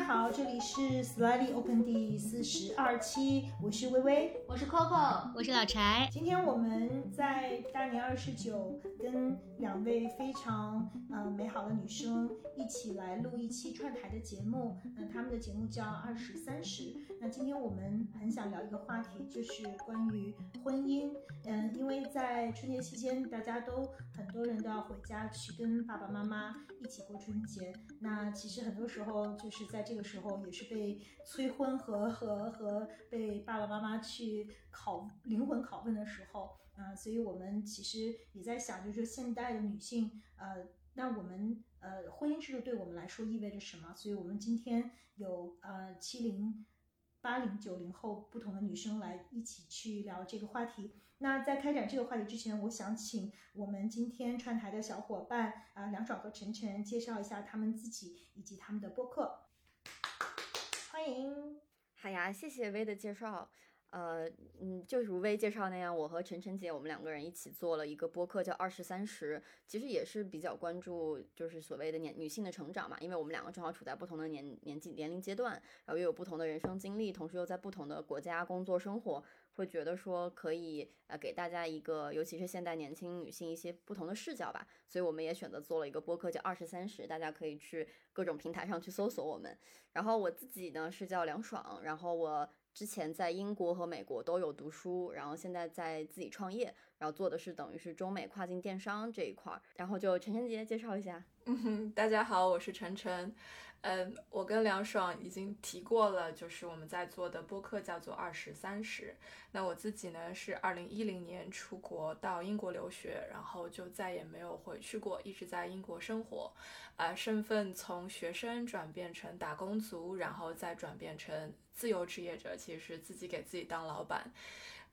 家好，这里是 Slightly Open 第四十二期，我是微微，我是 Coco，我是老柴。今天我们在大年二十九，跟两位非常呃美好的女生一起来录一期串台的节目。嗯、他们的节目叫二十三十。那今天我们很想聊一个话题，就是关于婚姻。嗯，因为在春节期间，大家都很多人都要回家去跟爸爸妈妈一起过春节。那其实很多时候就是在这个时候，也是被催婚和和和被爸爸妈妈去拷灵魂拷问的时候嗯、所以我们其实也在想，就是现代的女性，呃，那我们呃婚姻制度对我们来说意味着什么？所以我们今天有呃七零。八零九零后不同的女生来一起去聊这个话题。那在开展这个话题之前，我想请我们今天串台的小伙伴啊、梁爽和晨晨介绍一下他们自己以及他们的播客。欢迎。好呀，谢谢薇的介绍。呃，嗯，就如薇介绍那样，我和晨晨姐我们两个人一起做了一个播客，叫《二十三十》，其实也是比较关注就是所谓的年女性的成长嘛，因为我们两个正好处在不同的年年纪年龄阶段，然后又有不同的人生经历，同时又在不同的国家工作生活，会觉得说可以呃给大家一个，尤其是现代年轻女性一些不同的视角吧，所以我们也选择做了一个播客叫《二十三十》，大家可以去各种平台上去搜索我们。然后我自己呢是叫梁爽，然后我。之前在英国和美国都有读书，然后现在在自己创业，然后做的是等于是中美跨境电商这一块儿。然后就晨晨姐介绍一下。嗯哼，大家好，我是晨晨。嗯，我跟梁爽已经提过了，就是我们在做的播客叫做二十三十。那我自己呢是二零一零年出国到英国留学，然后就再也没有回去过，一直在英国生活。啊、身份从学生转变成打工族，然后再转变成自由职业者，其实是自己给自己当老板。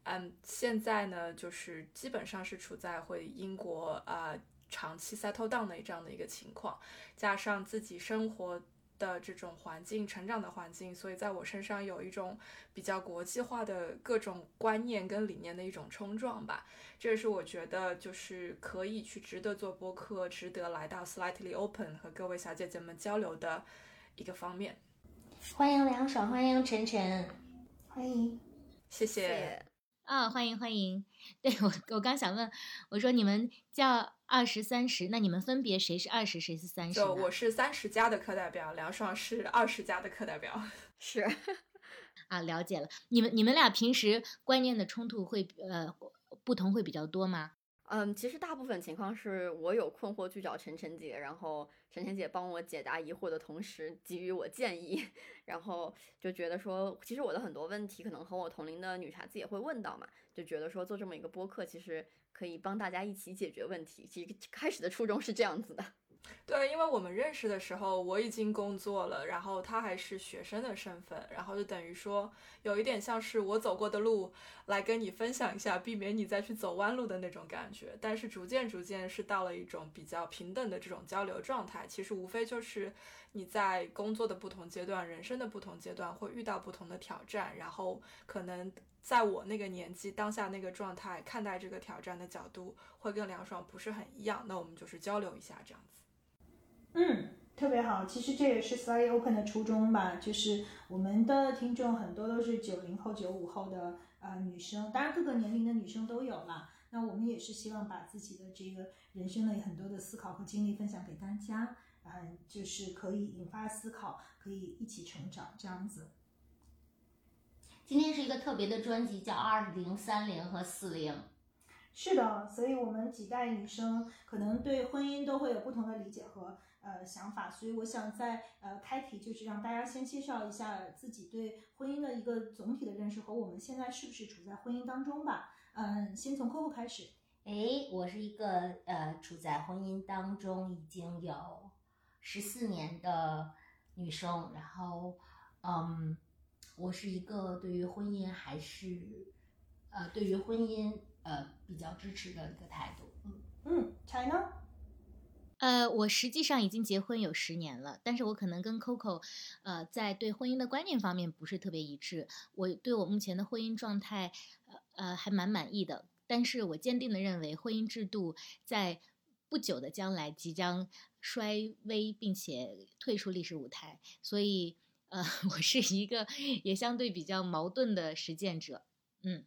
嗯，现在呢，就是基本上是处在回英国啊、长期 settle down 的这样的一个情况，加上自己生活的这种环境、成长的环境，所以在我身上有一种比较国际化的各种观念跟理念的一种冲撞吧。这也是我觉得就是可以去值得做播客、值得来到 Slightly Open 和各位小姐姐们交流的一个方面。欢迎梁爽，欢迎晨晨。欢迎。谢谢。啊、欢迎欢迎！对我，我刚想问，我说你们叫二十三十，那你们分别谁是二十，谁是三十就？我是三十加的课代表，梁爽是二十加的课代表。是，啊，了解了。你们你们俩平时观念的冲突会呃不同会比较多吗？嗯，其实大部分情况是我有困惑去找晨晨姐，然后晨晨姐帮我解答疑惑的同时给予我建议，然后就觉得说，其实我的很多问题可能和我同龄的女孩子也会问到嘛，就觉得说做这么一个播客，其实可以帮大家一起解决问题。其实开始的初衷是这样子的。对，因为我们认识的时候，我已经工作了，然后他还是学生的身份，然后就等于说有一点像是我走过的路来跟你分享一下，避免你再去走弯路的那种感觉。但是逐渐逐渐是到了一种比较平等的这种交流状态。其实无非就是你在工作的不同阶段、人生的不同阶段会遇到不同的挑战，然后可能。在我那个年纪、当下那个状态，看待这个挑战的角度会跟梁爽不是很一样，那我们就是交流一下这样子。嗯，特别好。其实这也是 Slightly Open 的初衷吧，就是我们的听众很多都是九零后、九五后的呃女生，当然各个年龄的女生都有啦。那我们也是希望把自己的这个人生的很多的思考和经历分享给大家，嗯，就是可以引发思考，可以一起成长这样子。今天是一个特别的专辑，叫二零、三零和四零。是的，所以我们几代女生可能对婚姻都会有不同的理解和呃想法，所以我想在呃开题就是让大家先介绍一下自己对婚姻的一个总体的认识和我们现在是不是处在婚姻当中吧。嗯，先从 Coco 开始。哎，我是一个呃处在婚姻当中已经有十四年的女生，然后嗯，我是一个对于婚姻还是呃对于婚姻呃比较支持的一个态度。嗯，嗯，柴呢？呃，我实际上已经结婚有十年了，但是我可能跟 Coco，呃，在对婚姻的观念方面不是特别一致。我对我目前的婚姻状态，呃呃，还蛮满意的。但是我坚定的认为，婚姻制度在不久的将来即将衰微，并且退出历史舞台。所以，呃，我是一个也相对比较矛盾的实践者。嗯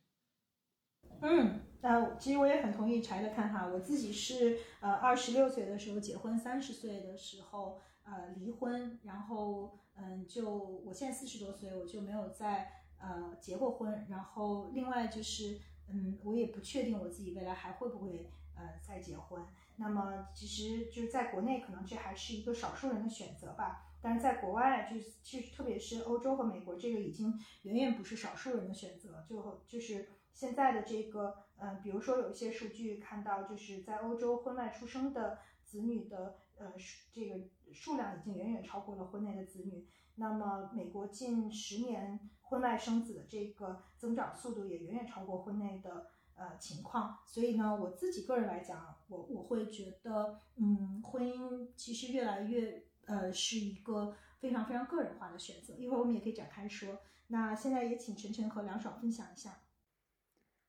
嗯，那其实我也很同意柴的看法。我自己是呃二十六岁的时候结婚，三十岁的时候呃离婚，然后嗯就我现在四十多岁，我就没有再呃结过婚。然后另外就是嗯我也不确定我自己未来还会不会呃再结婚。那么其实就是在国内可能这还是一个少数人的选择吧。但是在国外，就是其实特别是欧洲和美国，这个已经远远不是少数人的选择。就就是现在的这个，呃，比如说有一些数据看到，就是在欧洲婚外出生的子女的，呃，这个数量已经远远超过了婚内的子女。那么美国近十年婚外生子的这个增长速度也远远超过婚内的呃情况。所以呢，我自己个人来讲，我我会觉得，嗯，婚姻其实越来越。呃，是一个非常非常个人化的选择。一会儿我们也可以展开说。那现在也请晨晨和梁爽分享一下。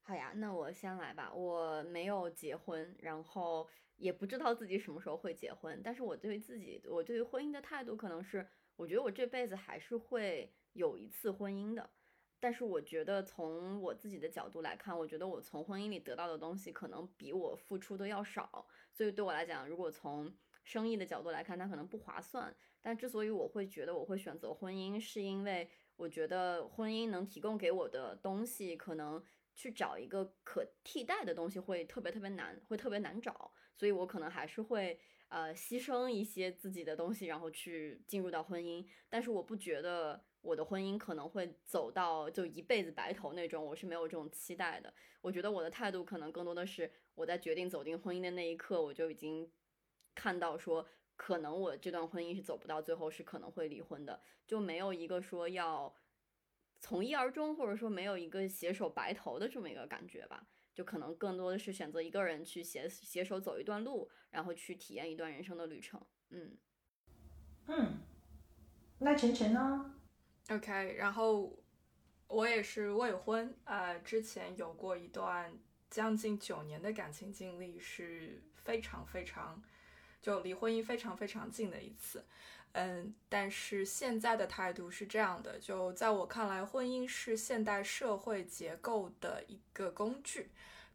好呀，那我先来吧。我没有结婚，然后也不知道自己什么时候会结婚。但是我对于自己，我对于婚姻的态度可能是，我觉得我这辈子还是会有一次婚姻的。但是我觉得从我自己的角度来看，我觉得我从婚姻里得到的东西可能比我付出的要少。所以对我来讲，如果从生意的角度来看，它可能不划算。但之所以我会觉得我会选择婚姻，是因为我觉得婚姻能提供给我的东西，可能去找一个可替代的东西会特别特别难，会特别难找。所以我可能还是会呃牺牲一些自己的东西，然后去进入到婚姻。但是我不觉得我的婚姻可能会走到就一辈子白头那种，我是没有这种期待的。我觉得我的态度可能更多的是我在决定走进婚姻的那一刻，我就已经。看到说，可能我这段婚姻是走不到最后，是可能会离婚的，就没有一个说要从一而终，或者说没有一个携手白头的这么一个感觉吧。就可能更多的是选择一个人去携携手走一段路，然后去体验一段人生的旅程。嗯嗯，那晨晨呢？OK，然后我也是未婚，呃，之前有过一段将近九年的感情经历，是非常非常。就离婚姻非常非常近的一次，嗯，但是现在的态度是这样的，就在我看来，婚姻是现代社会结构的一个工具，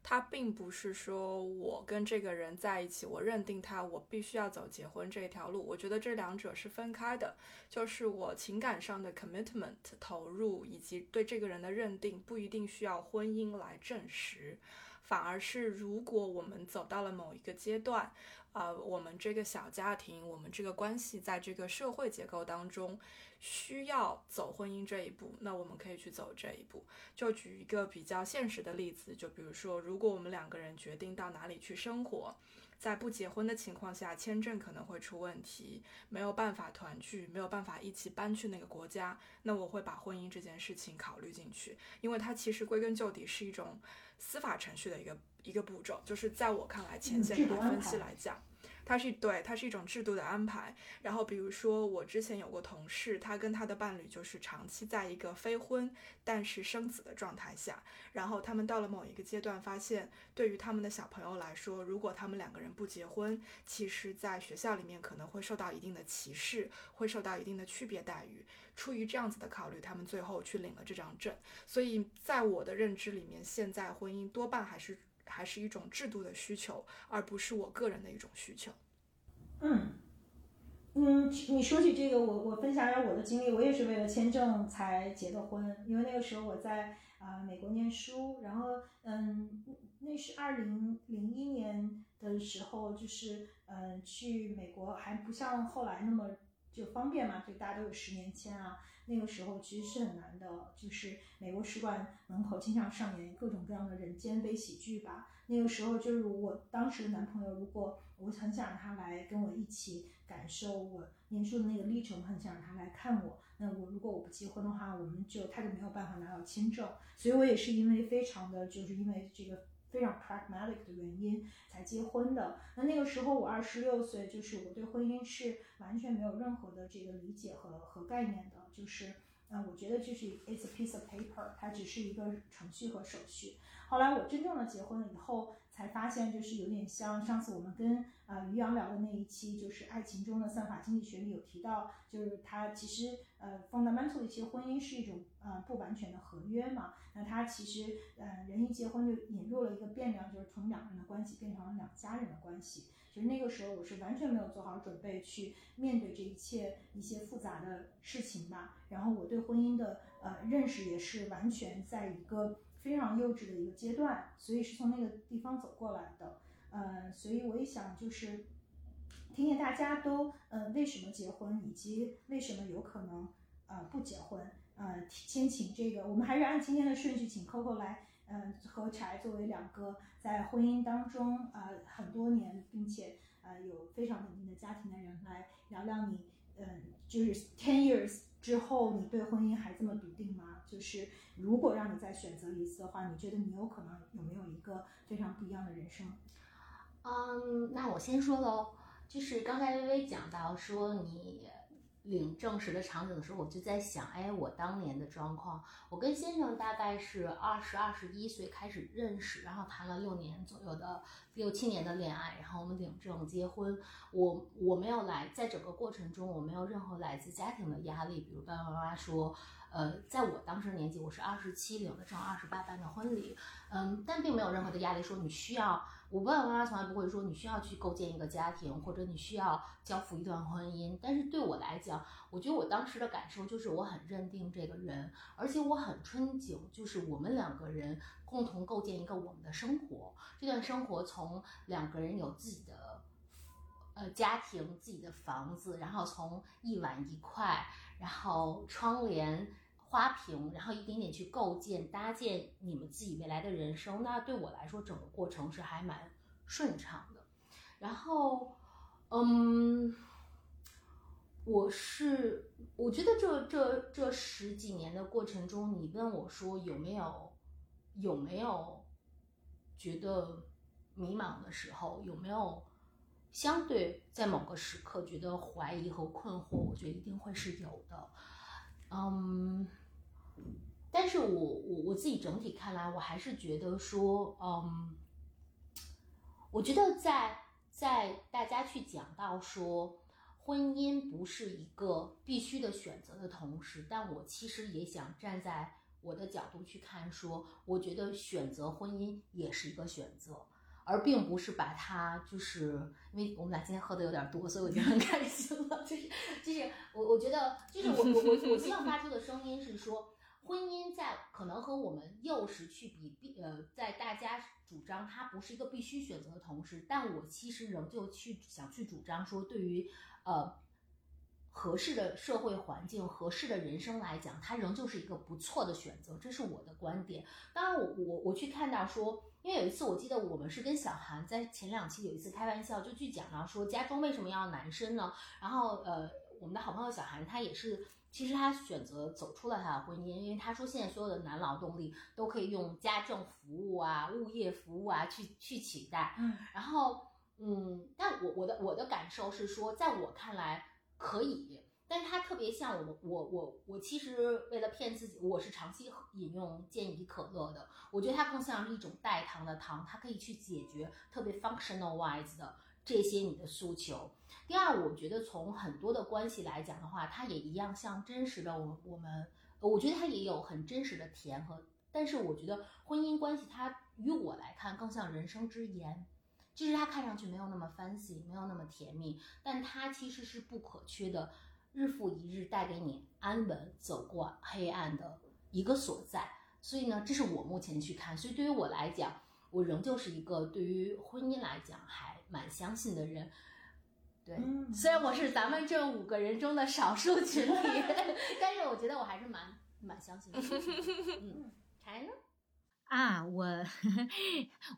它并不是说我跟这个人在一起，我认定他，我必须要走结婚这条路。我觉得这两者是分开的，就是我情感上的 commitment 投入以及对这个人的认定，不一定需要婚姻来证实，反而是如果我们走到了某一个阶段。呃，我们这个小家庭，我们这个关系，在这个社会结构当中，需要走婚姻这一步，那我们可以去走这一步。就举一个比较现实的例子，就比如说，如果我们两个人决定到哪里去生活，在不结婚的情况下，签证可能会出问题，没有办法团聚，没有办法一起搬去那个国家，那我会把婚姻这件事情考虑进去，因为它其实归根究底是一种司法程序的一个一个步骤，就是在我看来，浅显的分析来讲。它是对，它是一种制度的安排。然后，比如说，我之前有过同事，他跟他的伴侣就是长期在一个非婚但是生子的状态下。然后，他们到了某一个阶段，发现对于他们的小朋友来说，如果他们两个人不结婚，其实在学校里面可能会受到一定的歧视，会受到一定的区别待遇。出于这样子的考虑，他们最后去领了这张证。所以在我的认知里面，现在婚姻多半还是。还是一种制度的需求，而不是我个人的一种需求。嗯嗯，你说起这个，我我分享一下我的经历。我也是为了签证才结的婚，因为那个时候我在啊美国念书，然后嗯，那是二零零一年的时候，就是嗯去美国还不像后来那么就方便嘛，就大家都有十年签啊。那个时候其实是很难的，就是美国使馆门口经常上演各种各样的人间悲喜剧吧。那个时候就是我当时的男朋友，如果我很想让他来跟我一起感受我念书的那个历程，很想让他来看我。那我如果我不结婚的话，我们就他就没有办法拿到签证。所以我也是因为非常的就是因为这个非常 pragmatic 的原因才结婚的。那那个时候我二十六岁，就是我对婚姻是完全没有任何的这个理解和和概念的。就是，嗯，我觉得就是 it's a piece of paper，它只是一个程序和手续。后来我真正的结婚了以后，才发现就是有点像上次我们跟啊于洋聊的那一期，就是爱情中的算法经济学里有提到，就是它其实呃 fundamentally 其实婚姻是一种呃不完全的合约嘛。那它其实呃人一结婚就引入了一个变量，就是从两人的关系变成了两家人的关系。就是那个时候我是完全没有做好准备去面对这一切一些复杂的事情吧。然后我对婚姻的呃认识也是完全在一个。非常幼稚的一个阶段，所以是从那个地方走过来的，呃，所以我也想就是听听大家都呃为什么结婚，以及为什么有可能呃不结婚，呃，先请这个，我们还是按今天的顺序，请 Coco 来，嗯，和柴作为两个在婚姻当中呃很多年，并且呃有非常稳定的家庭的人来聊聊你，嗯，就是 ten years 之后你对婚姻还这么笃定吗？就是如果让你再选择一次的话，你觉得你有可能有没有一个非常不一样的人生？嗯，那我先说喽，就是刚才微微讲到说你领证时的场景的时候，我就在想，哎，我当年的状况，我跟先生大概是二十二十一岁开始认识，然后谈了六年左右的六七年的恋爱，然后我们领证结婚，我我没有来，在整个过程中我没有任何来自家庭的压力，比如爸爸妈妈说。呃，在我当时年纪，我是二十七领的证，二十八办的婚礼，嗯，但并没有任何的压力，说你需要，我爸爸妈妈从来不会说你需要去构建一个家庭，或者你需要交付一段婚姻。但是对我来讲，我觉得我当时的感受就是我很认定这个人，而且我很憧憬，就是我们两个人共同构建一个我们的生活。这段生活从两个人有自己的呃家庭、自己的房子，然后从一碗一块，然后窗帘。花瓶，然后一点点去构建、搭建你们自己未来的人生。那对我来说，整个过程是还蛮顺畅的。然后，嗯，我是我觉得这这这十几年的过程中，你问我说有没有有没有觉得迷茫的时候，有没有相对在某个时刻觉得怀疑和困惑？我觉得一定会是有的。嗯，但是我我我自己整体看来，我还是觉得说，嗯，我觉得在在大家去讲到说婚姻不是一个必须的选择的同时，但我其实也想站在我的角度去看，说我觉得选择婚姻也是一个选择。而并不是把它，就是因为我们俩今天喝的有点多，所以我就很开心了。就是就是我我觉得，就是我我我我希望发出的声音是说，婚姻在可能和我们幼时去比，呃，在大家主张它不是一个必须选择的同时，但我其实仍旧去想去主张说，对于呃。合适的社会环境、合适的人生来讲，它仍旧是一个不错的选择，这是我的观点。当然，我我我去看到说，因为有一次我记得我们是跟小韩在前两期有一次开玩笑，就去讲到说家中为什么要男生呢？然后呃，我们的好朋友小韩他也是，其实他选择走出了他的婚姻，因为他说现在所有的男劳动力都可以用家政服务啊、物业服务啊去去取代。嗯，然后嗯，但我我的我的感受是说，在我看来。可以，但是它特别像我们，我我我其实为了骗自己，我是长期饮用健怡可乐的。我觉得它更像是一种代糖的糖，它可以去解决特别 functional wise 的这些你的诉求。第二，我觉得从很多的关系来讲的话，它也一样像真实的我我们，我觉得它也有很真实的甜和，但是我觉得婚姻关系它于我来看更像人生之盐。就是它看上去没有那么 fancy，没有那么甜蜜，但它其实是不可缺的，日复一日带给你安稳走过黑暗的一个所在。所以呢，这是我目前去看。所以对于我来讲，我仍旧是一个对于婚姻来讲还蛮相信的人。对，虽然我是咱们这五个人中的少数群体，但是我觉得我还是蛮蛮相信的。嗯，柴呢？啊，我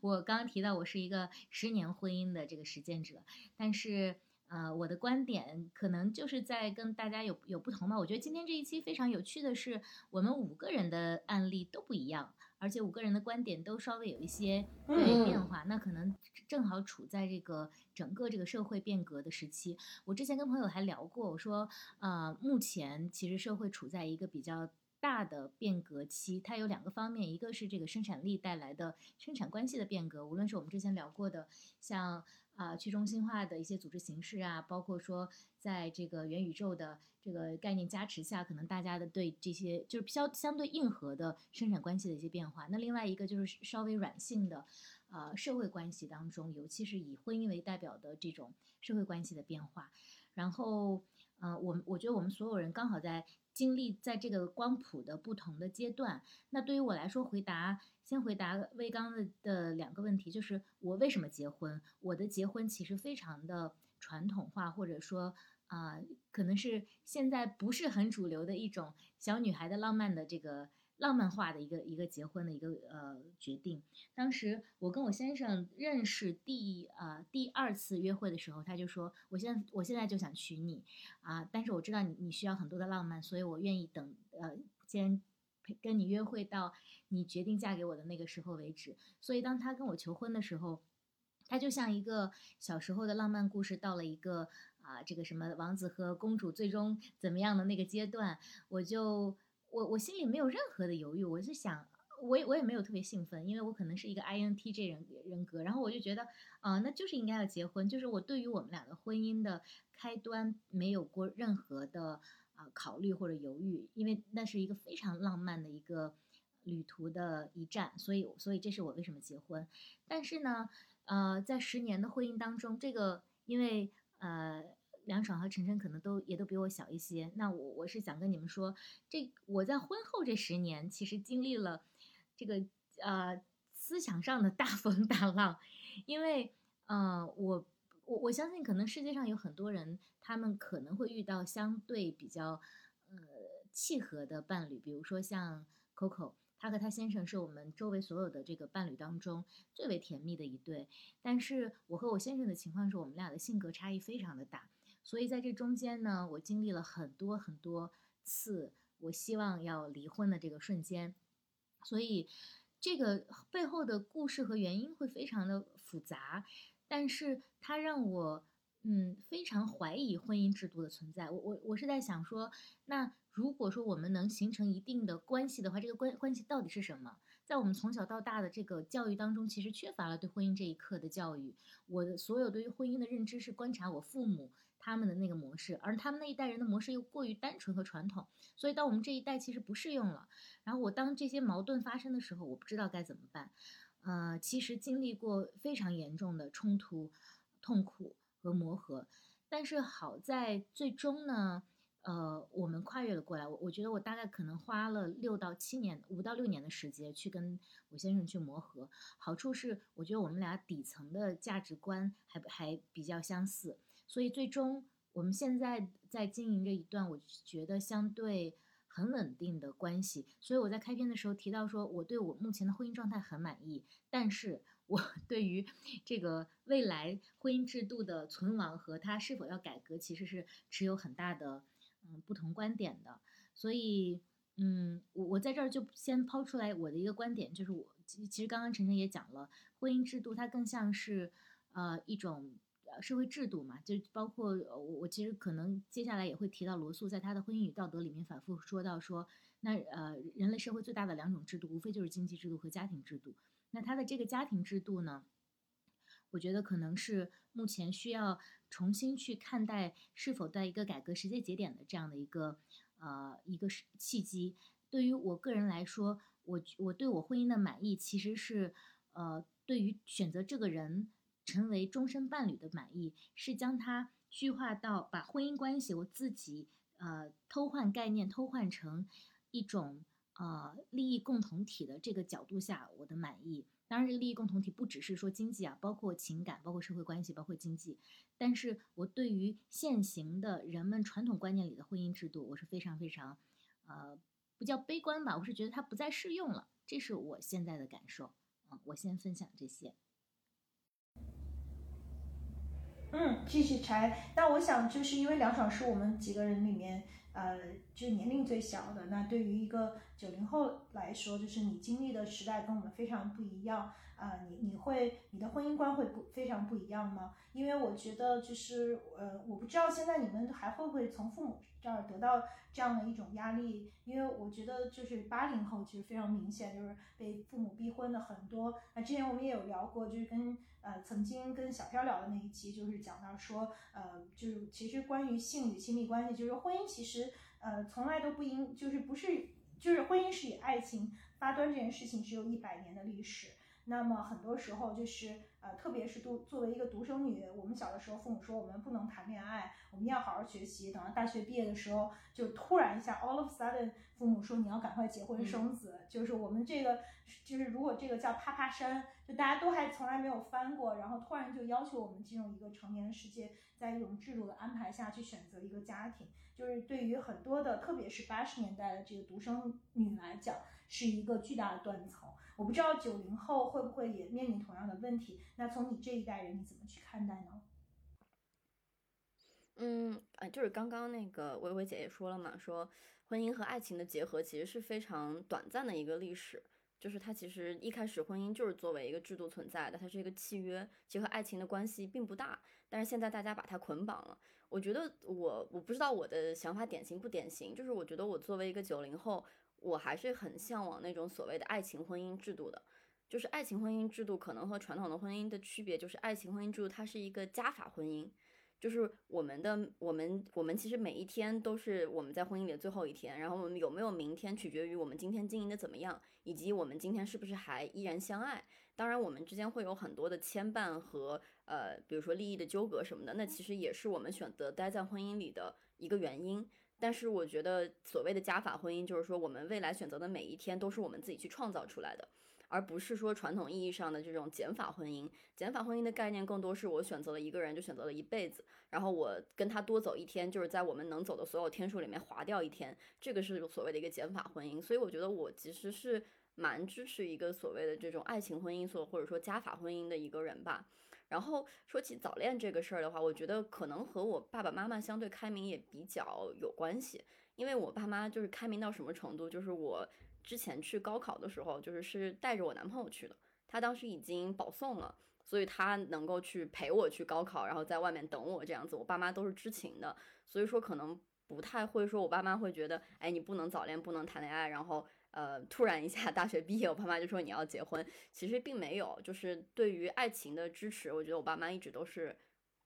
我刚刚提到我是一个十年婚姻的这个实践者，但是呃，我的观点可能就是在跟大家有有不同吧。我觉得今天这一期非常有趣的是，我们五个人的案例都不一样，而且五个人的观点都稍微有一些对变化，那可能正好处在这个。整个这个社会变革的时期。我之前跟朋友还聊过，我说，呃，目前其实社会处在一个比较大的变革期，它有两个方面，一个是这个生产力带来的生产关系的变革，无论是我们之前聊过的，像啊去中心化的一些组织形式啊，包括说在这个元宇宙的这个概念加持下，可能大家的对这些就是相相对硬核的生产关系的一些变化。那另外一个就是稍微软性的。呃，社会关系当中，尤其是以婚姻为代表的这种社会关系的变化，然后，呃，我我觉得我们所有人刚好在经历在这个光谱的不同的阶段。那对于我来说，回答先回答魏刚的的两个问题，就是我为什么结婚？我的结婚其实非常的传统化，或者说啊，可能是现在不是很主流的一种小女孩的浪漫的这个。浪漫化的一个一个结婚的一个呃决定。当时我跟我先生认识第呃第二次约会的时候，他就说：“我现在我现在就想娶你啊，但是我知道你你需要很多的浪漫，所以我愿意等呃先跟你约会到你决定嫁给我的那个时候为止。”所以当他跟我求婚的时候，他就像一个小时候的浪漫故事，到了一个啊这个什么王子和公主最终怎么样的那个阶段，我就。我我心里没有任何的犹豫，我是想，我也我也没有特别兴奋，因为我可能是一个 INTJ 人人格，然后我就觉得，啊，那就是应该要结婚，就是我对于我们俩的婚姻的开端没有过任何的啊考虑或者犹豫，因为那是一个非常浪漫的一个旅途的一站，所以所以这是我为什么结婚。但是呢，呃，在十年的婚姻当中，这个因为呃。梁爽和晨晨可能都也都比我小一些，那我我是想跟你们说，这我在婚后这十年其实经历了这个呃思想上的大 风大浪，因为呃我我我相信可能世界上有很多人，他们可能会遇到相对比较呃契合的伴侣，比如说像 Coco，他和他先生是我们周围所有的这个伴侣当中最为甜蜜的一对，但是我和我先生的情况是我们俩的性格差异非常的大。所以在这中间呢，我经历了很多很多次，我希望要离婚的这个瞬间，所以这个背后的故事和原因会非常的复杂，但是它让我嗯非常怀疑婚姻制度的存在。我我我是在想说，那如果说我们能形成一定的关系的话，这个关关系到底是什么？在我们从小到大的这个教育当中，其实缺乏了对婚姻这一课的教育。我的所有对于婚姻的认知是观察我父母。他们的那个模式，而他们那一代人的模式又过于单纯和传统，所以到我们这一代其实不适用了。然后我当这些矛盾发生的时候，我不知道该怎么办。呃，其实经历过非常严重的冲突、痛苦和磨合，但是好在最终呢，呃，我们跨越了过来。我我觉得我大概可能花了六到七年、五到六年的时间去跟我先生去磨合。好处是，我觉得我们俩底层的价值观还还比较相似。所以最终，我们现在在经营着一段我觉得相对很稳定的关系。所以我在开篇的时候提到说，我对我目前的婚姻状态很满意，但是我 对于这个未来婚姻制度的存亡和它是否要改革，其实是持有很大的嗯不同观点的。所以，嗯，我我在这儿就先抛出来我的一个观点，就是我其实刚刚晨晨也讲了，婚姻制度它更像是呃一种。社会制度嘛，就包括我，我其实可能接下来也会提到罗素在他的《婚姻与道德》里面反复说到说，那呃，人类社会最大的两种制度，无非就是经济制度和家庭制度。那他的这个家庭制度呢，我觉得可能是目前需要重新去看待是否在一个改革时间节点的这样的一个呃一个契机。对于我个人来说，我我对我婚姻的满意其实是呃，对于选择这个人。成为终身伴侣的满意，是将它具化到把婚姻关系我自己呃偷换概念，偷换成一种呃利益共同体的这个角度下我的满意。当然，这个利益共同体不只是说经济啊，包括情感，包括社会关系，包括经济。但是我对于现行的人们传统观念里的婚姻制度，我是非常非常呃不叫悲观吧，我是觉得它不再适用了。这是我现在的感受。嗯，我先分享这些。嗯，继续拆。那我想，就是因为梁爽是我们几个人里面，呃，就年龄最小的。那对于一个九零后来说，就是你经历的时代跟我们非常不一样。呃，你你会你的婚姻观会不非常不一样吗？因为我觉得就是呃，我不知道现在你们还会不会从父母这儿得到这样的一种压力，因为我觉得就是八零后其实非常明显，就是被父母逼婚的很多。那之前我们也有聊过，就是跟呃曾经跟小飘聊的那一期，就是讲到说，呃，就是其实关于性与亲密关系，就是婚姻其实呃从来都不应就是不是就是婚姻是以爱情发端这件事情只有一百年的历史。那么很多时候就是呃，特别是独作为一个独生女，我们小的时候父母说我们不能谈恋爱，我们要好好学习。等到大学毕业的时候，就突然一下，all of sudden，父母说你要赶快结婚生子。就是我们这个，就是如果这个叫啪啪山，就大家都还从来没有翻过，然后突然就要求我们进入一个成年的世界，在一种制度的安排下去选择一个家庭，就是对于很多的，特别是八十年代的这个独生女来讲，是一个巨大的断层。我不知道九零后会不会也面临同样的问题？那从你这一代人，你怎么去看待呢？嗯，啊，就是刚刚那个薇薇姐也说了嘛，说婚姻和爱情的结合其实是非常短暂的一个历史，就是它其实一开始婚姻就是作为一个制度存在的，它是一个契约，其实和爱情的关系并不大。但是现在大家把它捆绑了，我觉得我我不知道我的想法典型不典型，就是我觉得我作为一个九零后。我还是很向往那种所谓的爱情婚姻制度的，就是爱情婚姻制度可能和传统的婚姻的区别，就是爱情婚姻制度它是一个加法婚姻，就是我们的我们我们其实每一天都是我们在婚姻里的最后一天，然后我们有没有明天取决于我们今天经营的怎么样，以及我们今天是不是还依然相爱。当然，我们之间会有很多的牵绊和呃，比如说利益的纠葛什么的，那其实也是我们选择待在婚姻里的一个原因。但是我觉得所谓的加法婚姻，就是说我们未来选择的每一天都是我们自己去创造出来的，而不是说传统意义上的这种减法婚姻。减法婚姻的概念更多是我选择了一个人就选择了一辈子，然后我跟他多走一天，就是在我们能走的所有天数里面划掉一天，这个是所谓的一个减法婚姻。所以我觉得我其实是蛮支持一个所谓的这种爱情婚姻，所或者说加法婚姻的一个人吧。然后说起早恋这个事儿的话，我觉得可能和我爸爸妈妈相对开明也比较有关系。因为我爸妈就是开明到什么程度，就是我之前去高考的时候，就是是带着我男朋友去的。他当时已经保送了，所以他能够去陪我去高考，然后在外面等我这样子。我爸妈都是知情的，所以说可能不太会说，我爸妈会觉得，哎，你不能早恋，不能谈恋爱，然后。呃，突然一下大学毕业，我爸妈就说你要结婚，其实并没有，就是对于爱情的支持，我觉得我爸妈一直都是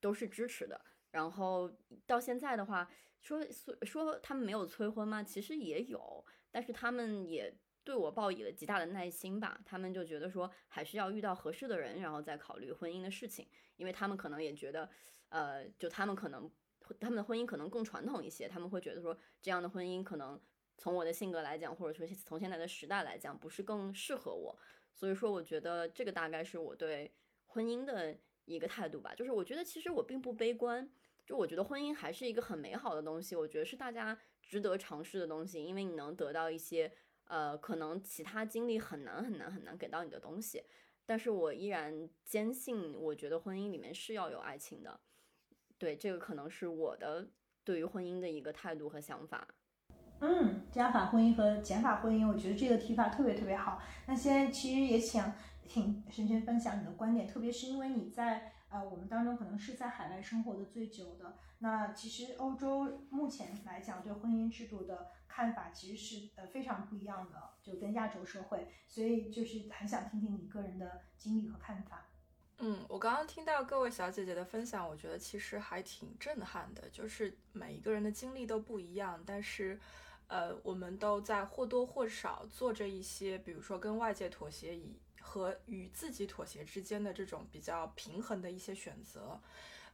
都是支持的。然后到现在的话，说说他们没有催婚吗？其实也有，但是他们也对我报以了极大的耐心吧。他们就觉得说还是要遇到合适的人，然后再考虑婚姻的事情，因为他们可能也觉得，呃，就他们可能他们的婚姻可能更传统一些，他们会觉得说这样的婚姻可能。从我的性格来讲，或者说从现在的时代来讲，不是更适合我，所以说我觉得这个大概是我对婚姻的一个态度吧。就是我觉得其实我并不悲观，就我觉得婚姻还是一个很美好的东西，我觉得是大家值得尝试的东西，因为你能得到一些呃可能其他经历很难很难很难给到你的东西。但是我依然坚信，我觉得婚姻里面是要有爱情的。对，这个可能是我的对于婚姻的一个态度和想法。嗯，加法婚姻和减法婚姻，我觉得这个提法特别特别好。那现在其实也想听深深分享你的观点，特别是因为你在呃我们当中可能是在海外生活的最久的。那其实欧洲目前来讲对婚姻制度的看法其实是呃非常不一样的，就跟亚洲社会，所以就是很想听听你个人的经历和看法。嗯，我刚刚听到各位小姐姐的分享，我觉得其实还挺震撼的，就是每一个人的经历都不一样，但是。呃，我们都在或多或少做着一些，比如说跟外界妥协以和与自己妥协之间的这种比较平衡的一些选择。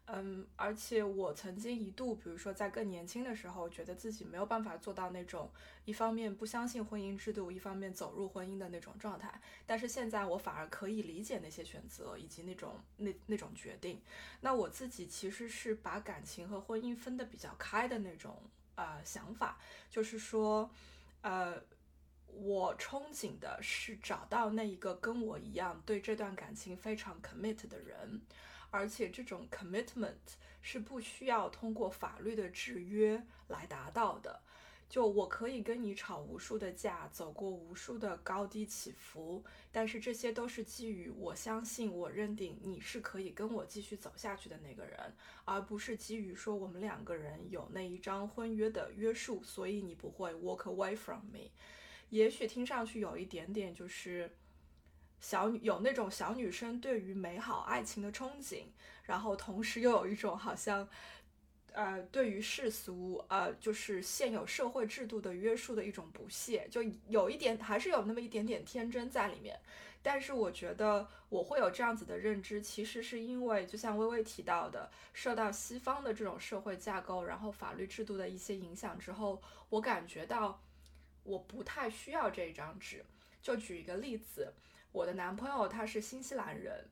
嗯，而且我曾经一度，比如说在更年轻的时候，觉得自己没有办法做到那种一方面不相信婚姻制度，一方面走入婚姻的那种状态。但是现在我反而可以理解那些选择以及那种那那种决定。那我自己其实是把感情和婚姻分得比较开的那种。呃，想法就是说，呃，我憧憬的是找到那一个跟我一样对这段感情非常 commit 的人，而且这种 commitment 是不需要通过法律的制约来达到的。就我可以跟你吵无数的架，走过无数的高低起伏，但是这些都是基于我相信、我认定你是可以跟我继续走下去的那个人，而不是基于说我们两个人有那一张婚约的约束，所以你不会 walk away from me。也许听上去有一点点就是小有那种小女生对于美好爱情的憧憬，然后同时又有一种好像。呃，对于世俗，呃，就是现有社会制度的约束的一种不屑，就有一点，还是有那么一点点天真在里面。但是我觉得我会有这样子的认知，其实是因为，就像微微提到的，受到西方的这种社会架构，然后法律制度的一些影响之后，我感觉到我不太需要这张纸。就举一个例子，我的男朋友他是新西兰人。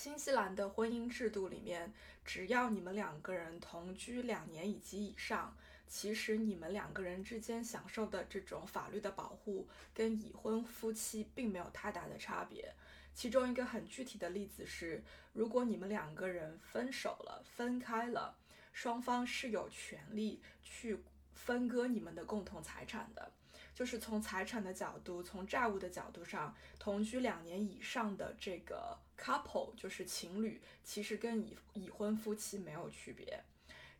新西兰的婚姻制度里面，只要你们两个人同居两年以及以上，其实你们两个人之间享受的这种法律的保护，跟已婚夫妻并没有太大的差别。其中一个很具体的例子是，如果你们两个人分手了、分开了，双方是有权利去分割你们的共同财产的。就是从财产的角度，从债务的角度上，同居两年以上的这个 couple 就是情侣，其实跟已已婚夫妻没有区别。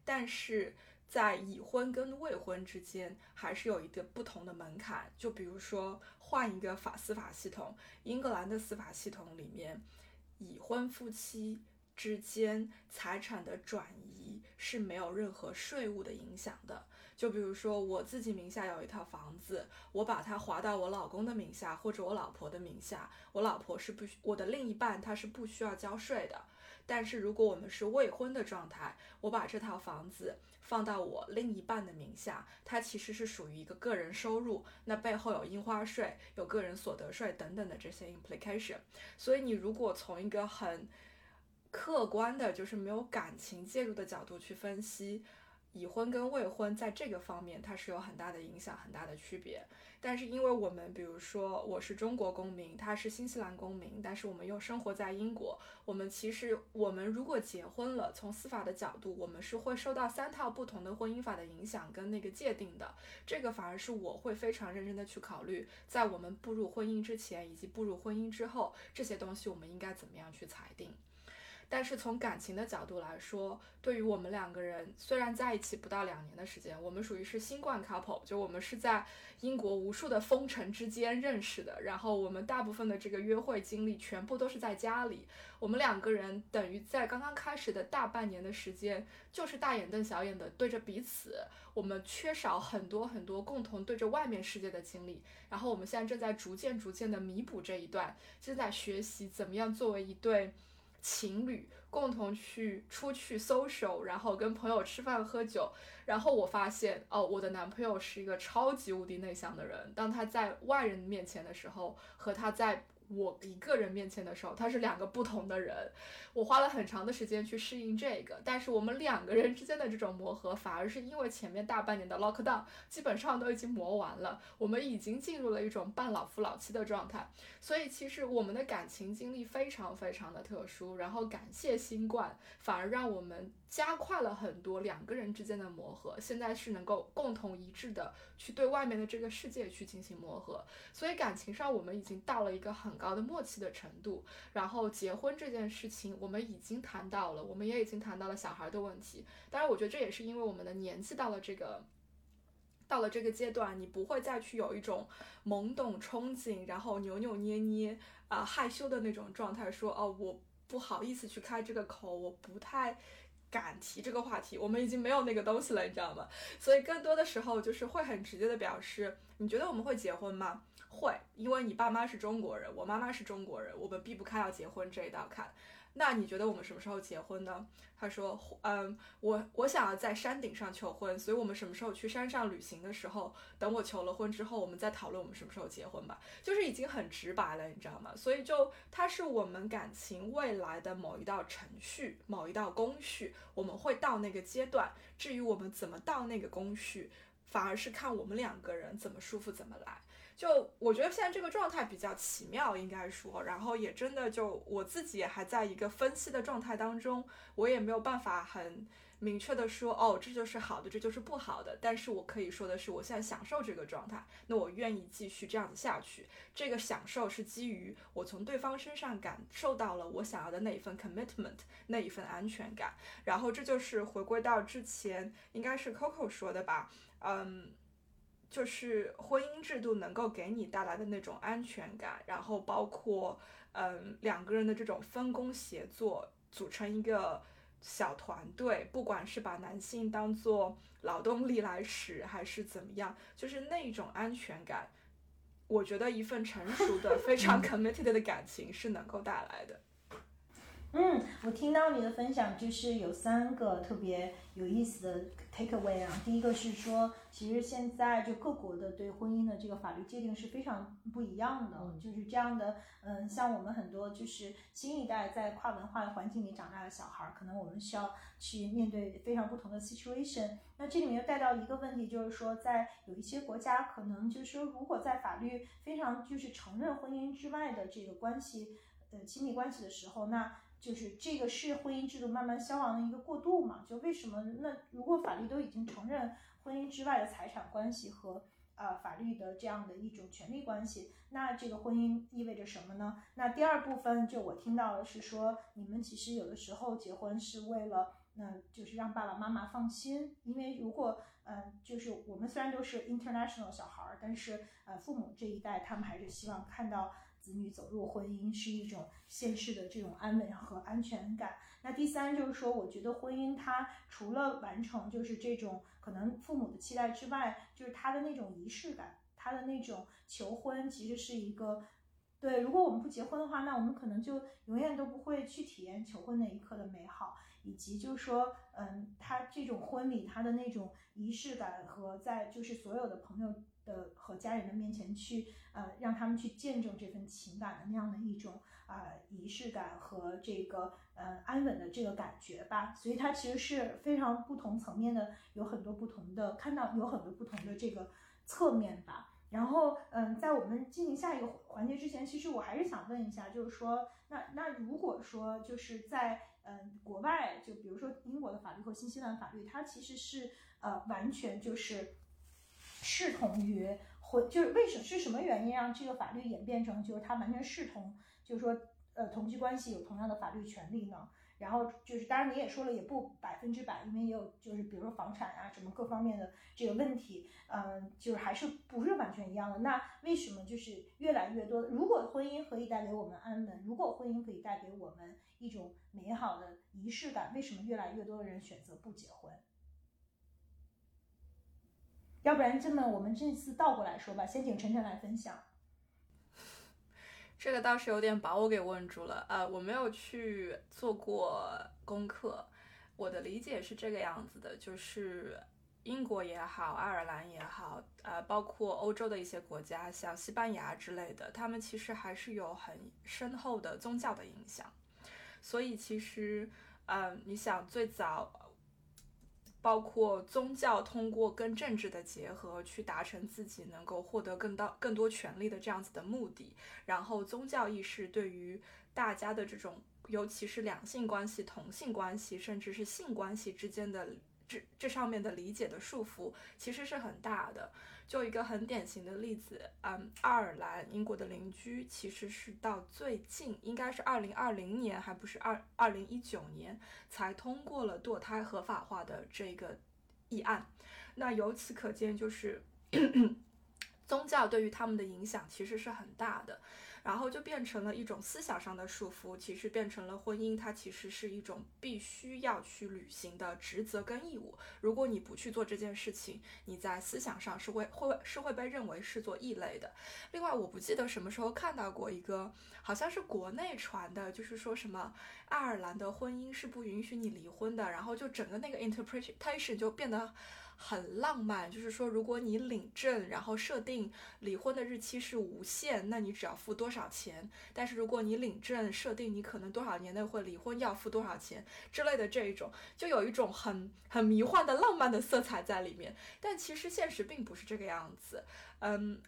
但是在已婚跟未婚之间，还是有一个不同的门槛。就比如说换一个法司法系统，英格兰的司法系统里面，已婚夫妻之间财产的转移是没有任何税务的影响的。就比如说我自己名下有一套房子，我把它划到我老公的名下或者我老婆的名下，我老婆是不需我的另一半他是不需要交税的。但是如果我们是未婚的状态，我把这套房子放到我另一半的名下，它其实是属于一个个人收入，那背后有印花税、有个人所得税等等的这些 implication。所以你如果从一个很客观的，就是没有感情介入的角度去分析。已婚跟未婚在这个方面，它是有很大的影响、很大的区别。但是，因为我们比如说我是中国公民，他是新西兰公民，但是我们又生活在英国，我们其实我们如果结婚了，从司法的角度，我们是会受到三套不同的婚姻法的影响跟那个界定的。这个反而是我会非常认真的去考虑，在我们步入婚姻之前以及步入婚姻之后，这些东西我们应该怎么样去裁定。但是从感情的角度来说，对于我们两个人，虽然在一起不到两年的时间，我们属于是新冠 couple，就我们是在英国无数的封城之间认识的，然后我们大部分的这个约会经历全部都是在家里，我们两个人等于在刚刚开始的大半年的时间，就是大眼瞪小眼的对着彼此，我们缺少很多很多共同对着外面世界的经历，然后我们现在正在逐渐逐渐的弥补这一段，正在学习怎么样作为一对。情侣共同去出去 social，然后跟朋友吃饭喝酒，然后我发现哦，我的男朋友是一个超级无敌内向的人，当他在外人面前的时候，和他在。我一个人面前的时候，他是两个不同的人。我花了很长的时间去适应这个，但是我们两个人之间的这种磨合，反而是因为前面大半年的 lockdown 基本上都已经磨完了，我们已经进入了一种半老夫老妻的状态。所以其实我们的感情经历非常非常的特殊，然后感谢新冠，反而让我们加快了很多两个人之间的磨合。现在是能够共同一致的去对外面的这个世界去进行磨合，所以感情上我们已经到了一个很。高的默契的程度，然后结婚这件事情，我们已经谈到了，我们也已经谈到了小孩的问题。当然，我觉得这也是因为我们的年纪到了这个，到了这个阶段，你不会再去有一种懵懂憧憬，然后扭扭捏捏啊害羞的那种状态，说哦，我不好意思去开这个口，我不太敢提这个话题。我们已经没有那个东西了，你知道吗？所以更多的时候就是会很直接的表示，你觉得我们会结婚吗？会，因为你爸妈是中国人，我妈妈是中国人，我们避不开要结婚这一道坎。那你觉得我们什么时候结婚呢？他说，嗯，我我想要在山顶上求婚，所以我们什么时候去山上旅行的时候，等我求了婚之后，我们再讨论我们什么时候结婚吧。就是已经很直白了，你知道吗？所以就它是我们感情未来的某一道程序，某一道工序，我们会到那个阶段。至于我们怎么到那个工序，反而是看我们两个人怎么舒服怎么来。就我觉得现在这个状态比较奇妙，应该说，然后也真的就我自己也还在一个分析的状态当中，我也没有办法很明确的说，哦，这就是好的，这就是不好的。但是我可以说的是，我现在享受这个状态，那我愿意继续这样子下去。这个享受是基于我从对方身上感受到了我想要的那一份 commitment，那一份安全感。然后这就是回归到之前，应该是 Coco 说的吧，嗯。就是婚姻制度能够给你带来的那种安全感，然后包括嗯两个人的这种分工协作，组成一个小团队，不管是把男性当做劳动力来使，还是怎么样，就是那种安全感，我觉得一份成熟的、非常 committed 的感情是能够带来的。嗯，我听到你的分享，就是有三个特别有意思的 take away 啊。第一个是说，其实现在就各国的对婚姻的这个法律界定是非常不一样的，就是这样的。嗯，像我们很多就是新一代在跨文化环境里长大的小孩，可能我们需要去面对非常不同的 situation。那这里面又带到一个问题，就是说，在有一些国家，可能就是说，如果在法律非常就是承认婚姻之外的这个关系，呃，亲密关系的时候，那就是这个是婚姻制度慢慢消亡的一个过渡嘛？就为什么那如果法律都已经承认婚姻之外的财产关系和呃法律的这样的一种权利关系，那这个婚姻意味着什么呢？那第二部分就我听到的是说，你们其实有的时候结婚是为了，那就是让爸爸妈妈放心，因为如果嗯，就是我们虽然都是 international 小孩儿，但是呃父母这一代他们还是希望看到。子女走入婚姻是一种现世的这种安稳和安全感。那第三就是说，我觉得婚姻它除了完成就是这种可能父母的期待之外，就是它的那种仪式感，它的那种求婚其实是一个对。如果我们不结婚的话，那我们可能就永远都不会去体验求婚那一刻的美好，以及就是说，嗯，他这种婚礼他的那种仪式感和在就是所有的朋友。的和家人的面前去，呃，让他们去见证这份情感的那样的一种啊仪式感和这个呃安稳的这个感觉吧。所以它其实是非常不同层面的，有很多不同的看到有很多不同的这个侧面吧。然后嗯，在我们进行下一个环节之前，其实我还是想问一下，就是说，那那如果说就是在嗯国外，就比如说英国的法律和新西兰法律，它其实是呃完全就是。视同于婚，就是为什是什么原因让这个法律演变成就是它完全视同，就是说呃同居关系有同样的法律权利呢？然后就是当然你也说了也不百分之百，因为也有就是比如说房产啊什么各方面的这个问题，嗯，就是还是不是完全一样的。那为什么就是越来越多？如果婚姻可以带给我们安稳，如果婚姻可以带给我们一种美好的仪式感，为什么越来越多的人选择不结婚？要不然这么，我们这次倒过来说吧，先请晨晨来分享。这个倒是有点把我给问住了，呃，我没有去做过功课，我的理解是这个样子的，就是英国也好，爱尔兰也好，呃，包括欧洲的一些国家，像西班牙之类的，他们其实还是有很深厚的宗教的影响，所以其实，呃，你想最早。包括宗教通过跟政治的结合，去达成自己能够获得更大、更多权利的这样子的目的。然后，宗教意识对于大家的这种，尤其是两性关系、同性关系，甚至是性关系之间的这这上面的理解的束缚，其实是很大的。就一个很典型的例子，嗯，爱尔兰英国的邻居其实是到最近，应该是二零二零年，还不是二二零一九年才通过了堕胎合法化的这个议案。那由此可见，就是 宗教对于他们的影响其实是很大的。然后就变成了一种思想上的束缚，其实变成了婚姻，它其实是一种必须要去履行的职责跟义务。如果你不去做这件事情，你在思想上是会会是会被认为是做异类的。另外，我不记得什么时候看到过一个，好像是国内传的，就是说什么爱尔兰的婚姻是不允许你离婚的，然后就整个那个 interpretation 就变得。很浪漫，就是说，如果你领证，然后设定离婚的日期是无限，那你只要付多少钱？但是如果你领证设定你可能多少年内会离婚，要付多少钱之类的这一种，就有一种很很迷幻的浪漫的色彩在里面。但其实现实并不是这个样子。嗯，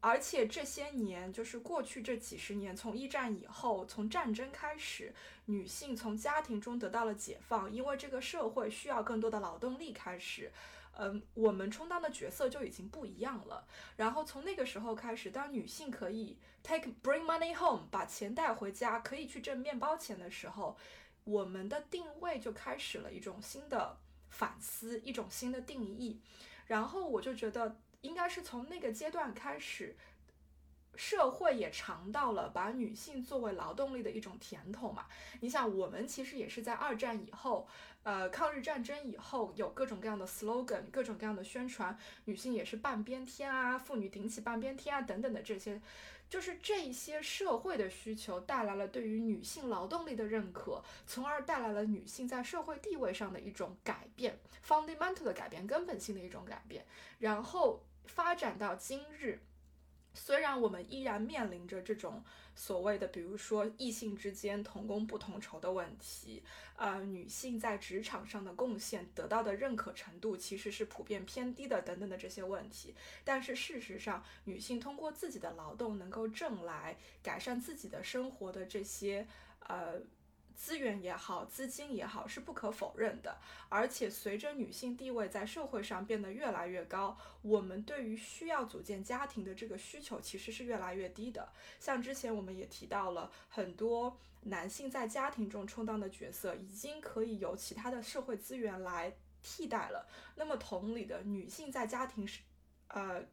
而且这些年，就是过去这几十年，从一战以后，从战争开始，女性从家庭中得到了解放，因为这个社会需要更多的劳动力开始，嗯，我们充当的角色就已经不一样了。然后从那个时候开始，当女性可以 take bring money home，把钱带回家，可以去挣面包钱的时候，我们的定位就开始了一种新的反思，一种新的定义。然后我就觉得。应该是从那个阶段开始，社会也尝到了把女性作为劳动力的一种甜头嘛。你想，我们其实也是在二战以后，呃，抗日战争以后，有各种各样的 slogan，各种各样的宣传，女性也是半边天啊，妇女顶起半边天啊，等等的这些。就是这些社会的需求带来了对于女性劳动力的认可，从而带来了女性在社会地位上的一种改变，fundamental 的改变，根本性的一种改变，然后。发展到今日，虽然我们依然面临着这种所谓的，比如说异性之间同工不同酬的问题，呃，女性在职场上的贡献得到的认可程度其实是普遍偏低的，等等的这些问题。但是事实上，女性通过自己的劳动能够挣来改善自己的生活的这些，呃。资源也好，资金也好，是不可否认的。而且随着女性地位在社会上变得越来越高，我们对于需要组建家庭的这个需求其实是越来越低的。像之前我们也提到了很多男性在家庭中充当的角色，已经可以由其他的社会资源来替代了。那么同理的，女性在家庭是，呃。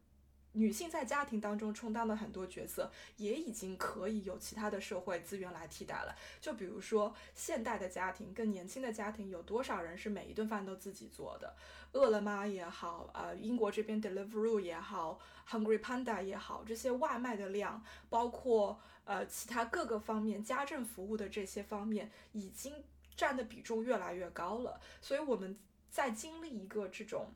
女性在家庭当中充当的很多角色，也已经可以有其他的社会资源来替代了。就比如说，现代的家庭，更年轻的家庭，有多少人是每一顿饭都自己做的？饿了么也好，呃，英国这边 Deliveroo 也好，Hungry Panda 也好，这些外卖的量，包括呃其他各个方面家政服务的这些方面，已经占的比重越来越高了。所以我们在经历一个这种。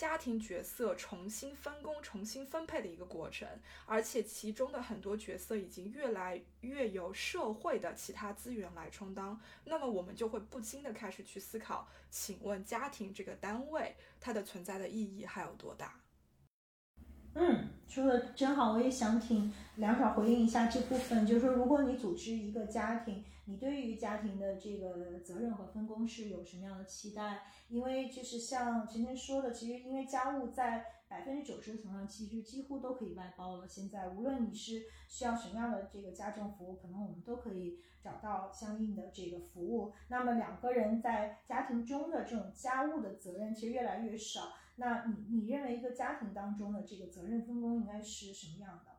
家庭角色重新分工、重新分配的一个过程，而且其中的很多角色已经越来越由社会的其他资源来充当。那么我们就会不禁的开始去思考：请问家庭这个单位它的存在的意义还有多大？嗯，说的真好，我也想请梁爽回应一下这部分。就是说，如果你组织一个家庭，你对于家庭的这个责任和分工是有什么样的期待？因为就是像晨晨说的，其实因为家务在百分之九十的情况，其实几乎都可以外包了。现在无论你是需要什么样的这个家政服务，可能我们都可以找到相应的这个服务。那么两个人在家庭中的这种家务的责任其实越来越少。那你你认为一个家庭当中的这个责任分工应该是什么样的？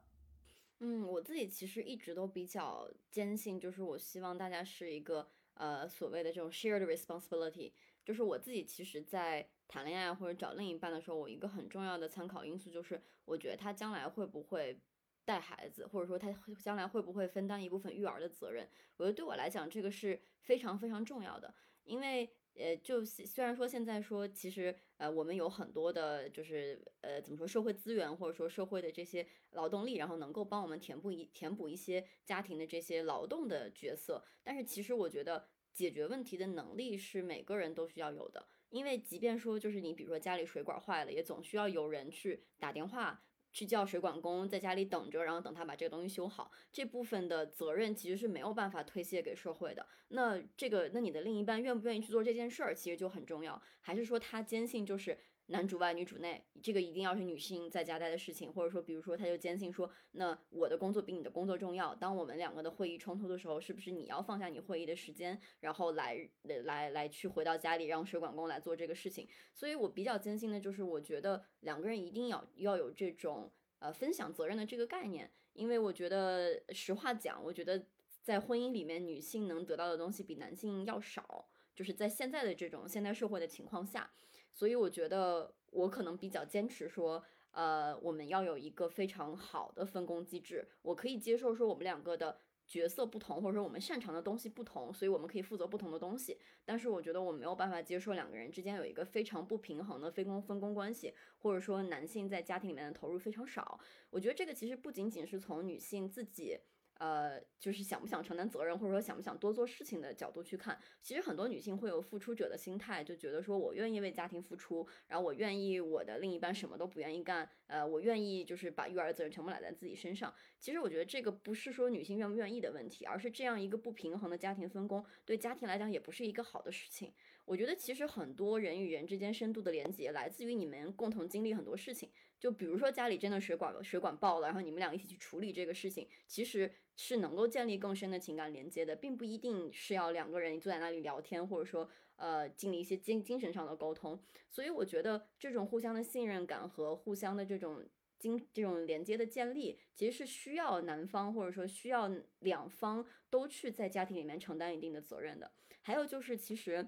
嗯，我自己其实一直都比较坚信，就是我希望大家是一个呃所谓的这种 shared responsibility。就是我自己其实，在谈恋爱或者找另一半的时候，我一个很重要的参考因素就是，我觉得他将来会不会带孩子，或者说他将来会不会分担一部分育儿的责任。我觉得对我来讲，这个是非常非常重要的，因为。呃，就虽然说现在说，其实呃，我们有很多的，就是呃，怎么说，社会资源或者说社会的这些劳动力，然后能够帮我们填补一填补一些家庭的这些劳动的角色，但是其实我觉得解决问题的能力是每个人都需要有的，因为即便说就是你比如说家里水管坏了，也总需要有人去打电话。去叫水管工在家里等着，然后等他把这个东西修好。这部分的责任其实是没有办法推卸给社会的。那这个，那你的另一半愿不愿意去做这件事儿，其实就很重要。还是说他坚信就是。男主外女主内，这个一定要是女性在家待的事情，或者说，比如说，他就坚信说，那我的工作比你的工作重要。当我们两个的会议冲突的时候，是不是你要放下你会议的时间，然后来来来去回到家里，让水管工来做这个事情？所以我比较坚信的就是，我觉得两个人一定要要有这种呃分享责任的这个概念，因为我觉得实话讲，我觉得在婚姻里面，女性能得到的东西比男性要少，就是在现在的这种现代社会的情况下。所以我觉得我可能比较坚持说，呃，我们要有一个非常好的分工机制。我可以接受说我们两个的角色不同，或者说我们擅长的东西不同，所以我们可以负责不同的东西。但是我觉得我没有办法接受两个人之间有一个非常不平衡的分工分工关系，或者说男性在家庭里面的投入非常少。我觉得这个其实不仅仅是从女性自己。呃，就是想不想承担责任，或者说想不想多做事情的角度去看，其实很多女性会有付出者的心态，就觉得说我愿意为家庭付出，然后我愿意我的另一半什么都不愿意干，呃，我愿意就是把育儿责任全部揽在自己身上。其实我觉得这个不是说女性愿不愿意的问题，而是这样一个不平衡的家庭分工，对家庭来讲也不是一个好的事情。我觉得其实很多人与人之间深度的连接，来自于你们共同经历很多事情。就比如说家里真的水管水管爆了，然后你们俩一起去处理这个事情，其实是能够建立更深的情感连接的，并不一定是要两个人坐在那里聊天，或者说呃经历一些精精神上的沟通。所以我觉得这种互相的信任感和互相的这种经这种连接的建立，其实是需要男方或者说需要两方都去在家庭里面承担一定的责任的。还有就是其实。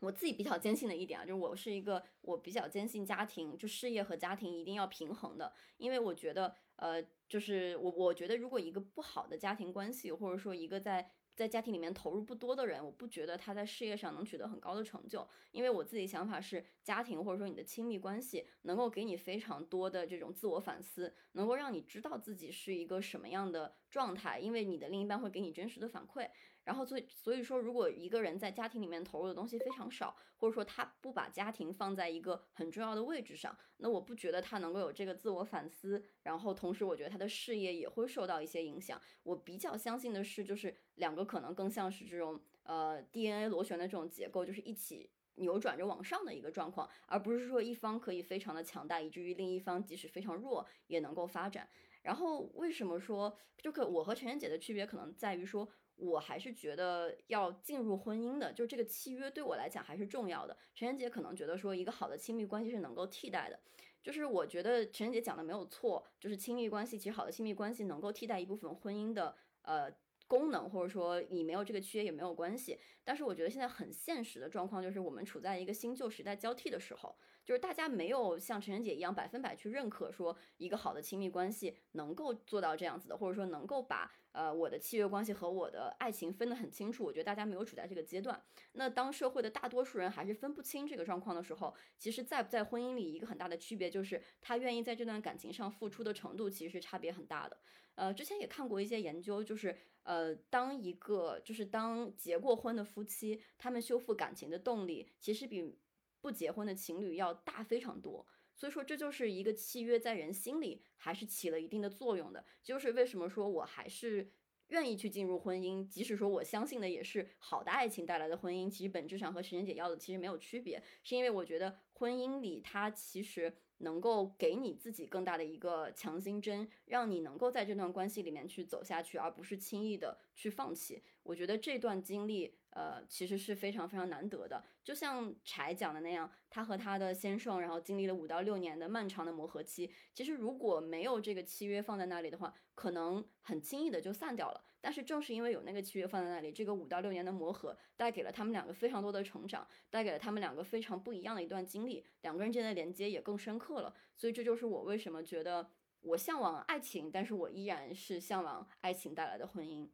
我自己比较坚信的一点啊，就是我是一个我比较坚信家庭就事业和家庭一定要平衡的，因为我觉得呃，就是我我觉得如果一个不好的家庭关系，或者说一个在在家庭里面投入不多的人，我不觉得他在事业上能取得很高的成就，因为我自己想法是家庭或者说你的亲密关系能够给你非常多的这种自我反思，能够让你知道自己是一个什么样的状态，因为你的另一半会给你真实的反馈。然后，所以所以说，如果一个人在家庭里面投入的东西非常少，或者说他不把家庭放在一个很重要的位置上，那我不觉得他能够有这个自我反思。然后，同时我觉得他的事业也会受到一些影响。我比较相信的是，就是两个可能更像是这种呃 DNA 螺旋的这种结构，就是一起扭转着往上的一个状况，而不是说一方可以非常的强大，以至于另一方即使非常弱也能够发展。然后，为什么说就可我和陈妍姐的区别可能在于说。我还是觉得要进入婚姻的，就这个契约对我来讲还是重要的。陈妍姐可能觉得说一个好的亲密关系是能够替代的，就是我觉得陈妍姐讲的没有错，就是亲密关系其实好的亲密关系能够替代一部分婚姻的呃功能，或者说你没有这个契约也没有关系。但是我觉得现在很现实的状况就是我们处在一个新旧时代交替的时候。就是大家没有像陈晨姐一样百分百去认可说一个好的亲密关系能够做到这样子的，或者说能够把呃我的契约关系和我的爱情分得很清楚。我觉得大家没有处在这个阶段。那当社会的大多数人还是分不清这个状况的时候，其实在不在婚姻里一个很大的区别就是他愿意在这段感情上付出的程度其实是差别很大的。呃，之前也看过一些研究，就是呃当一个就是当结过婚的夫妻，他们修复感情的动力其实比。不结婚的情侣要大非常多，所以说这就是一个契约在人心里还是起了一定的作用的。就是为什么说我还是愿意去进入婚姻，即使说我相信的也是好的爱情带来的婚姻，其实本质上和时间姐要的其实没有区别，是因为我觉得婚姻里它其实能够给你自己更大的一个强心针，让你能够在这段关系里面去走下去，而不是轻易的去放弃。我觉得这段经历。呃，其实是非常非常难得的，就像柴讲的那样，他和他的先生，然后经历了五到六年的漫长的磨合期。其实如果没有这个契约放在那里的话，可能很轻易的就散掉了。但是正是因为有那个契约放在那里，这个五到六年的磨合带给了他们两个非常多的成长，带给了他们两个非常不一样的一段经历，两个人之间的连接也更深刻了。所以这就是我为什么觉得我向往爱情，但是我依然是向往爱情带来的婚姻。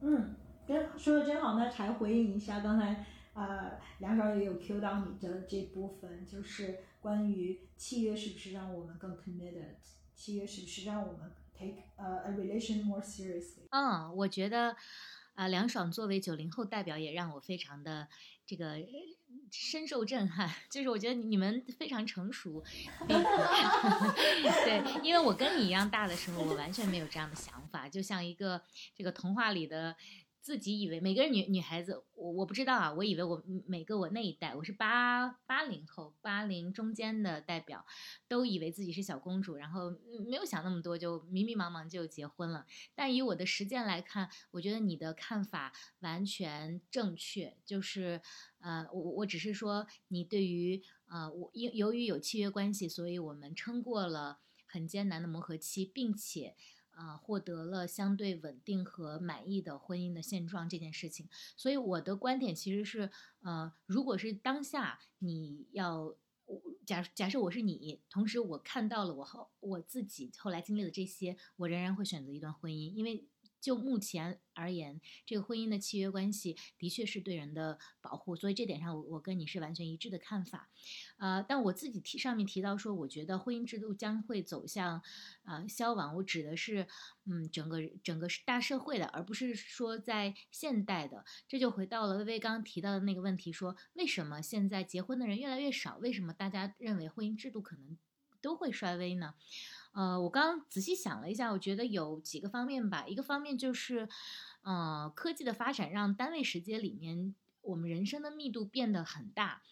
嗯。真说的真好，那才回应一下刚才，呃，梁爽也有 Q 到你的这部分，就是关于契约是不是让我们更 committed，契约是不是让我们 take a relation more seriously？嗯，我觉得，啊，梁爽作为九零后代表，也让我非常的这个深受震撼，就是我觉得你们非常成熟，对，因为我跟你一样大的时候，我完全没有这样的想法，就像一个这个童话里的。自己以为每个人女女孩子，我我不知道啊，我以为我每个我那一代，我是八八零后，八零中间的代表，都以为自己是小公主，然后没有想那么多，就迷迷茫茫就结婚了。但以我的实践来看，我觉得你的看法完全正确，就是呃，我我只是说你对于呃，我因由于有契约关系，所以我们撑过了很艰难的磨合期，并且。啊，获得了相对稳定和满意的婚姻的现状这件事情，所以我的观点其实是，呃，如果是当下你要，假假设我是你，同时我看到了我后我自己后来经历的这些，我仍然会选择一段婚姻，因为就目前而言，这个婚姻的契约关系的确是对人的保护，所以这点上我我跟你是完全一致的看法。呃，但我自己提上面提到说，我觉得婚姻制度将会走向呃消亡，我指的是嗯整个整个大社会的，而不是说在现代的。这就回到了微微刚刚提到的那个问题，说为什么现在结婚的人越来越少？为什么大家认为婚姻制度可能都会衰微呢？呃，我刚刚仔细想了一下，我觉得有几个方面吧。一个方面就是，呃，科技的发展让单位时间里面我们人生的密度变得很大。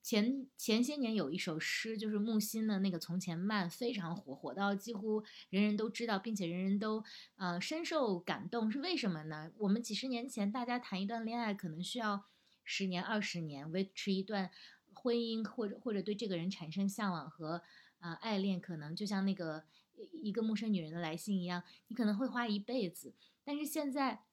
前前些年有一首诗，就是木心的那个《从前慢》，非常火，火到几乎人人都知道，并且人人都呃深受感动。是为什么呢？我们几十年前大家谈一段恋爱，可能需要十年、二十年维持一段婚姻，或者或者对这个人产生向往和。啊，爱恋可能就像那个一个陌生女人的来信一样，你可能会花一辈子。但是现在，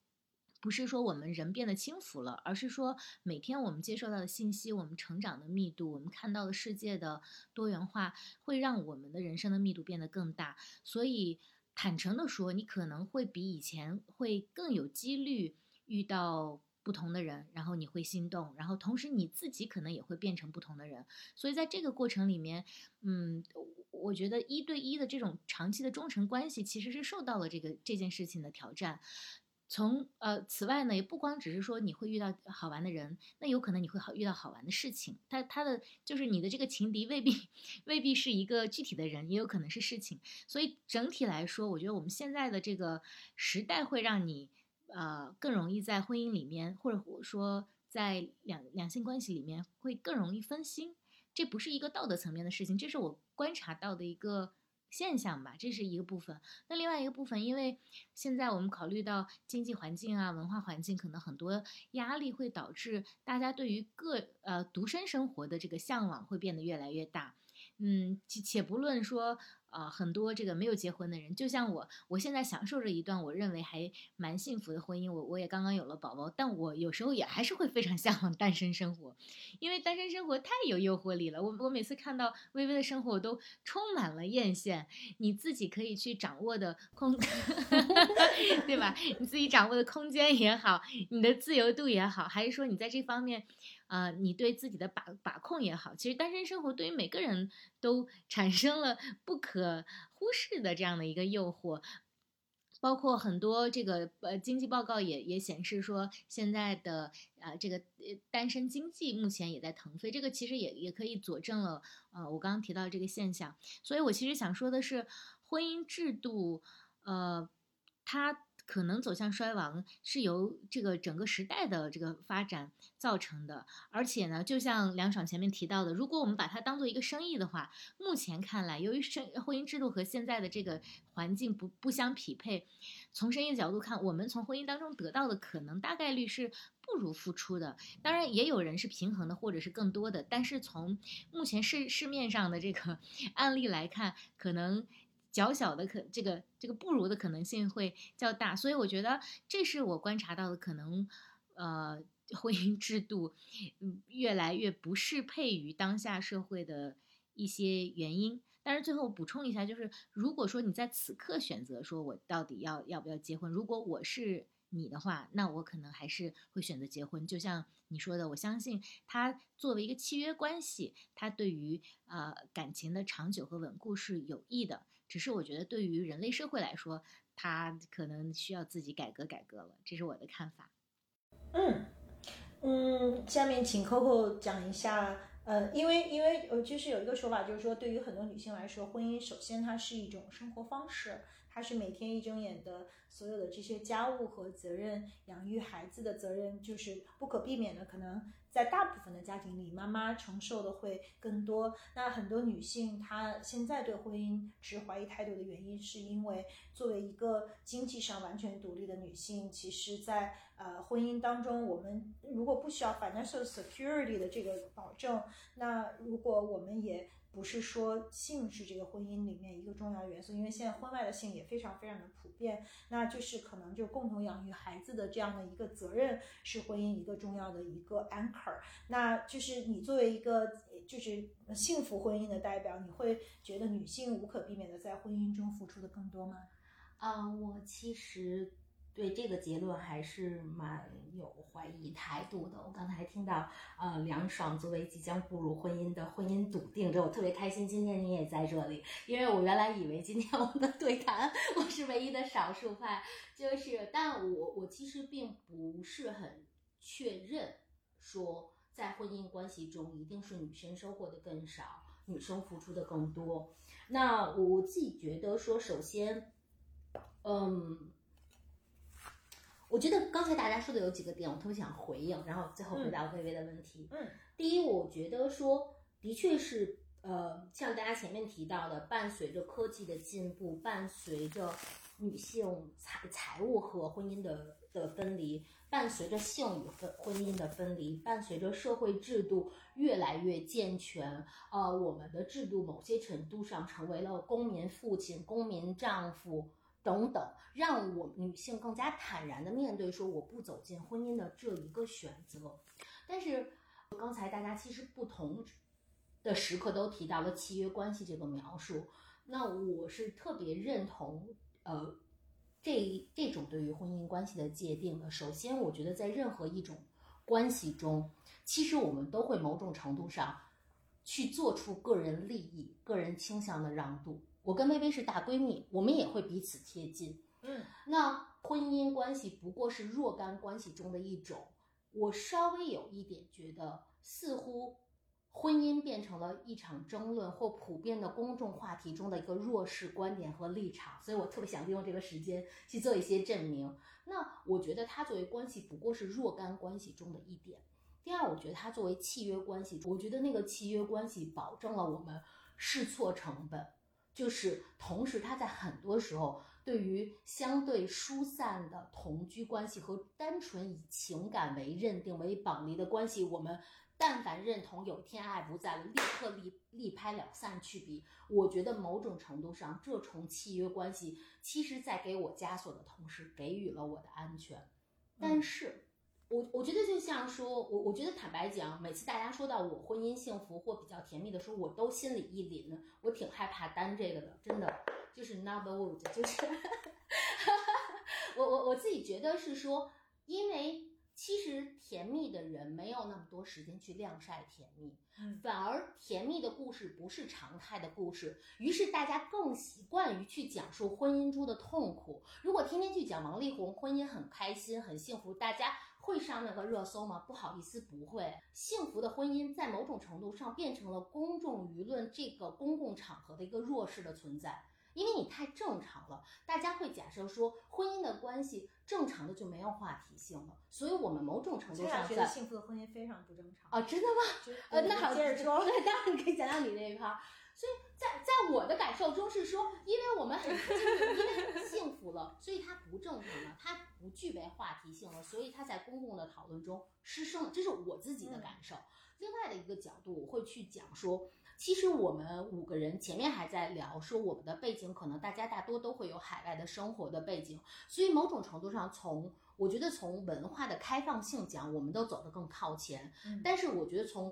不是说我们人变得轻浮了，而是说每天我们接受到的信息，我们成长的密度，我们看到的世界的多元化，会让我们的人生的密度变得更大。所以，坦诚的说，你可能会比以前会更有几率遇到。不同的人，然后你会心动，然后同时你自己可能也会变成不同的人，所以在这个过程里面，嗯，我觉得一对一的这种长期的忠诚关系其实是受到了这个这件事情的挑战。从呃，此外呢，也不光只是说你会遇到好玩的人，那有可能你会好遇到好玩的事情。他他的就是你的这个情敌未必未必是一个具体的人，也有可能是事情。所以整体来说，我觉得我们现在的这个时代会让你。呃，更容易在婚姻里面，或者说在两两性关系里面，会更容易分心。这不是一个道德层面的事情，这是我观察到的一个现象吧，这是一个部分。那另外一个部分，因为现在我们考虑到经济环境啊、文化环境，可能很多压力会导致大家对于个呃独身生活的这个向往会变得越来越大。嗯，且且不论说。啊，很多这个没有结婚的人，就像我，我现在享受着一段我认为还蛮幸福的婚姻。我我也刚刚有了宝宝，但我有时候也还是会非常 向往单身生活，因为单身生活太有诱惑力了。我我每次看到微微的生活，我都充满了艳羡。你自己可以去掌握的空，对吧？你自己掌握的空间也好，你的自由度也好，还是说你在这方面。啊，你对自己的把把控也好，其实单身生活对于每个人都产生了不可忽视的这样的一个诱惑，包括很多这个呃经济报告也也显示说，现在的啊这个单身经济目前也在腾飞，这个其实也也可以佐证了呃我刚刚提到这个现象，所以我其实想说的是，婚姻制度呃它。可能走向衰亡是由这个整个时代的这个发展造成的，而且呢，就像梁爽前面提到的，如果我们把它当做一个生意的话，目前看来，由于生婚姻制度和现在的这个环境不不相匹配，从生意的角度看，我们从婚姻当中得到的可能大概率是不如付出的。当然，也有人是平衡的，或者是更多的，但是从目前市市面上的这个 案例来看，可能。较小的可这个这个不如的可能性会较大，所以我觉得这是我观察到的可能，呃，婚姻制度越来越不适配于当下社会的一些原因。但是最后补充一下，就是如果说你在此刻选择说我到底要要不要结婚，如果我是你的话，那我可能还是会选择结婚。就像你说的，我相信它作为一个契约关系，它对于呃感情的长久和稳固是有益的。只是我觉得，对于人类社会来说，它可能需要自己改革改革了，这是我的看法。嗯嗯，下面请 Coco 讲一下，呃，因为因为呃，其实有一个说法，就是说，对于很多女性来说，婚姻首先它是一种生活方式，她是每天一睁眼的所有的这些家务和责任，养育孩子的责任，就是不可避免的可能。在大部分的家庭里，妈妈承受的会更多。那很多女性，她现在对婚姻持怀疑态度的原因，是因为作为一个经济上完全独立的女性，其实，在呃婚姻当中，我们如果不需要 financial security 的这个保证，那如果我们也。不是说性是这个婚姻里面一个重要元素，因为现在婚外的性也非常非常的普遍，那就是可能就共同养育孩子的这样的一个责任是婚姻一个重要的一个 anchor。那就是你作为一个就是幸福婚姻的代表，你会觉得女性无可避免的在婚姻中付出的更多吗？啊，我其实对这个结论还是蛮有怀疑态度的。我刚才听到，呃，梁爽作为即将步入婚姻的婚姻笃定者，我特别开心，今天你也在这里，因为我原来以为今天我们的对谈我是唯一的少数派，就是，但我我其实并不是很确认说，在婚姻关系中一定是女生收获的更少，女生付出的更多。那我自己觉得说，首先，嗯。我觉得刚才大家说的有几个点，我特别想回应，然后最后回答薇薇的问题。嗯，第一，我觉得说的确是，呃，像大家前面提到的，伴随着科技的进步，伴随着女性财财务和婚姻的的分离，伴随着性与婚婚姻的分离，伴随着社会制度越来越健全，呃，我们的制度某些程度上成为了公民父亲、公民丈夫。等等，让我女性更加坦然的面对说我不走进婚姻的这一个选择。但是刚才大家其实不同的时刻都提到了契约关系这个描述，那我是特别认同呃这这种对于婚姻关系的界定的。首先，我觉得在任何一种关系中，其实我们都会某种程度上去做出个人利益、个人倾向的让渡。我跟薇薇是大闺蜜，我们也会彼此贴近。嗯，那婚姻关系不过是若干关系中的一种。我稍微有一点觉得，似乎婚姻变成了一场争论或普遍的公众话题中的一个弱势观点和立场，所以我特别想利用这个时间去做一些证明。那我觉得它作为关系不过是若干关系中的一点。第二，我觉得它作为契约关系，我觉得那个契约关系保证了我们试错成本。就是同时，他在很多时候对于相对疏散的同居关系和单纯以情感为认定为绑离的关系，我们但凡认同有一天爱不在了，立刻立立拍两散去比，我觉得某种程度上，这重契约关系其实在给我枷锁的同时，给予了我的安全，但是。我我觉得就像说，我我觉得坦白讲，每次大家说到我婚姻幸福或比较甜蜜的时候，我都心里一凛，我挺害怕担这个的，真的就是 not the wood，就是 我我我自己觉得是说，因为。其实甜蜜的人没有那么多时间去晾晒甜蜜，反而甜蜜的故事不是常态的故事，于是大家更习惯于去讲述婚姻中的痛苦。如果天天去讲王力宏婚姻很开心很幸福，大家会上那个热搜吗？不好意思，不会。幸福的婚姻在某种程度上变成了公众舆论这个公共场合的一个弱势的存在。因为你太正常了，大家会假设说婚姻的关系正常的就没有话题性了，所以我们某种程度上觉得幸福的婚姻非常不正常啊，真的吗？呃，那好，接着说，对，当然你可以讲讲你那一趴。所以在在我的感受中是说，因为我们很因为很幸福了，所以它不正常了，它不具备话题性了，所以它在公共的讨论中失声了，这是我自己的感受。另外的一个角度，我会去讲说。其实我们五个人前面还在聊说我们的背景，可能大家大多都会有海外的生活的背景，所以某种程度上，从我觉得从文化的开放性讲，我们都走得更靠前。但是我觉得从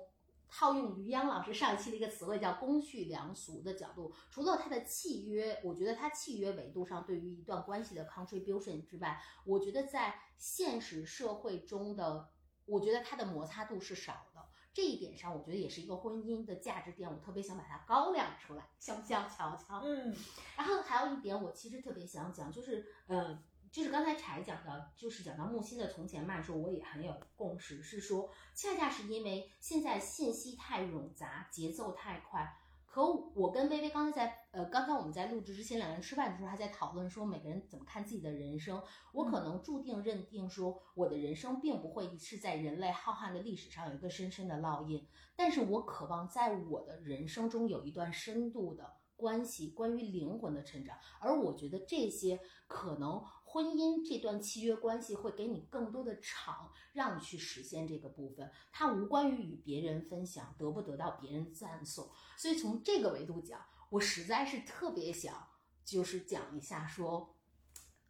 套用于央老师上一期的一个词汇叫公序良俗的角度，除了它的契约，我觉得它契约维度上对于一段关系的 contribution 之外，我觉得在现实社会中的，我觉得它的摩擦度是少的。这一点上，我觉得也是一个婚姻的价值点，我特别想把它高亮出来，想不想瞧瞧？嗯。然后还有一点，我其实特别想讲，就是呃，就是刚才柴讲的，就是讲到木心的从前慢时候，我也很有共识，是说，恰恰是因为现在信息太冗杂，节奏太快。可我跟微微刚才在呃，刚才我们在录制之前，两个人吃饭的时候还在讨论说每个人怎么看自己的人生。我可能注定认定说我的人生并不会是在人类浩瀚的历史上有一个深深的烙印，但是我渴望在我的人生中有一段深度的关系，关于灵魂的成长。而我觉得这些可能。婚姻这段契约关系会给你更多的场，让你去实现这个部分。它无关于与别人分享，得不得到别人赞颂。所以从这个维度讲，我实在是特别想，就是讲一下说，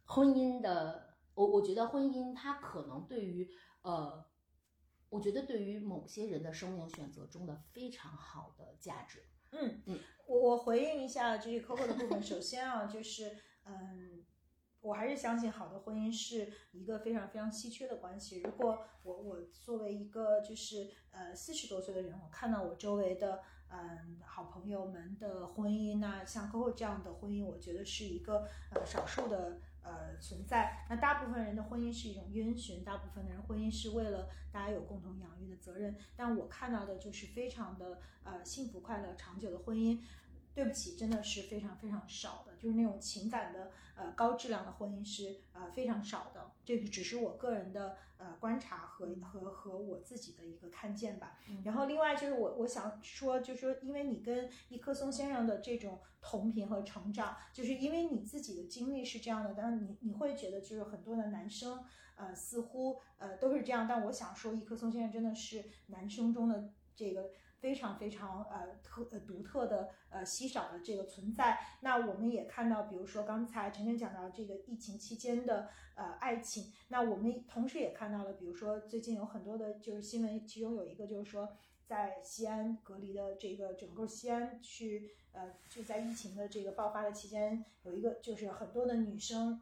婚姻的，我我觉得婚姻它可能对于，呃，我觉得对于某些人的生命选择中的非常好的价值。嗯嗯，我我回应一下就是 Coco 的部分。首先啊，就是嗯。我还是相信好的婚姻是一个非常非常稀缺的关系。如果我我作为一个就是呃四十多岁的人，我看到我周围的嗯好朋友们的婚姻那像 Coco 这样的婚姻，我觉得是一个呃少数的呃存在。那大部分人的婚姻是一种遵循，大部分的人婚姻是为了大家有共同养育的责任。但我看到的就是非常的呃幸福、快乐、长久的婚姻。对不起，真的是非常非常少的，就是那种情感的呃高质量的婚姻是呃非常少的。这个只是我个人的呃观察和和和我自己的一个看见吧。然后另外就是我我想说，就是说因为你跟一棵松先生的这种同频和成长，就是因为你自己的经历是这样的，但是你你会觉得就是很多的男生呃似乎呃都是这样，但我想说一棵松先生真的是男生中的这个。非常非常呃特呃独特的呃稀少的这个存在。那我们也看到，比如说刚才晨晨讲到这个疫情期间的呃爱情，那我们同时也看到了，比如说最近有很多的就是新闻，其中有一个就是说在西安隔离的这个整个西安去呃就在疫情的这个爆发的期间，有一个就是很多的女生。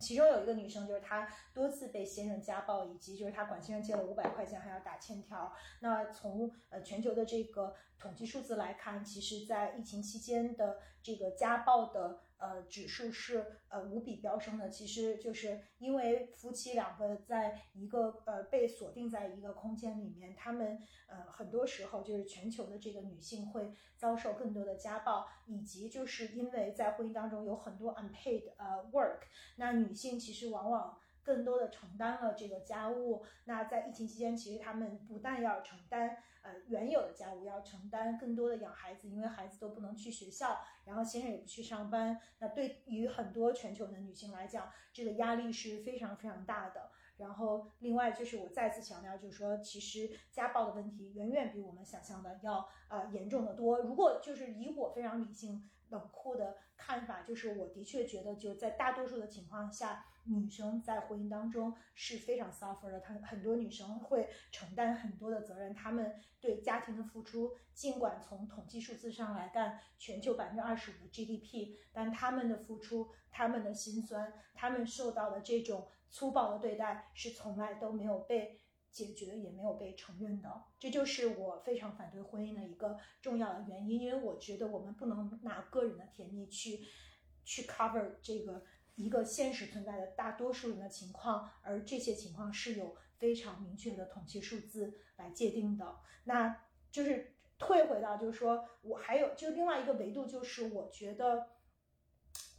其中有一个女生，就是她多次被先生家暴，以及就是她管先生借了五百块钱还要打欠条。那从呃全球的这个统计数字来看，其实，在疫情期间的这个家暴的。呃，指数是呃无比飙升的，其实就是因为夫妻两个在一个呃被锁定在一个空间里面，他们呃很多时候就是全球的这个女性会遭受更多的家暴，以及就是因为在婚姻当中有很多 unpaid 呃 work，那女性其实往往更多的承担了这个家务，那在疫情期间，其实他们不但要承担。呃，原有的家务要承担更多的养孩子，因为孩子都不能去学校，然后先生也不去上班。那对于很多全球的女性来讲，这个压力是非常非常大的。然后另外就是我再次强调，就是说，其实家暴的问题远远比我们想象的要呃严重的多。如果就是以我非常理性冷酷的看法，就是我的确觉得，就在大多数的情况下。女生在婚姻当中是非常 suffer 的，她很多女生会承担很多的责任，她们对家庭的付出，尽管从统计数字上来看，全球百分之二十五的 GDP，但她们的付出，她们的辛酸，她们受到的这种粗暴的对待，是从来都没有被解决，也没有被承认的。这就是我非常反对婚姻的一个重要的原因，因为我觉得我们不能拿个人的甜蜜去去 cover 这个。一个现实存在的大多数人的情况，而这些情况是有非常明确的统计数字来界定的。那就是退回到，就是说我还有就另外一个维度，就是我觉得，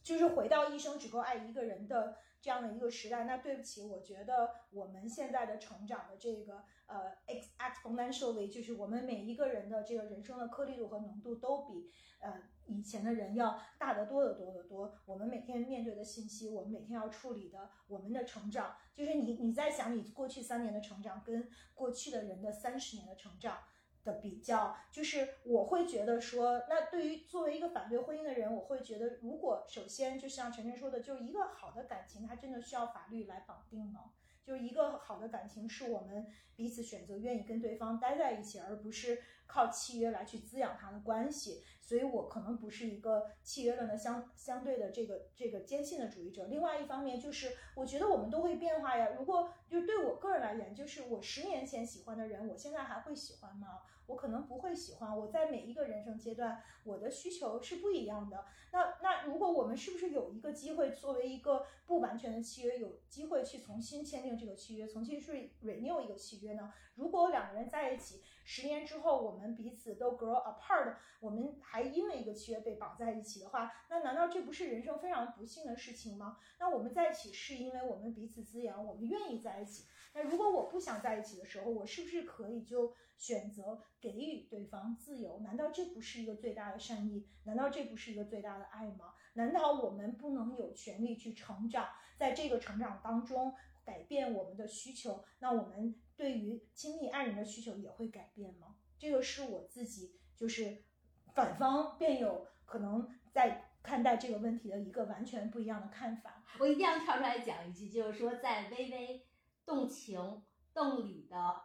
就是回到一生只够爱一个人的这样的一个时代。那对不起，我觉得我们现在的成长的这个呃 exponentially，就是我们每一个人的这个人生的颗粒度和浓度都比呃。以前的人要大得多得多得多。我们每天面对的信息，我们每天要处理的，我们的成长，就是你你在想你过去三年的成长跟过去的人的三十年的成长的比较，就是我会觉得说，那对于作为一个反对婚姻的人，我会觉得，如果首先就像晨晨说的，就是一个好的感情，它真的需要法律来绑定吗？就是一个好的感情，是我们彼此选择愿意跟对方待在一起，而不是靠契约来去滋养他的关系。所以我可能不是一个契约论的相相对的这个这个坚信的主义者。另外一方面，就是我觉得我们都会变化呀。如果就对我个人来言，就是我十年前喜欢的人，我现在还会喜欢吗？我可能不会喜欢。我在每一个人生阶段，我的需求是不一样的。那那如果我们是不是有一个机会，作为一个不完全的契约，有机会去重新签订这个契约，重新去 renew 一个契约呢？如果两个人在一起，十年之后我们彼此都 grow apart，我们还因为一个契约被绑在一起的话，那难道这不是人生非常不幸的事情吗？那我们在一起是因为我们彼此滋养，我们愿意在一起。那如果我不想在一起的时候，我是不是可以就选择给予对方自由？难道这不是一个最大的善意？难道这不是一个最大的爱吗？难道我们不能有权利去成长，在这个成长当中改变我们的需求？那我们对于亲密爱人的需求也会改变吗？这个是我自己就是反方便有可能在看待这个问题的一个完全不一样的看法。我一定要跳出来讲一句，就是说在微微。动情动理的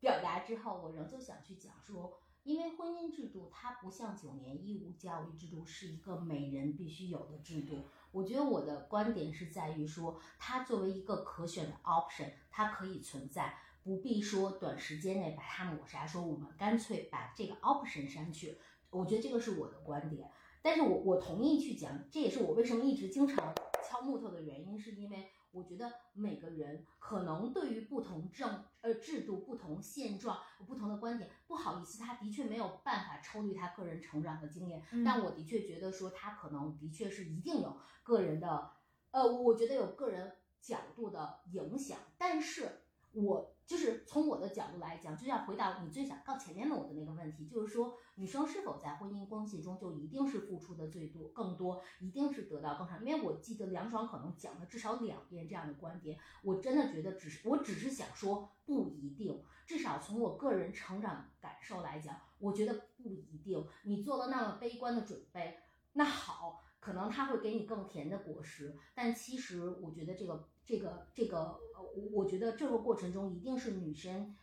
表达之后，我仍旧想去讲说，因为婚姻制度它不像九年义务教育制度是一个每人必须有的制度，我觉得我的观点是在于说，它作为一个可选的 option，它可以存在，不必说短时间内把它抹杀，说我们干脆把这个 option 删去。我觉得这个是我的观点，但是我我同意去讲，这也是我为什么一直经常敲木头的原因，是因为。我觉得每个人可能对于不同政呃制度、不同现状有不同的观点。不好意思，他的确没有办法抽离他个人成长的经验，但我的确觉得说他可能的确是一定有个人的，呃，我觉得有个人角度的影响，但是。我就是从我的角度来讲，就要回答你最想到前面的我的那个问题，就是说女生是否在婚姻关系中就一定是付出的最多、更多，一定是得到更少？因为我记得梁爽可能讲了至少两遍这样的观点，我真的觉得只是我只是想说不一定，至少从我个人成长感受来讲，我觉得不一定。你做了那么悲观的准备，那好。可能他会给你更甜的果实，但其实我觉得这个这个这个，呃，我觉得这个过程中一定是女生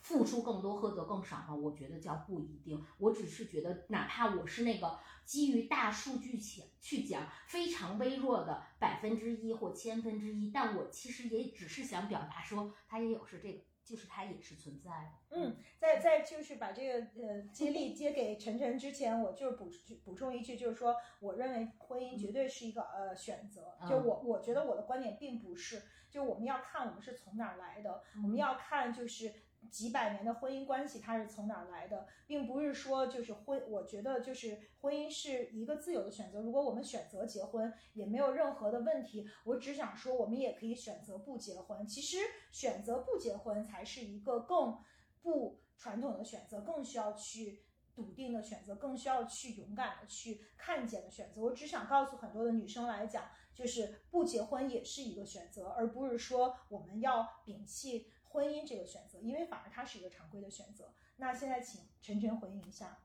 付出更多，获得更少吗？我觉得叫不一定。我只是觉得，哪怕我是那个基于大数据去去讲非常微弱的百分之一或千分之一，但我其实也只是想表达说，他也有是这个。就是它也是存在的。嗯，在在就是把这个呃接力接给晨晨之前，我就是补补充一句，就是说，我认为婚姻绝对是一个呃选择。就我我觉得我的观点并不是，就我们要看我们是从哪儿来的，我们要看就是。几百年的婚姻关系，它是从哪儿来的，并不是说就是婚，我觉得就是婚姻是一个自由的选择。如果我们选择结婚，也没有任何的问题。我只想说，我们也可以选择不结婚。其实选择不结婚才是一个更不传统的选择，更需要去笃定的选择，更需要去勇敢的去看见的选择。我只想告诉很多的女生来讲，就是不结婚也是一个选择，而不是说我们要摒弃。婚姻这个选择，因为反而它是一个常规的选择。那现在请晨晨回应一下。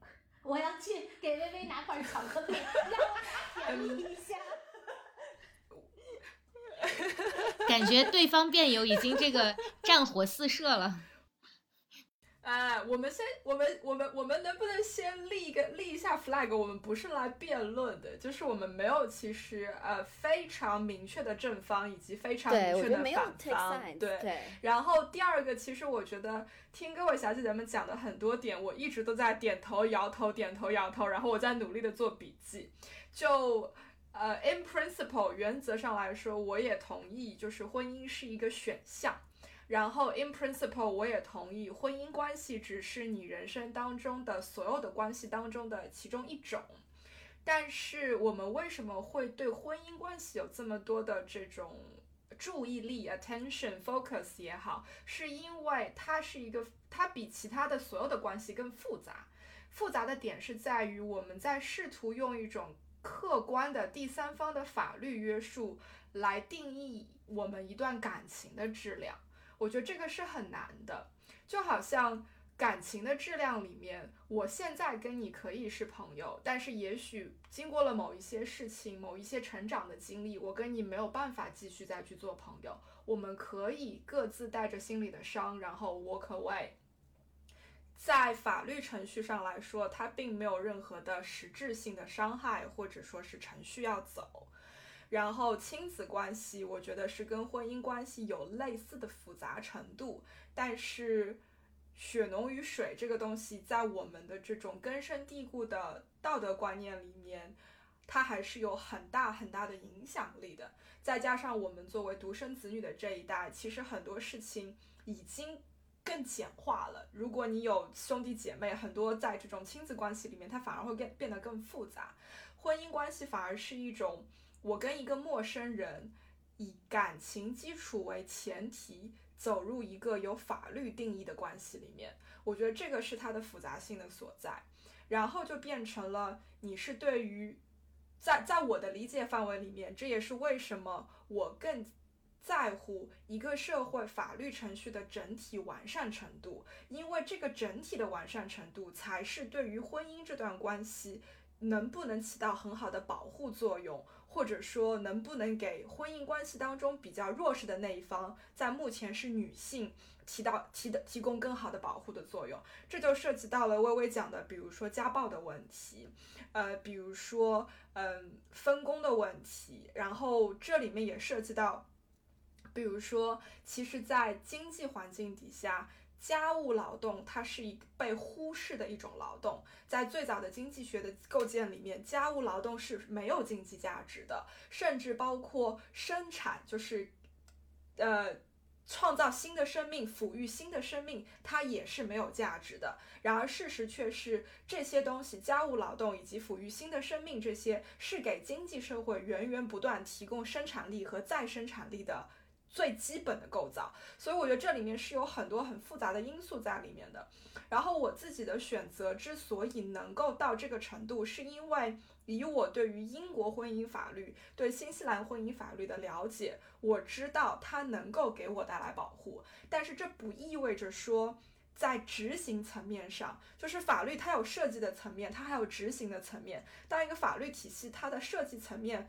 我要去给微微拿块巧克力，让我甜一下。感觉对方辩友已经这个战火四射了。哎，我们先，我们，我们，我们能不能先立一个立一下 flag？我们不是来辩论的，就是我们没有其实呃非常明确的正方以及非常明确的反方。对，然后第二个，其实我觉得听各位小姐姐们讲的很多点，我一直都在点头摇头，点头摇头，然后我在努力的做笔记。就呃，in principle 原则上来说，我也同意，就是婚姻是一个选项。然后，in principle，我也同意，婚姻关系只是你人生当中的所有的关系当中的其中一种。但是，我们为什么会对婚姻关系有这么多的这种注意力 （attention focus） 也好，是因为它是一个，它比其他的所有的关系更复杂。复杂的点是在于，我们在试图用一种客观的第三方的法律约束来定义我们一段感情的质量。我觉得这个是很难的，就好像感情的质量里面，我现在跟你可以是朋友，但是也许经过了某一些事情、某一些成长的经历，我跟你没有办法继续再去做朋友。我们可以各自带着心里的伤，然后 walk away。在法律程序上来说，它并没有任何的实质性的伤害，或者说是程序要走。然后亲子关系，我觉得是跟婚姻关系有类似的复杂程度，但是血浓于水这个东西，在我们的这种根深蒂固的道德观念里面，它还是有很大很大的影响力的。再加上我们作为独生子女的这一代，其实很多事情已经更简化了。如果你有兄弟姐妹，很多在这种亲子关系里面，它反而会变变得更复杂。婚姻关系反而是一种。我跟一个陌生人以感情基础为前提走入一个有法律定义的关系里面，我觉得这个是它的复杂性的所在。然后就变成了你是对于在在我的理解范围里面，这也是为什么我更在乎一个社会法律程序的整体完善程度，因为这个整体的完善程度才是对于婚姻这段关系能不能起到很好的保护作用，或者说能不能给婚姻关系当中比较弱势的那一方，在目前是女性。提到提的提供更好的保护的作用，这就涉及到了微微讲的，比如说家暴的问题，呃，比如说嗯分工的问题，然后这里面也涉及到，比如说，其实，在经济环境底下，家务劳动它是一被忽视的一种劳动，在最早的经济学的构建里面，家务劳动是没有经济价值的，甚至包括生产，就是呃。创造新的生命，抚育新的生命，它也是没有价值的。然而事实却是，这些东西，家务劳动以及抚育新的生命，这些是给经济社会源源不断提供生产力和再生产力的最基本的构造。所以我觉得这里面是有很多很复杂的因素在里面的。然后我自己的选择之所以能够到这个程度，是因为。以我对于英国婚姻法律、对新西兰婚姻法律的了解，我知道它能够给我带来保护，但是这不意味着说在执行层面上，就是法律它有设计的层面，它还有执行的层面。当一个法律体系它的设计层面。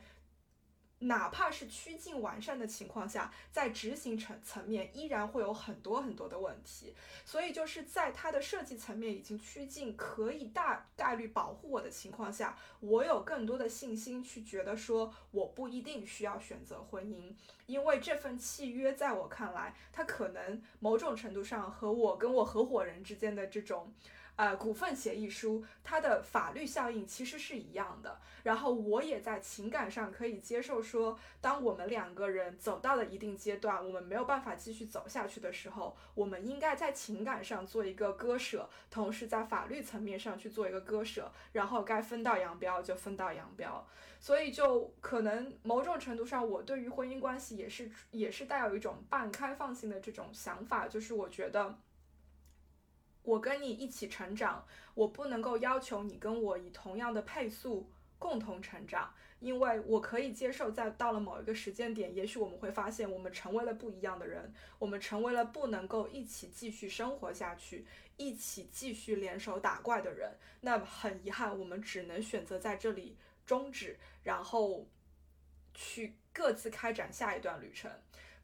哪怕是趋近完善的情况下，在执行层层面依然会有很多很多的问题，所以就是在它的设计层面已经趋近可以大概率保护我的情况下，我有更多的信心去觉得说我不一定需要选择婚姻，因为这份契约在我看来，它可能某种程度上和我跟我合伙人之间的这种。呃，股份协议书它的法律效应其实是一样的。然后我也在情感上可以接受说，当我们两个人走到了一定阶段，我们没有办法继续走下去的时候，我们应该在情感上做一个割舍，同时在法律层面上去做一个割舍，然后该分道扬镳就分道扬镳。所以就可能某种程度上，我对于婚姻关系也是也是带有一种半开放性的这种想法，就是我觉得。我跟你一起成长，我不能够要求你跟我以同样的配速共同成长，因为我可以接受，在到了某一个时间点，也许我们会发现我们成为了不一样的人，我们成为了不能够一起继续生活下去，一起继续联手打怪的人。那很遗憾，我们只能选择在这里终止，然后去各自开展下一段旅程。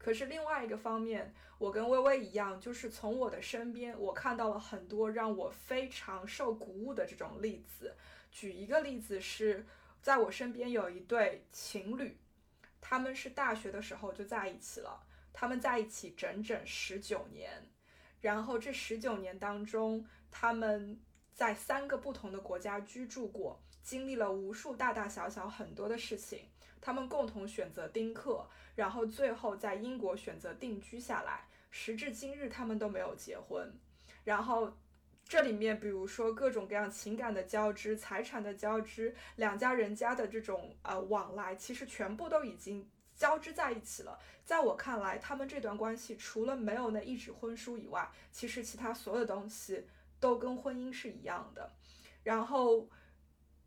可是另外一个方面，我跟微微一样，就是从我的身边，我看到了很多让我非常受鼓舞的这种例子。举一个例子是，在我身边有一对情侣，他们是大学的时候就在一起了，他们在一起整整十九年，然后这十九年当中，他们在三个不同的国家居住过，经历了无数大大小小很多的事情，他们共同选择丁克。然后最后在英国选择定居下来，时至今日他们都没有结婚。然后这里面比如说各种各样情感的交织、财产的交织、两家人家的这种呃往来，其实全部都已经交织在一起了。在我看来，他们这段关系除了没有那一纸婚书以外，其实其他所有东西都跟婚姻是一样的。然后。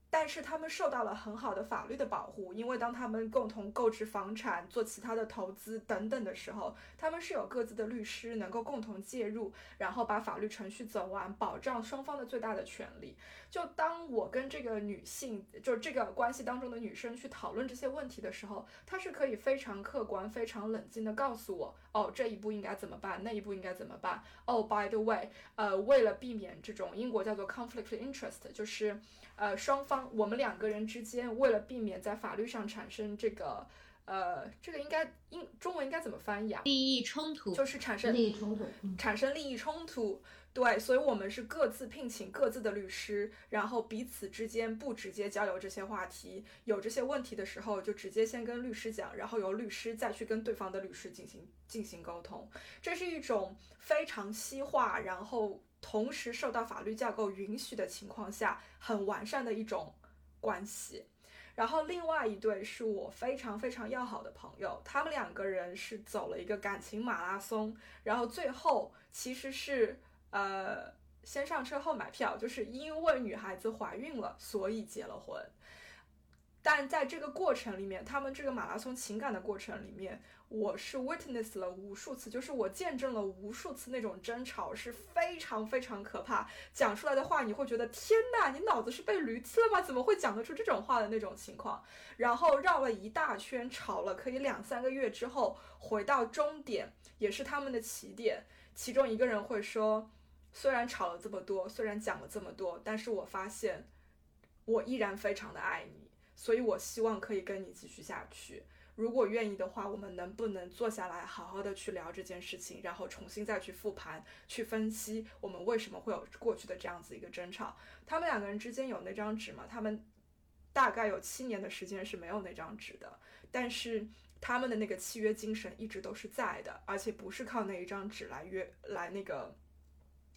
但是他们受到了很好的法律的保护，因为当他们共同购置房产、做其他的投资等等的时候，他们是有各自的律师能够共同介入，然后把法律程序走完，保障双方的最大的权利。就当我跟这个女性，就这个关系当中的女生去讨论这些问题的时候，她是可以非常客观、非常冷静的告诉我，哦，这一步应该怎么办，那一步应该怎么办。哦，by the way，呃，为了避免这种英国叫做 conflict interest，就是。呃，双方我们两个人之间，为了避免在法律上产生这个，呃，这个应该英中文应该怎么翻译啊？利益冲突，就是产生利益冲突，产生利益冲突。对，所以我们是各自聘请各自的律师，然后彼此之间不直接交流这些话题，有这些问题的时候就直接先跟律师讲，然后由律师再去跟对方的律师进行进行沟通。这是一种非常西化，然后。同时受到法律架构允许的情况下，很完善的一种关系。然后另外一对是我非常非常要好的朋友，他们两个人是走了一个感情马拉松，然后最后其实是呃先上车后买票，就是因为女孩子怀孕了，所以结了婚。但在这个过程里面，他们这个马拉松情感的过程里面，我是 witness 了无数次，就是我见证了无数次那种争吵，是非常非常可怕。讲出来的话，你会觉得天呐，你脑子是被驴踢了吗？怎么会讲得出这种话的那种情况？然后绕了一大圈，吵了可以两三个月之后，回到终点，也是他们的起点。其中一个人会说，虽然吵了这么多，虽然讲了这么多，但是我发现我依然非常的爱你，所以我希望可以跟你继续下去。如果愿意的话，我们能不能坐下来好好的去聊这件事情，然后重新再去复盘，去分析我们为什么会有过去的这样子一个争吵？他们两个人之间有那张纸吗？他们大概有七年的时间是没有那张纸的，但是。他们的那个契约精神一直都是在的，而且不是靠那一张纸来约来那个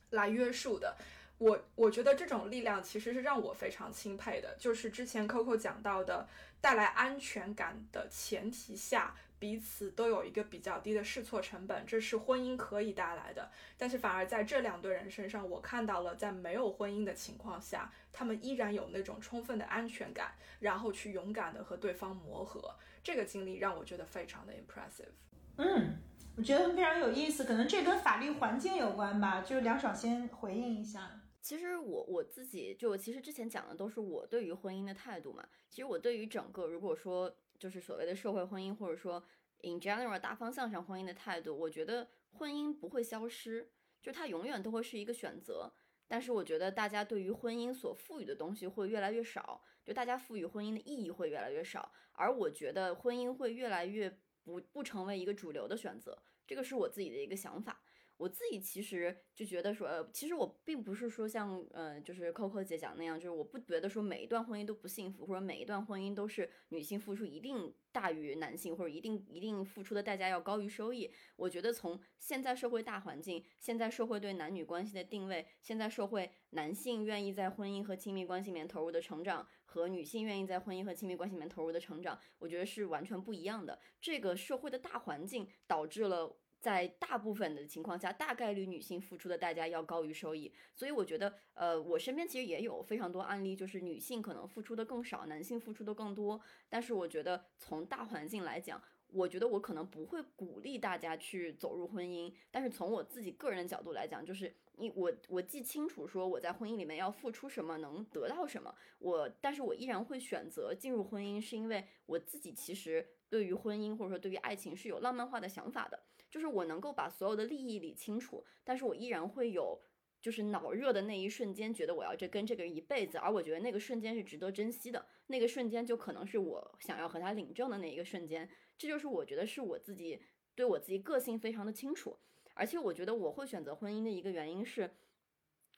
来约束的。我我觉得这种力量其实是让我非常钦佩的。就是之前 Coco 讲到的，带来安全感的前提下，彼此都有一个比较低的试错成本，这是婚姻可以带来的。但是反而在这两对人身上，我看到了在没有婚姻的情况下，他们依然有那种充分的安全感，然后去勇敢的和对方磨合。这个经历让我觉得非常的 impressive。嗯，我觉得非常有意思，可能这跟法律环境有关吧。就是梁爽先回应一下。其实我我自己就其实之前讲的都是我对于婚姻的态度嘛。其实我对于整个如果说就是所谓的社会婚姻，或者说 in general 大方向上婚姻的态度，我觉得婚姻不会消失，就它永远都会是一个选择。但是我觉得大家对于婚姻所赋予的东西会越来越少，就大家赋予婚姻的意义会越来越少，而我觉得婚姻会越来越不不成为一个主流的选择，这个是我自己的一个想法。我自己其实就觉得说，呃，其实我并不是说像，呃，就是 Coco 姐讲那样，就是我不觉得说每一段婚姻都不幸福，或者每一段婚姻都是女性付出一定大于男性，或者一定一定付出的代价要高于收益。我觉得从现在社会大环境，现在社会对男女关系的定位，现在社会男性愿意在婚姻和亲密关系里面投入的成长，和女性愿意在婚姻和亲密关系里面投入的成长，我觉得是完全不一样的。这个社会的大环境导致了。在大部分的情况下，大概率女性付出的代价要高于收益，所以我觉得，呃，我身边其实也有非常多案例，就是女性可能付出的更少，男性付出的更多。但是我觉得从大环境来讲，我觉得我可能不会鼓励大家去走入婚姻。但是从我自己个人的角度来讲，就是你我我既清楚说我在婚姻里面要付出什么，能得到什么，我但是我依然会选择进入婚姻，是因为我自己其实对于婚姻或者说对于爱情是有浪漫化的想法的。就是我能够把所有的利益理清楚，但是我依然会有就是脑热的那一瞬间，觉得我要这跟这个人一辈子，而我觉得那个瞬间是值得珍惜的，那个瞬间就可能是我想要和他领证的那一个瞬间，这就是我觉得是我自己对我自己个性非常的清楚，而且我觉得我会选择婚姻的一个原因是，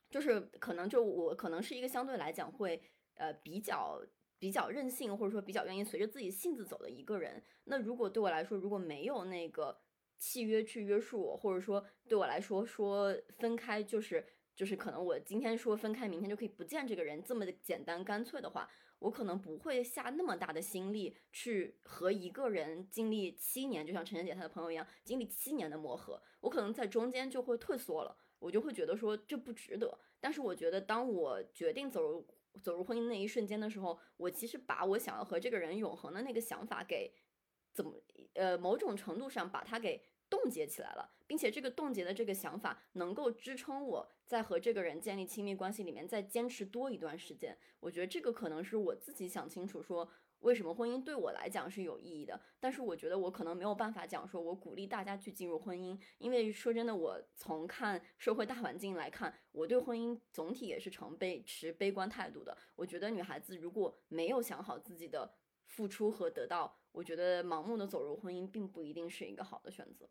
就是可能就我可能是一个相对来讲会呃比较比较任性，或者说比较愿意随着自己性子走的一个人，那如果对我来说如果没有那个。契约去约束我，或者说对我来说说分开就是就是可能我今天说分开，明天就可以不见这个人这么的简单干脆的话，我可能不会下那么大的心力去和一个人经历七年，就像陈晨姐她的朋友一样，经历七年的磨合，我可能在中间就会退缩了，我就会觉得说这不值得。但是我觉得当我决定走入走入婚姻那一瞬间的时候，我其实把我想要和这个人永恒的那个想法给怎么呃某种程度上把它给。冻结起来了，并且这个冻结的这个想法能够支撑我在和这个人建立亲密关系里面再坚持多一段时间。我觉得这个可能是我自己想清楚说为什么婚姻对我来讲是有意义的。但是我觉得我可能没有办法讲说我鼓励大家去进入婚姻，因为说真的，我从看社会大环境来看，我对婚姻总体也是呈悲持悲观态度的。我觉得女孩子如果没有想好自己的付出和得到，我觉得盲目的走入婚姻并不一定是一个好的选择。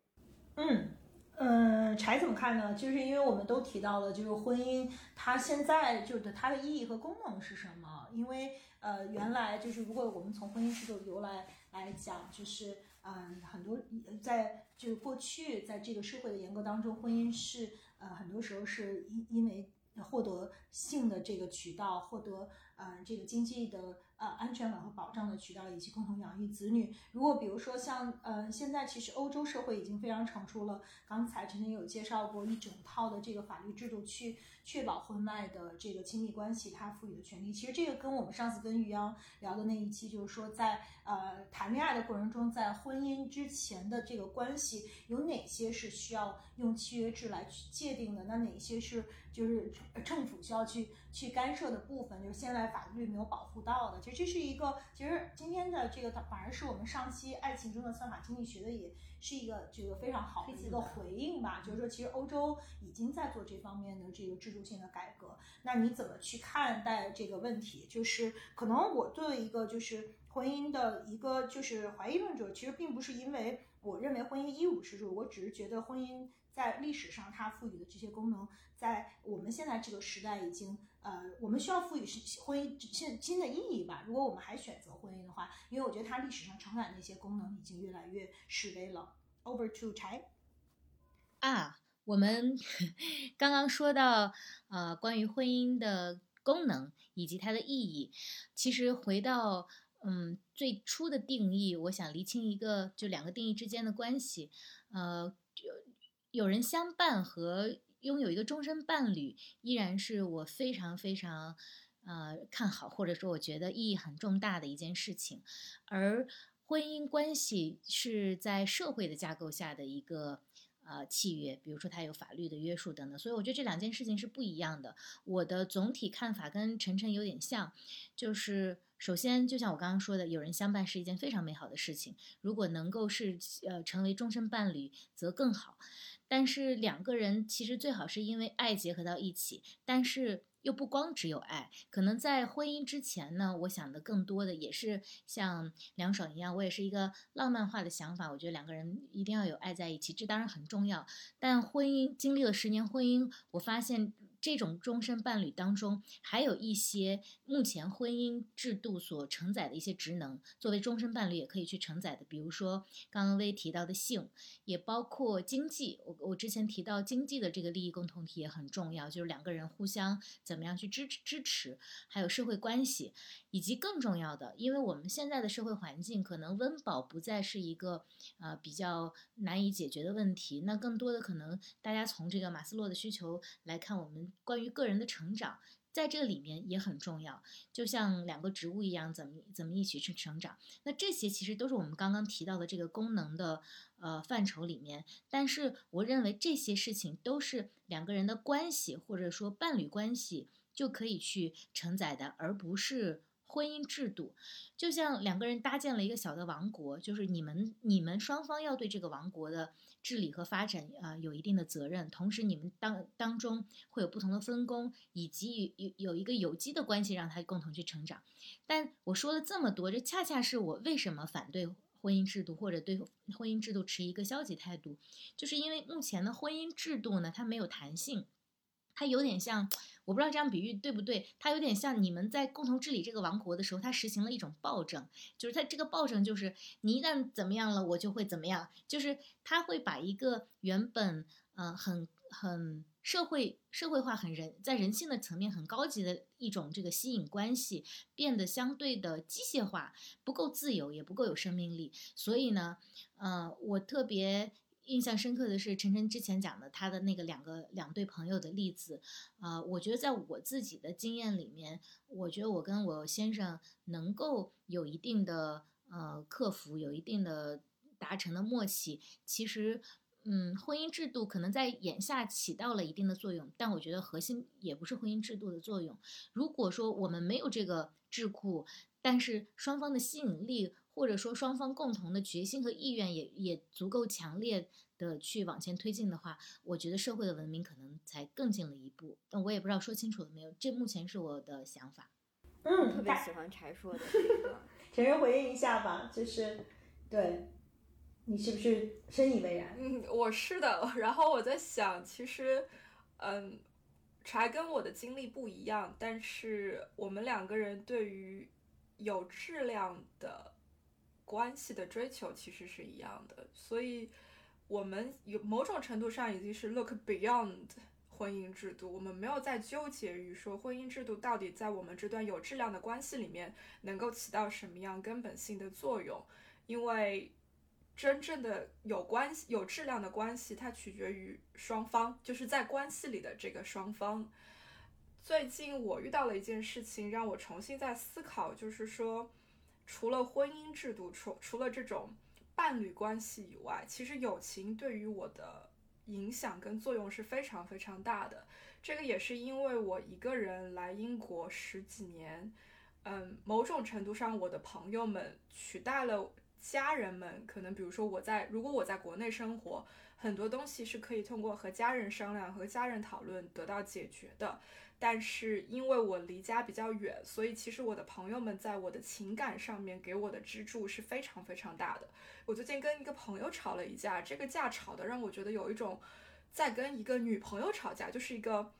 嗯嗯，柴怎么看呢？就是因为我们都提到了，就是婚姻它现在就是它的意义和功能是什么？因为呃，原来就是如果我们从婚姻制度由来来讲，就是嗯，很多在就是过去在这个社会的严格当中，婚姻是呃很多时候是因因为获得性的这个渠道，获得嗯这个经济的。呃安全感和保障的渠道，以及共同养育子女。如果比如说像呃现在其实欧洲社会已经非常成熟了，刚才陈晨有介绍过一整套的这个法律制度去确保婚外的这个亲密关系它赋予的权利。其实这个跟我们上次跟于洋聊的那一期，就是说在呃谈恋爱的过程中，在婚姻之前的这个关系有哪些是需要用契约制来去界定的？那哪些是就是 政府需要去去干涉的部分？就是现在法律没有保护到的。其实这是一个，其实今天的这个反而是我们上期爱情中的算法经济学的，也是一个这个非常好的一个回应吧。就是说，其实欧洲已经在做这方面的这个制度性的改革。那你怎么去看待这个问题？就是可能我作为一个就是婚姻的一个就是怀疑论者，其实并不是因为我认为婚姻一无是处，我只是觉得婚姻在历史上它赋予的这些功能，在我们现在这个时代已经呃，我们需要赋予是婚姻现新的意义吧。如果我们还选择婚姻的话，因为我觉得它历史上承载那些功能已经越来越式微了。Over to 柴啊，我们刚刚说到呃，关于婚姻的功能以及它的意义，其实回到嗯最初的定义，我想厘清一个就两个定义之间的关系，呃，有有人相伴和拥有一个终身伴侣，依然是我非常非常呃看好，或者说我觉得意义很重大的一件事情，而。婚姻关系是在社会的架构下的一个呃契约，比如说它有法律的约束等等，所以我觉得这两件事情是不一样的。我的总体看法跟晨晨有点像，就是首先就像我刚刚说的，有人相伴是一件非常美好的事情，如果能够是呃成为终身伴侣则更好。但是两个人其实最好是因为爱结合到一起，但是。又不光只有爱，可能在婚姻之前呢，我想的更多的也是像梁爽一样，我也是一个浪漫化的想法。我觉得两个人一定要有爱在一起，这当然很重要。但婚姻经历了十年婚姻，我发现。这种终身伴侣当中，还有一些目前婚姻制度所承载的一些职能，作为终身伴侣也可以去承载的。比如说刚刚微提到的性，也包括经济。我我之前提到经济的这个利益共同体也很重要，就是两个人互相怎么样去支支持，还有社会关系，以及更重要的，因为我们现在的社会环境可能温饱不再是一个呃比较难以解决的问题，那更多的可能大家从这个马斯洛的需求来看，我们。关于个人的成长，在这里面也很重要，就像两个植物一样，怎么怎么一起去成长。那这些其实都是我们刚刚提到的这个功能的呃范畴里面。但是我认为这些事情都是两个人的关系或者说伴侣关系就可以去承载的，而不是婚姻制度。就像两个人搭建了一个小的王国，就是你们你们双方要对这个王国的。治理和发展啊，有一定的责任。同时，你们当当中会有不同的分工，以及有有一个有机的关系，让他共同去成长。但我说了这么多，这恰恰是我为什么反对婚姻制度，或者对婚姻制度持一个消极态度，就是因为目前的婚姻制度呢，它没有弹性。它有点像，我不知道这样比喻对不对。它有点像你们在共同治理这个王国的时候，它实行了一种暴政，就是它这个暴政就是你一旦怎么样了，我就会怎么样，就是它会把一个原本嗯很很社会社会化很人在人性的层面很高级的一种这个吸引关系，变得相对的机械化，不够自由，也不够有生命力。所以呢，嗯，我特别。印象深刻的是晨晨之前讲的他的那个两个两对朋友的例子，啊，我觉得在我自己的经验里面，我觉得我跟我先生能够有一定的呃克服，有一定的达成的默契。其实，嗯，婚姻制度可能在眼下起到了一定的作用，但我觉得核心也不是婚姻制度的作用。如果说我们没有这个智库，但是双方的吸引力。或者说双方共同的决心和意愿也也足够强烈的去往前推进的话，我觉得社会的文明可能才更进了一步。但我也不知道说清楚了没有，这目前是我的想法。嗯，特别喜欢柴说的这个，陈晨回应一下吧，就是对你是不是深以为然？嗯，我是的。然后我在想，其实，嗯，柴跟我的经历不一样，但是我们两个人对于有质量的。关系的追求其实是一样的，所以我们有某种程度上已经是 look beyond 婚姻制度，我们没有在纠结于说婚姻制度到底在我们这段有质量的关系里面能够起到什么样根本性的作用，因为真正的有关系、有质量的关系，它取决于双方，就是在关系里的这个双方。最近我遇到了一件事情，让我重新在思考，就是说，除了婚姻制度，除除了这种伴侣关系以外，其实友情对于我的影响跟作用是非常非常大的。这个也是因为我一个人来英国十几年，嗯，某种程度上，我的朋友们取代了家人们。可能比如说我在，如果我在国内生活，很多东西是可以通过和家人商量、和家人讨论得到解决的。但是因为我离家比较远，所以其实我的朋友们在我的情感上面给我的支柱是非常非常大的。我最近跟一个朋友吵了一架，这个架吵的让我觉得有一种在跟一个女朋友吵架，就是一个。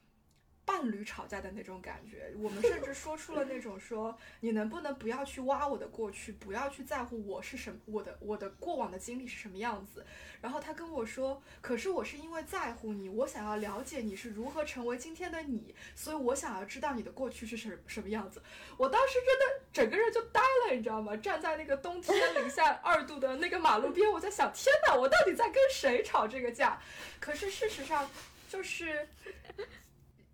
伴侣吵架的那种感觉，我们甚至说出了那种说，你能不能不要去挖我的过去，不要去在乎我是什么，我的我的过往的经历是什么样子。然后他跟我说，可是我是因为在乎你，我想要了解你是如何成为今天的你，所以我想要知道你的过去是什什么样子。我当时真的整个人就呆了，你知道吗？站在那个冬天零下 二度的那个马路边，我在想，天哪，我到底在跟谁吵这个架？可是事实上就是。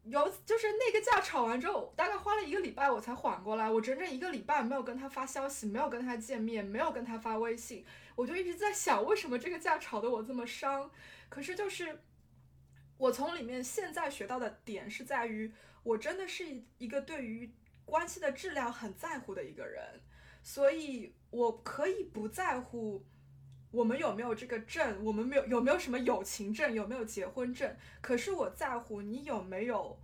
有就是那个架吵完之后，大概花了一个礼拜我才缓过来。我整整一个礼拜没有跟他发消息，没有跟他见面，没有跟他发微信。我就一直在想，为什么这个架吵得我这么伤？可是就是我从里面现在学到的点是在于，我真的是一个对于关系的质量很在乎的一个人，所以我可以不在乎。我们有没有这个证？我们没有有没有什么友情证？有没有结婚证？可是我在乎你有没有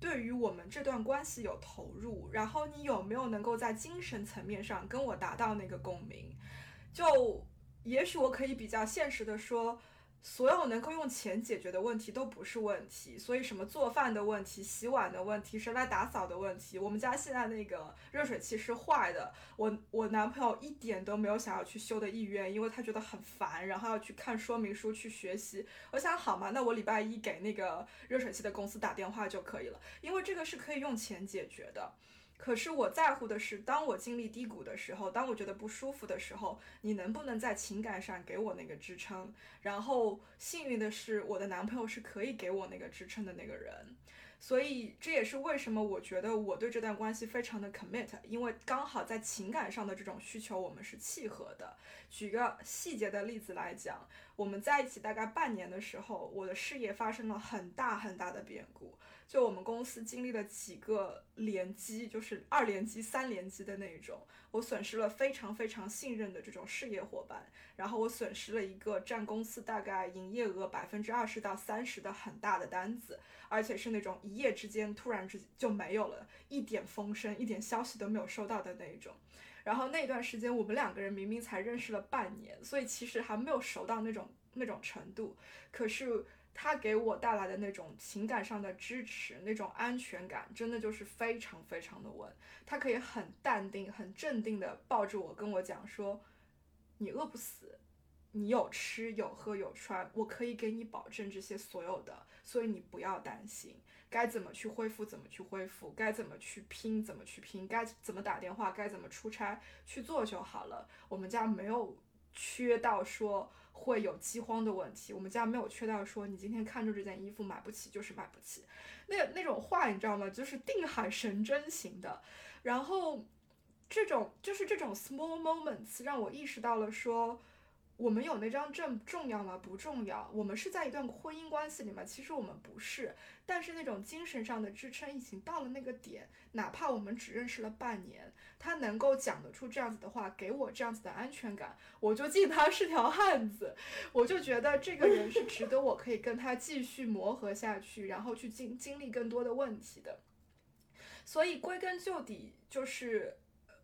对于我们这段关系有投入，然后你有没有能够在精神层面上跟我达到那个共鸣？就也许我可以比较现实的说。所有能够用钱解决的问题都不是问题，所以什么做饭的问题、洗碗的问题、谁来打扫的问题，我们家现在那个热水器是坏的，我我男朋友一点都没有想要去修的意愿，因为他觉得很烦，然后要去看说明书去学习。我想好嘛，那我礼拜一给那个热水器的公司打电话就可以了，因为这个是可以用钱解决的。可是我在乎的是，当我经历低谷的时候，当我觉得不舒服的时候，你能不能在情感上给我那个支撑？然后幸运的是，我的男朋友是可以给我那个支撑的那个人。所以这也是为什么我觉得我对这段关系非常的 commit，因为刚好在情感上的这种需求我们是契合的。举个细节的例子来讲，我们在一起大概半年的时候，我的事业发生了很大很大的变故。就我们公司经历了几个连击，就是二连击、三连击的那一种，我损失了非常非常信任的这种事业伙伴，然后我损失了一个占公司大概营业额百分之二十到三十的很大的单子，而且是那种一夜之间突然之间就没有了，一点风声、一点消息都没有收到的那一种。然后那段时间我们两个人明明才认识了半年，所以其实还没有熟到那种那种程度，可是。他给我带来的那种情感上的支持，那种安全感，真的就是非常非常的稳。他可以很淡定、很镇定的抱着我，跟我讲说：“你饿不死，你有吃有喝有穿，我可以给你保证这些所有的，所以你不要担心。该怎么去恢复怎么去恢复，该怎么去拼怎么去拼，该怎么打电话该怎么出差去做就好了。我们家没有缺到说。”会有饥荒的问题，我们家没有缺到说你今天看中这件衣服买不起就是买不起，那那种话你知道吗？就是定海神针型的。然后这种就是这种 small moments 让我意识到了说。我们有那张证重要吗？不重要。我们是在一段婚姻关系里吗？其实我们不是。但是那种精神上的支撑已经到了那个点，哪怕我们只认识了半年，他能够讲得出这样子的话，给我这样子的安全感，我就敬他是条汉子。我就觉得这个人是值得我可以跟他继续磨合下去，然后去经经历更多的问题的。所以归根究底就是。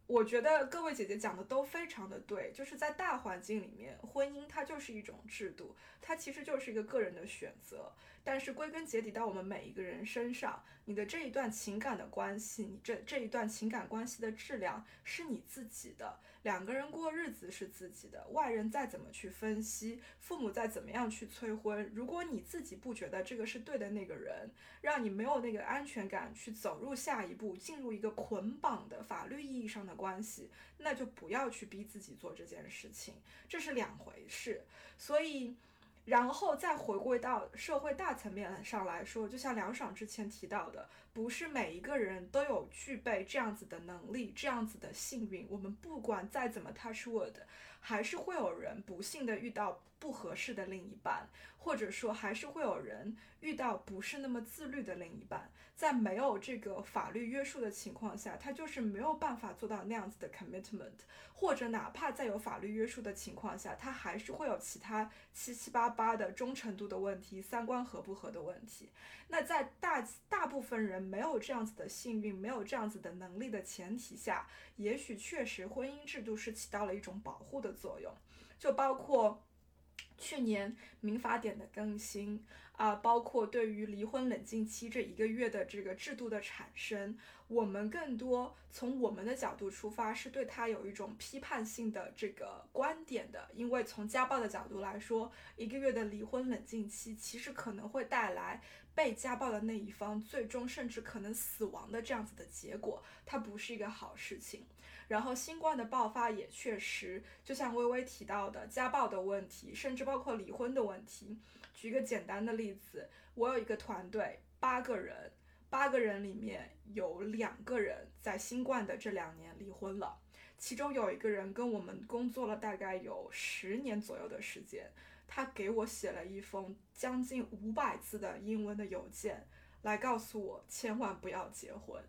我觉得各位姐姐讲的都非常的对，就是在大环境里面，婚姻它就是一种制度，它其实就是一个个人的选择。但是归根结底到我们每一个人身上，你的这一段情感的关系，你这这一段情感关系的质量是你自己的。两个人过日子是自己的，外人再怎么去分析，父母再怎么样去催婚，如果你自己不觉得这个是对的那个人，让你没有那个安全感去走入下一步，进入一个捆绑的法律意义上的关系，那就不要去逼自己做这件事情，这是两回事。所以。然后再回归到社会大层面上来说，就像梁爽之前提到的，不是每一个人都有具备这样子的能力，这样子的幸运。我们不管再怎么 touch wood，还是会有人不幸的遇到不合适的另一半，或者说还是会有人遇到不是那么自律的另一半。在没有这个法律约束的情况下，他就是没有办法做到那样子的 commitment，或者哪怕在有法律约束的情况下，他还是会有其他七七八八的忠诚度的问题、三观合不合的问题。那在大大部分人没有这样子的幸运、没有这样子的能力的前提下，也许确实婚姻制度是起到了一种保护的作用，就包括去年民法典的更新。啊，包括对于离婚冷静期这一个月的这个制度的产生，我们更多从我们的角度出发，是对他有一种批判性的这个观点的。因为从家暴的角度来说，一个月的离婚冷静期其实可能会带来被家暴的那一方最终甚至可能死亡的这样子的结果，它不是一个好事情。然后新冠的爆发也确实，就像微微提到的家暴的问题，甚至包括离婚的问题。举一个简单的例子，我有一个团队，八个人，八个人里面有两个人在新冠的这两年离婚了，其中有一个人跟我们工作了大概有十年左右的时间，他给我写了一封将近五百字的英文的邮件，来告诉我千万不要结婚。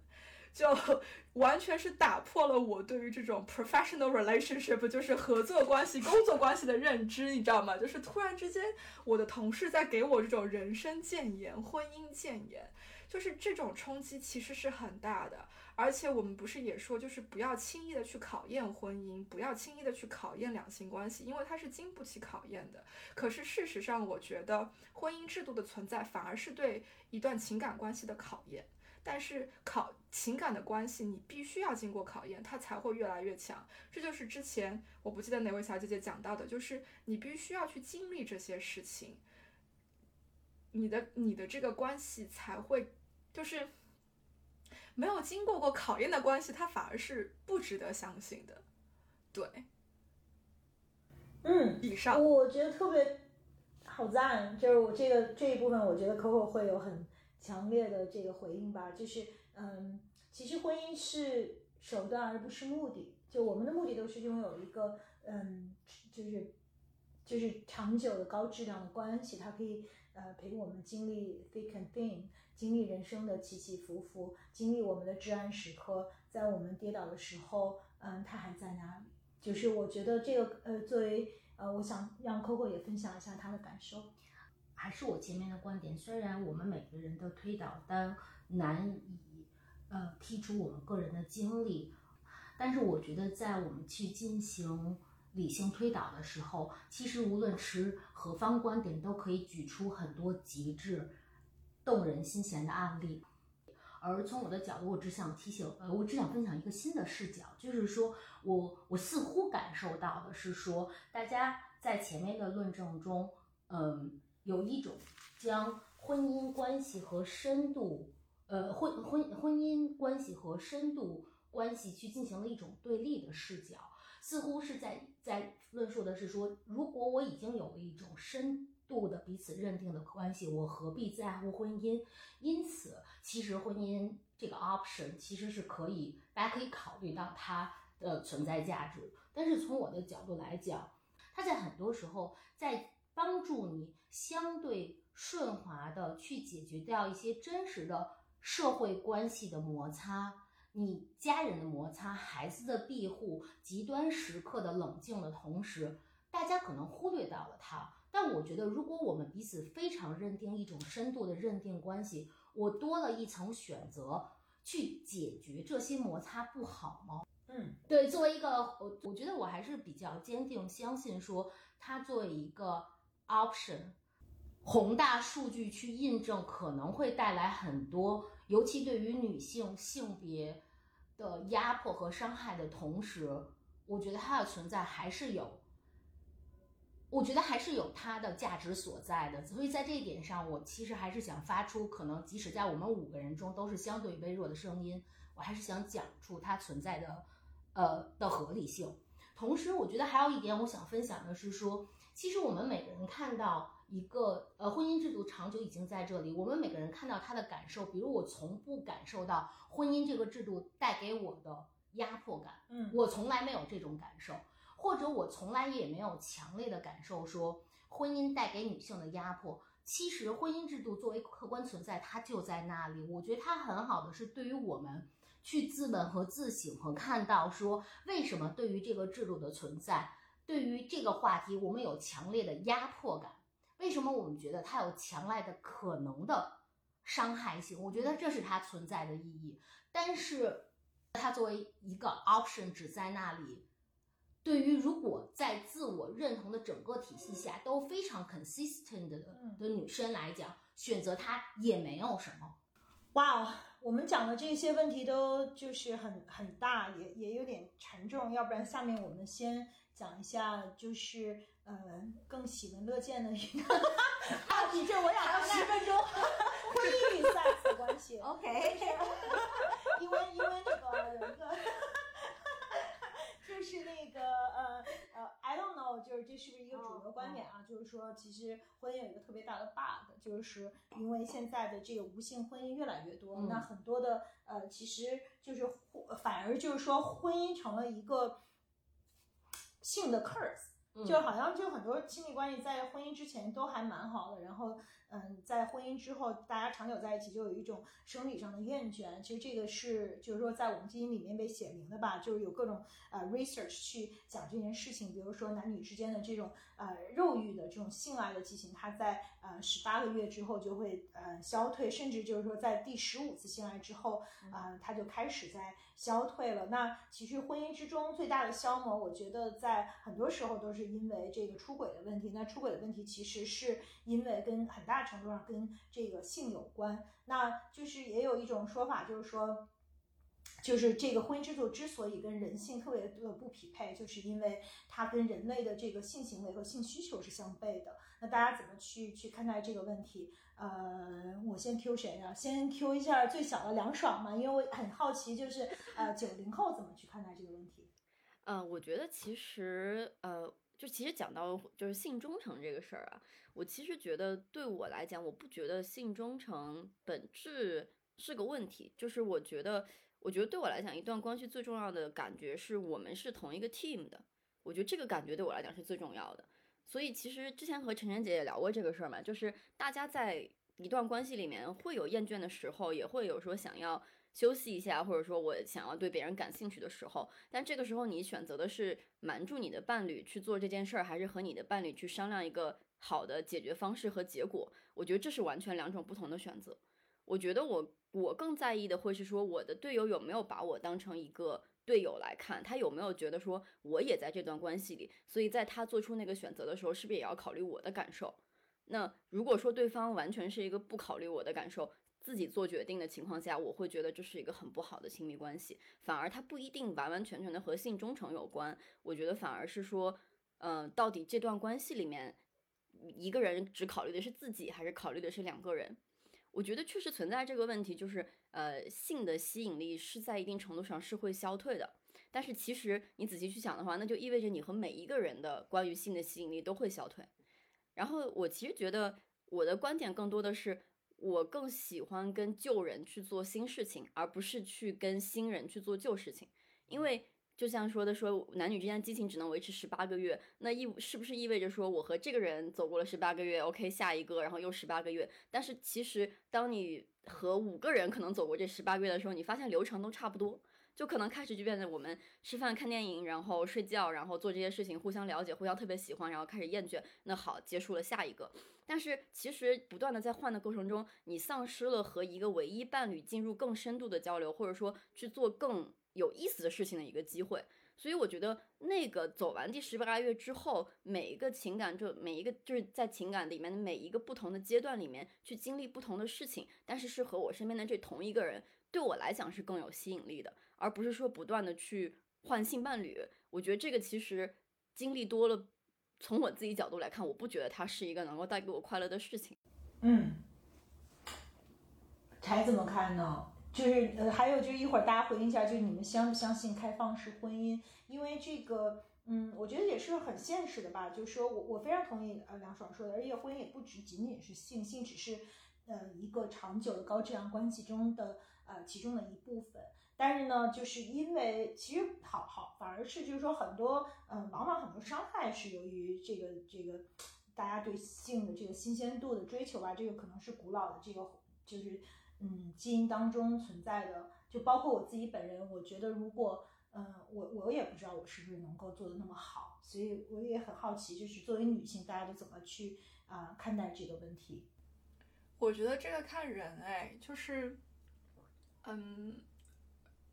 就 完全是打破了我对于这种 professional relationship，就是合作关系、工作关系的认知，你知道吗？就是突然之间，我的同事在给我这种人生谏言、婚姻谏言，就是这种冲击其实是很大的。而且我们不是也说，就是不要轻易的去考验婚姻，不要轻易的去考验两性关系，因为它是经不起考验的。可是事实上，我觉得婚姻制度的存在反而是对一段情感关系的考验。但是考情感的关系，你必须要经过考验，它才会越来越强。这就是之前我不记得哪位小姐姐讲到的，就是你必须要去经历这些事情，你的你的这个关系才会，就是没有经过过考验的关系，它反而是不值得相信的。对，嗯，以上我觉得特别好赞，就是我这个这一部分，我觉得 Coco 会有很。强烈的这个回应吧，就是，嗯，其实婚姻是手段而不是目的，就我们的目的都是拥有一个，嗯，就是，就是长久的高质量的关系，它可以，呃，陪我们经历 thick and thin，经历人生的起起伏伏，经历我们的至暗时刻，在我们跌倒的时候，嗯，它还在那里。就是我觉得这个，呃，作为，呃，我想让 Coco 也分享一下他的感受。还是我前面的观点，虽然我们每个人的推导单难以呃剔除我们个人的经历，但是我觉得在我们去进行理性推导的时候，其实无论持何方观点，都可以举出很多极致、动人心弦的案例。而从我的角度，我只想提醒，呃，我只想分享一个新的视角，就是说我我似乎感受到的是说，大家在前面的论证中，嗯。有一种将婚姻关系和深度，呃，婚婚婚姻关系和深度关系去进行了一种对立的视角，似乎是在在论述的是说，如果我已经有了一种深度的彼此认定的关系，我何必在乎婚姻？因此，其实婚姻这个 option 其实是可以，大家可以考虑到它的存在价值。但是从我的角度来讲，它在很多时候在。帮助你相对顺滑的去解决掉一些真实的社会关系的摩擦，你家人的摩擦，孩子的庇护，极端时刻的冷静的同时，大家可能忽略到了它。但我觉得，如果我们彼此非常认定一种深度的认定关系，我多了一层选择去解决这些摩擦，不好吗？嗯，对。作为一个我，我觉得我还是比较坚定相信说，它作为一个。option，宏大数据去印证可能会带来很多，尤其对于女性性别的压迫和伤害的同时，我觉得它的存在还是有，我觉得还是有它的价值所在的。所以在这一点上，我其实还是想发出，可能即使在我们五个人中都是相对微弱的声音，我还是想讲出它存在的，呃的合理性。同时，我觉得还有一点我想分享的是说，其实我们每个人看到一个呃婚姻制度长久已经在这里，我们每个人看到他的感受，比如我从不感受到婚姻这个制度带给我的压迫感，嗯我从来没有这种感受，或者我从来也没有强烈的感受说婚姻带给女性的压迫。其实婚姻制度作为客观存在，它就在那里。我觉得它很好的是对于我们去自问和自省和看到说，为什么对于这个制度的存在，对于这个话题，我们有强烈的压迫感？为什么我们觉得它有强烈的可能的伤害性？我觉得这是它存在的意义。但是，它作为一个 option 只在那里，对于如果在自我认同的整个体系下都非常 consistent 的嗯的女生来讲，选择它也没有什么。哇哦，我们讲的这些问题都就是很很大，也也有点沉重。要不然下面我们先讲一下，就是呃更喜闻乐见的一个啊，你，这我想还有十分钟，婚姻与 sex 的关系。OK，因为因为那个有一个，就是那个呃呃，I don't know，就是这是不是一个主流观点啊？就是说，其实婚姻有一个特别大的 bug，就是因为现在的这个无性婚姻越来越多，嗯那很多的呃，其实就是反而就是说，婚姻成了一个性的 curse。嗯。就好像就很多亲密关系在婚姻之前都还蛮好的，然后嗯，在婚姻之后大家长久在一起就有一种生理上的厌倦。其实这个是就是说在我们基因里面被写明的吧，就是有各种呃 research 去讲这件事情，比如说男女之间的这种呃肉欲的这种性爱的激情，它在呃十八个月之后就会呃消退，甚至就是说在第十五次性爱之后啊、呃它就开始在消退了。那其实婚姻之中最大的消磨，我觉得在很多时候都是因为这个出轨的问题。那出轨的问题其实是因为跟很大大程度上跟这个性有关。那就是也有一种说法，就是说。就是这个婚姻制度之所以跟人性特别的不匹配，就是因为它跟人类的这个性行为和性需求是相悖的。那大家怎么去去看待这个问题？呃，我先 Q 谁啊？先 Q 一下最小的梁爽嘛，因为我很好奇，就是呃九零后怎么去看待这个问题？嗯，我觉得其实呃，就其实讲到就是性忠诚这个事儿啊，我其实觉得对我来讲，我不觉得性忠诚本质是个问题，就是我觉得，我觉得对我来讲，一段关系最重要的感觉是我们是同一个 team 的，我觉得这个感觉对我来讲是最重要的。所以其实之前和晨晨姐也聊过这个事儿嘛，就是大家在一段关系里面会有厌倦的时候，也会有说想要休息一下，或者说我想要对别人感兴趣的时候，但这个时候你选择的是瞒住你的伴侣去做这件事儿，还是和你的伴侣去商量一个好的解决方式和结果？我觉得这是完全两种不同的选择。我觉得我我更在意的会是说我的队友有没有把我当成一个队友来看，他有没有觉得说我也在这段关系里，所以在他做出那个选择的时候，是不是也要考虑我的感受？那如果说对方完全是一个不考虑我的感受，自己做决定的情况下，我会觉得这是一个很不好的亲密关系。反而他不一定完完全全的和性忠诚有关，我觉得反而是说，嗯、到底这段关系里面，一个人只考虑的是自己，还是考虑的是两个人？我觉得确实存在这个问题，就是呃，性的吸引力是在一定程度上是会消退的。但是其实你仔细去想的话，那就意味着你和每一个人的关于性的吸引力都会消退。然后我其实觉得我的观点更多的是，我更喜欢跟旧人去做新事情，而不是去跟新人去做旧事情。因为就像说的说，男女之间的激情只能维持十八个月，那意是不是意味着说我和这个人走过了十八个月，OK，下一个，然后又十八个月？但是其实当你和五个人可能走过这十八个月的时候，你发现流程都差不多。就可能开始就变得我们吃饭、看电影，然后睡觉，然后做这些事情，互相了解，互相特别喜欢，然后开始厌倦。那好，结束了下一个。但是其实不断的在换的过程中，你丧失了和一个唯一伴侣进入更深度的交流，或者说去做更有意思的事情的一个机会。所以我觉得那个走完第十八个月之后，每一个情感就每一个就是在情感里面的每一个不同的阶段里面去经历不同的事情，但是是和我身边的这同一个人，对我来讲是更有吸引力的，而不是说不断的去换性伴侣，我觉得这个其实经历多了，从我自己角度来看，我不觉得它是一个能够带给我快乐的事情。嗯，柴怎么看呢？就是呃，还有就是一会儿大家回应一下，就是你们相不相信开放式婚姻？因为这个，嗯，我觉得也是很现实的吧。就是说我我非常同意呃梁爽说的，而且婚姻也不只仅仅是性，性只是呃一个长久的高质量关系中的呃其中的一部分。但是呢，就是因为其实好好反而是就是说很多嗯，往往很多伤害是由于这个这个大家对性的这个新鲜度的追求吧，这个可能是古老的这个就是嗯基因当中存在的，就包括我自己本人，我觉得如果嗯我我也不知道我是不是能够做的那么好，所以我也很好奇，就是作为女性，大家都怎么去啊看待这个问题？我觉得这个看人哎，就是嗯。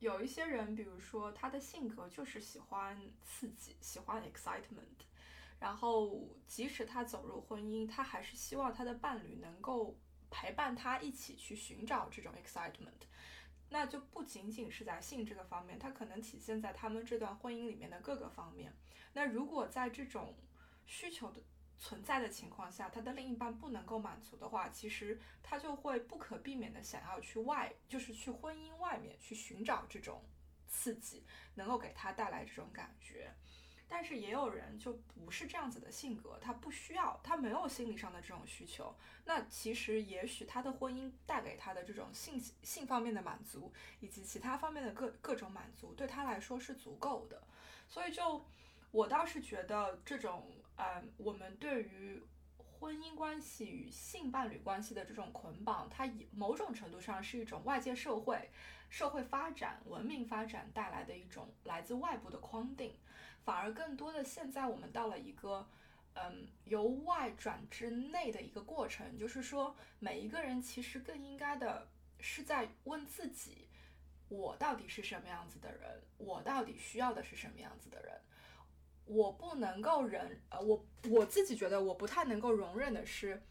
有一些人，比如说他的性格就是喜欢刺激，喜欢 excitement，然后即使他走入婚姻，他还是希望他的伴侣能够陪伴他一起去寻找这种 excitement。那就不仅仅是在性这个方面，它可能体现在他们这段婚姻里面的各个方面。那如果在这种需求的存在的情况下，他的另一半不能够满足的话，其实他就会不可避免的想要去外，就是去婚姻外面去寻找这种刺激，能够给他带来这种感觉。但是也有人就不是这样子的性格，他不需要，他没有心理上的这种需求。那其实也许他的婚姻带给他的这种性性方面的满足，以及其他方面的各各种满足，对他来说是足够的。所以就我倒是觉得这种。嗯，我们对于婚姻关系与性伴侣关系的这种捆绑，它以某种程度上是一种外界社会、社会发展、文明发展带来的一种来自外部的框定，反而更多的现在我们到了一个，嗯，由外转至内的一个过程，就是说每一个人其实更应该的是在问自己，我到底是什么样子的人，我到底需要的是什么样子的人。我不能够忍，呃，我我自己觉得我不太能够容忍的是，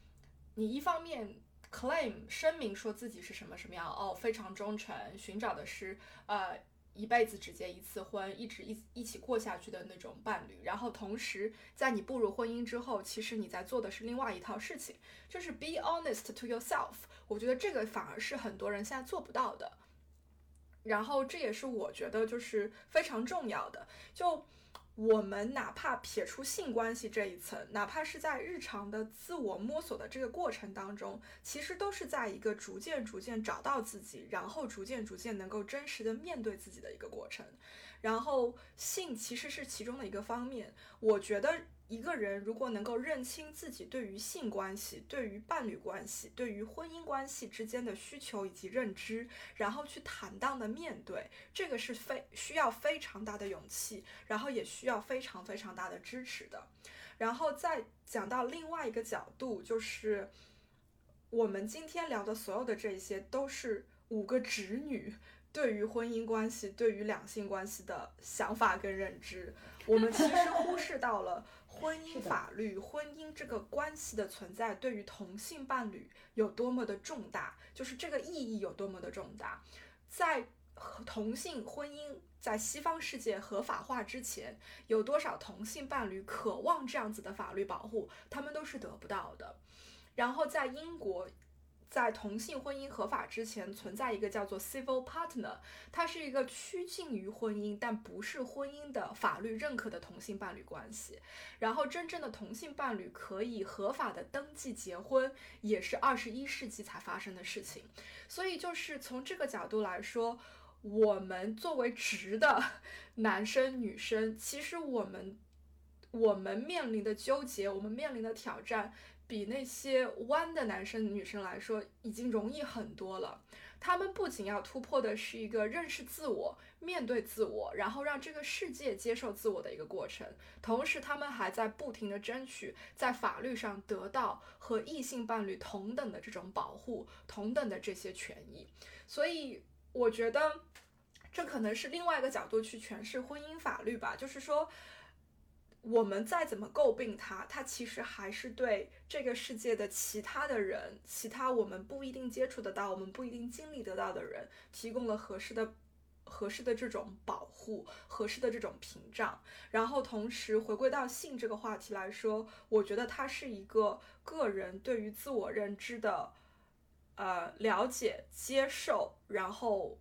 你一方面 claim 声明说自己是什么什么样，哦，非常忠诚，寻找的是呃一辈子只结一次婚，一直一一起过下去的那种伴侣，然后同时在你步入婚姻之后，其实你在做的是另外一套事情，就是 be honest to yourself。我觉得这个反而是很多人现在做不到的，然后这也是我觉得就是非常重要的，就。我们哪怕撇出性关系这一层，哪怕是在日常的自我摸索的这个过程当中，其实都是在一个逐渐逐渐找到自己，然后逐渐逐渐能够真实的面对自己的一个过程。然后性其实是其中的一个方面，我觉得。一个人如果能够认清自己对于性关系、对于伴侣关系、对于婚姻关系之间的需求以及认知，然后去坦荡的面对，这个是非需要非常大的勇气，然后也需要非常非常大的支持的。然后再讲到另外一个角度，就是我们今天聊的所有的这些，都是五个直女对于婚姻关系、对于两性关系的想法跟认知，我们其实忽视到了。婚姻法律、婚姻这个关系的存在，对于同性伴侣有多么的重大，就是这个意义有多么的重大。在同性婚姻在西方世界合法化之前，有多少同性伴侣渴望这样子的法律保护，他们都是得不到的。然后在英国。在同性婚姻合法之前，存在一个叫做 civil partner，它是一个趋近于婚姻但不是婚姻的法律认可的同性伴侣关系。然后，真正的同性伴侣可以合法的登记结婚，也是二十一世纪才发生的事情。所以，就是从这个角度来说，我们作为直的男生女生，其实我们我们面临的纠结，我们面临的挑战。比那些弯的男生女生来说，已经容易很多了。他们不仅要突破的是一个认识自我、面对自我，然后让这个世界接受自我的一个过程，同时他们还在不停的争取在法律上得到和异性伴侣同等的这种保护、同等的这些权益。所以，我觉得这可能是另外一个角度去诠释婚姻法律吧，就是说。我们再怎么诟病他，他其实还是对这个世界的其他的人，其他我们不一定接触得到、我们不一定经历得到的人，提供了合适的、合适的这种保护，合适的这种屏障。然后同时回归到性这个话题来说，我觉得它是一个个人对于自我认知的，呃，了解、接受，然后。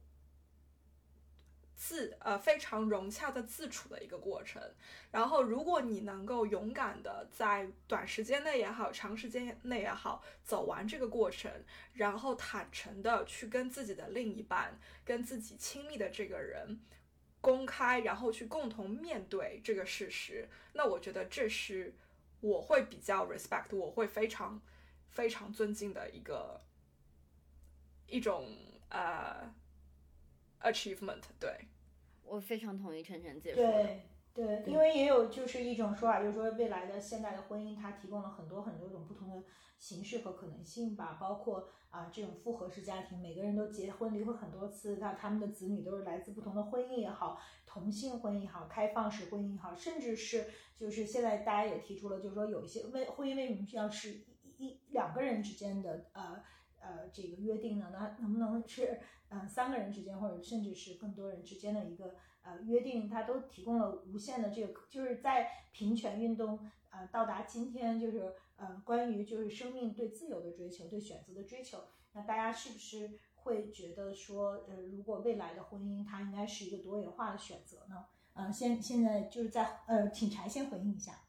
自呃非常融洽的自处的一个过程，然后如果你能够勇敢的在短时间内也好，长时间内也好走完这个过程，然后坦诚的去跟自己的另一半、跟自己亲密的这个人公开，然后去共同面对这个事实，那我觉得这是我会比较 respect，我会非常非常尊敬的一个一种呃。achievement，对，我非常同意晨晨姐说的。对对，因为也有就是一种说法，就是说未来的现代的婚姻，它提供了很多很多种不同的形式和可能性吧，包括啊这种复合式家庭，每个人都结婚离婚很多次，那他们的子女都是来自不同的婚姻也好，同性婚姻也好，开放式婚姻也好，甚至是就是现在大家也提出了，就是说有一些为婚姻为什么需要是一一两个人之间的呃呃这个约定呢？那能不能是？嗯，三个人之间，或者甚至是更多人之间的一个呃约定，它都提供了无限的这个，就是在平权运动呃到达今天，就是呃关于就是生命对自由的追求，对选择的追求，那大家是不是会觉得说，呃，如果未来的婚姻它应该是一个多元化的选择呢？嗯，现现在就是在呃，请柴先回应一下。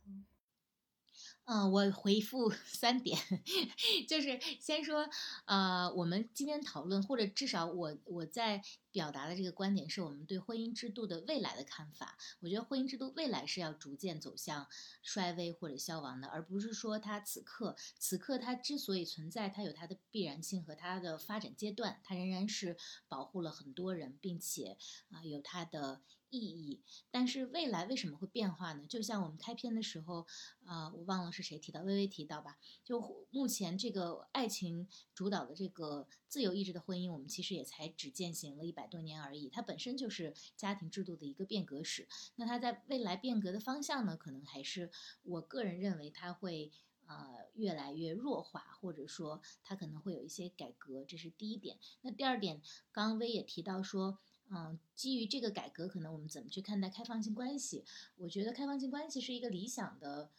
嗯，我回复 三点，就是先说，呃，我们今天讨论，或者至少我我在表达的这个观点，是我们对婚姻制度的未来的看法。我觉得婚姻制度未来是要逐渐走向衰微或者消亡的，而不是说它此刻此刻它之所以存在，它有它的必然性和它的发展阶段，它仍然是保护了很多人，并且啊有它的。意义，但是未来为什么会变化呢？就像我们开篇的时候，啊，我忘了是谁提到，微微提到吧。就目前这个爱情主导的这个自由意志的婚姻，我们其实也才只践行了一百多年而已。它本身就是家庭制度的一个变革史。那它在未来变革的方向呢，可能还是我个人认为它会呃越来越弱化，或者说它可能会有一些改革。这是第一点。那第二点，刚刚微也提到说。嗯，基于这个改革，可能我们怎么去看待开放性关系？我觉得开放性关系是一个理想的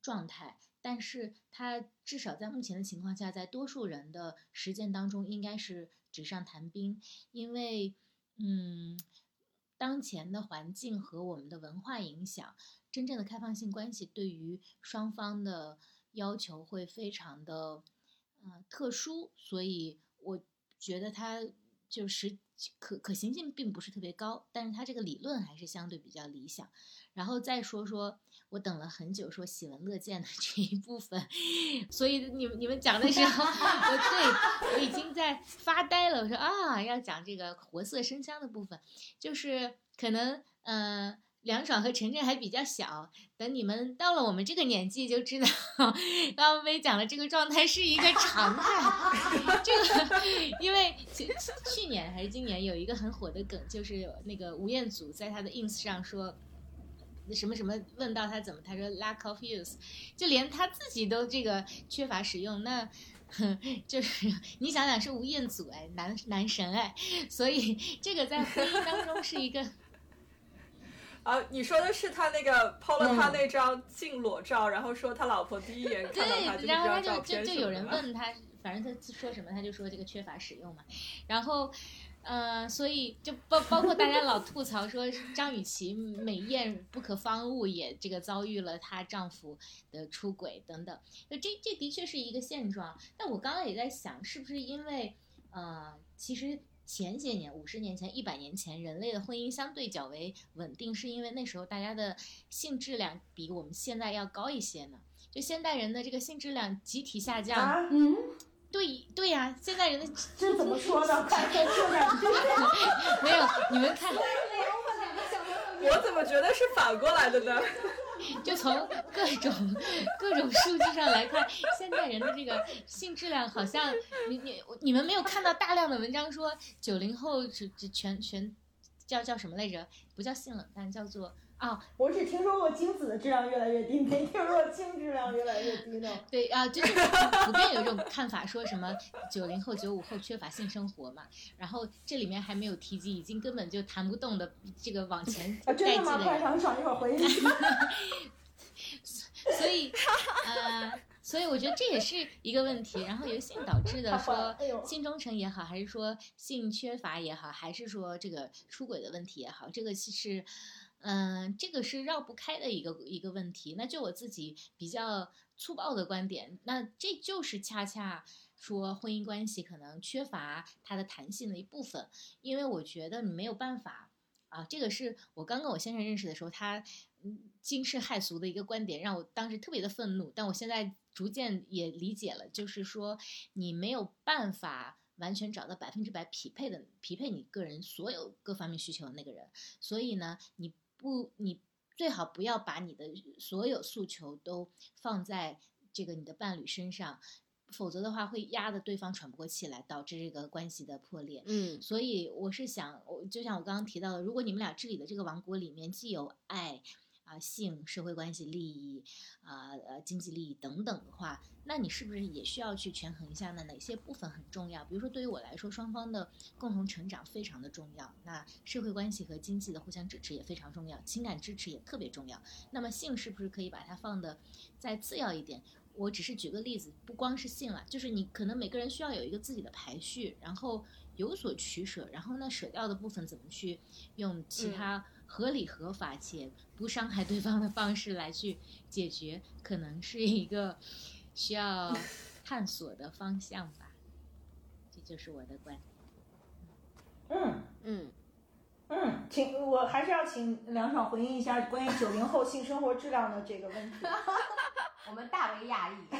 状态，但是它至少在目前的情况下，在多数人的实践当中，应该是纸上谈兵。因为，嗯，当前的环境和我们的文化影响，真正的开放性关系对于双方的要求会非常的，呃，特殊。所以我觉得它就是。可可行性并不是特别高，但是它这个理论还是相对比较理想。然后再说说，我等了很久说喜闻乐见的 这一部分，所以你们你们讲的时候，我对我已经在发呆了。我说啊，要讲这个活色生香的部分，就是可能嗯。梁爽和晨晨还比较小，等你们到了我们这个年纪就知道，刚刚薇讲的这个状态是一个常态。这个，因为去去年还是今年有一个很火的梗，就是那个吴彦祖在他的 ins 上说，什么什么问到他怎么，他说 lack of use，就连他自己都这个缺乏使用，那就是你想想是吴彦祖哎，男男神哎，所以这个在婚姻当中是一个。啊，你说的是他那个抛了他那张净裸照，然后说他老婆第一眼看到他就然后他就就就有人问他，反正他说什么他就说这个缺乏使用嘛。然后，呃，所以就包包括大家老吐槽说张雨绮美艳不可方物，也这个遭遇了她丈夫的出轨等等。那这这的确是一个现状。但我刚刚也在想，是不是因为呃，其实。前些年，五十年前、一百年前，人类的婚姻相对较为稳定，是因为那时候大家的性质量比我们现在要高一些呢。就现代人的这个性质量集体下降。嗯，对对呀，现代人的这怎么说呢？快快说没有，你们看。我怎么觉得是反过来的呢？就从各种各种数据上来看，现在人的这个性质量好像你你你们没有看到大量的文章说九零后是全全叫叫什么来着？不叫性冷淡，叫做啊，我只听说过精子的质量越来越低，没听说过精质量越来越低的。对啊，就是普遍有一种看法，说什么九零后、九五后缺乏性生活嘛，然后这里面还没有提及已经根本就谈不动的这个往前 啊，代际真的吗？快上爽，一会儿回去。所以呃，所以我觉得这也是一个问题。然后由性导致的说性忠诚也好，还是说性缺乏也好，还是说这个出轨的问题也好，这个其实。嗯，这个是绕不开的一个一个问题。那就我自己比较粗暴的观点，那这就是恰恰说婚姻关系可能缺乏它的弹性的一部分，因为我觉得你没有办法啊，这个是我刚跟我先生认识的时候，他惊世骇俗的一个观点，让我当时特别的愤怒。但我现在逐渐也理解了，就是说你没有办法完全找到百分之百匹配的匹配你个人所有各方面需求的那个人，所以呢，你不你最好不要把你的所有诉求都放在这个你的伴侣身上。否则的话，会压得对方喘不过气来，导致这个关系的破裂。嗯所以我是想，我就像我刚刚提到的，如果你们俩治理的这个王国里面既有爱啊、性、社会关系、利益啊、呃经济利益等等的话，那你是不是也需要去权衡一下呢？哪些部分很重要？比如说，对于我来说，双方的共同成长非常的重要，那社会关系和经济的互相支持也非常重要，情感支持也特别重要。那么性是不是可以把它放的再次要一点？我只是举个例子，不光是性了，就是你可能每个人需要有一个自己的排序，然后有所取舍，然后呢，舍掉的部分怎么去用其他合理、合法且不伤害对方的方式来去解决，可能是一个需要 探索的方向吧。这就是我的观点。嗯嗯，嗯，请我还是要请梁爽回应一下关于九零后性生活质量的这个问题。我们大为讶异。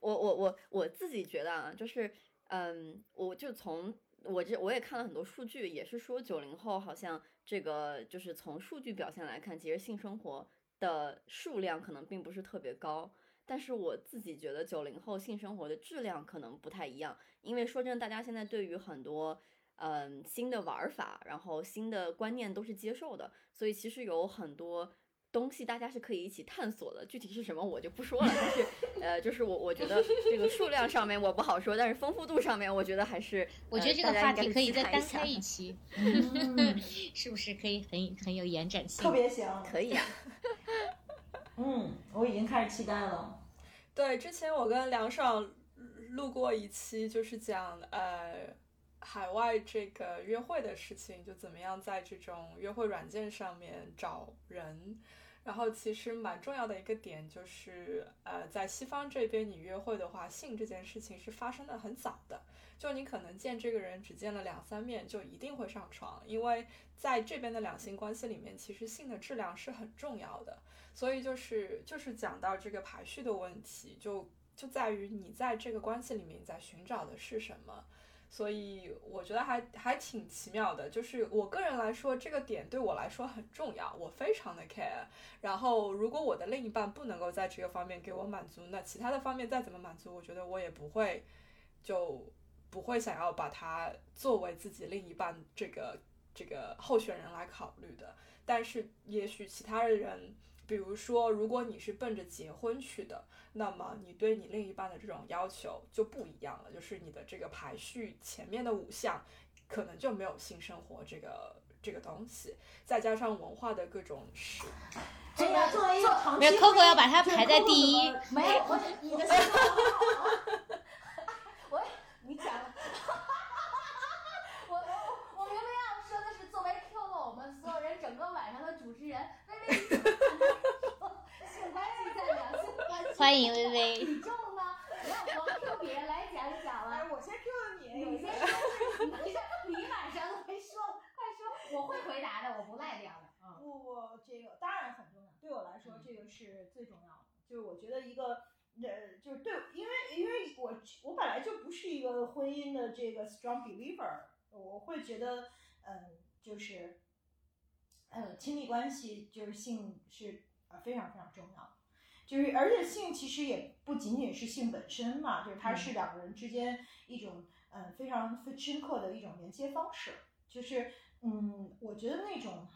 我我我我自己觉得啊，就是嗯，我就从我这我也看了很多数据，也是说九零后好像这个就是从数据表现来看，其实性生活的数量可能并不是特别高。但是我自己觉得九零后性生活的质量可能不太一样，因为说真的，大家现在对于很多嗯新的玩法，然后新的观念都是接受的，所以其实有很多东西大家是可以一起探索的。具体是什么我就不说了，但是呃，就是我我觉得这个数量上面我不好说，但是丰富度上面我觉得还是我觉得呃这个话题可以再单开一 期，嗯，是不是可以很很有延展性？特别行。可以啊。嗯，我已经开始期待了。对，之前我跟梁爽录过一期，就是讲呃海外这个约会的事情，就怎么样在这种约会软件上面找人。然后其实蛮重要的一个点就是，呃，在西方这边你约会的话，性这件事情是发生的很早的，就你可能见这个人只见了两三面，就一定会上床，因为在这边的两性关系里面，其实性的质量是很重要的。所以就是就是讲到这个排序的问题，就就在于你在这个关系里面在寻找的是什么。所以我觉得还还挺奇妙的，就是我个人来说，这个点对我来说很重要，我非常的 care。然后如果我的另一半不能够在这个方面给我满足，那其他的方面再怎么满足，我觉得我也不会就不会想要把它作为自己另一半这个这个候选人来考虑的。但是也许其他的人。比如说，如果你是奔着结婚去的，那么你对你另一半的这种要求就不一样了，就是你的这个排序前面的五项，可能就没有性生活这个这个东西，再加上文化的各种是，哎呀，作为一个长期没有 Coco 要把它排在第一。没有，我 你的性格好好。我你讲，我我我明明要说的是作为 Q 了我们所有人整个晚上的主持人，微微你怎么说性关系在两性关系欢迎微微。你重呢？不要光 Q 别人来讲一讲哎，了。我先 Q 了你，你先说，你你晚上都没说，快说，我会回答的，我不赖掉的。嗯。不不，这个当然很重要。对我来说，这个是最重要的。就是我觉得一个，呃，就是对，因为因为我我本来就不是一个婚姻的这个 strong believer，我会觉得，嗯、就是，呃，亲密关系就是性是呃非常非常重要的。就是，而且性其实也不仅仅是性本身嘛，就是它是两个人之间一种，嗯、非常非深刻的一种连接方式。就是，嗯，我觉得那种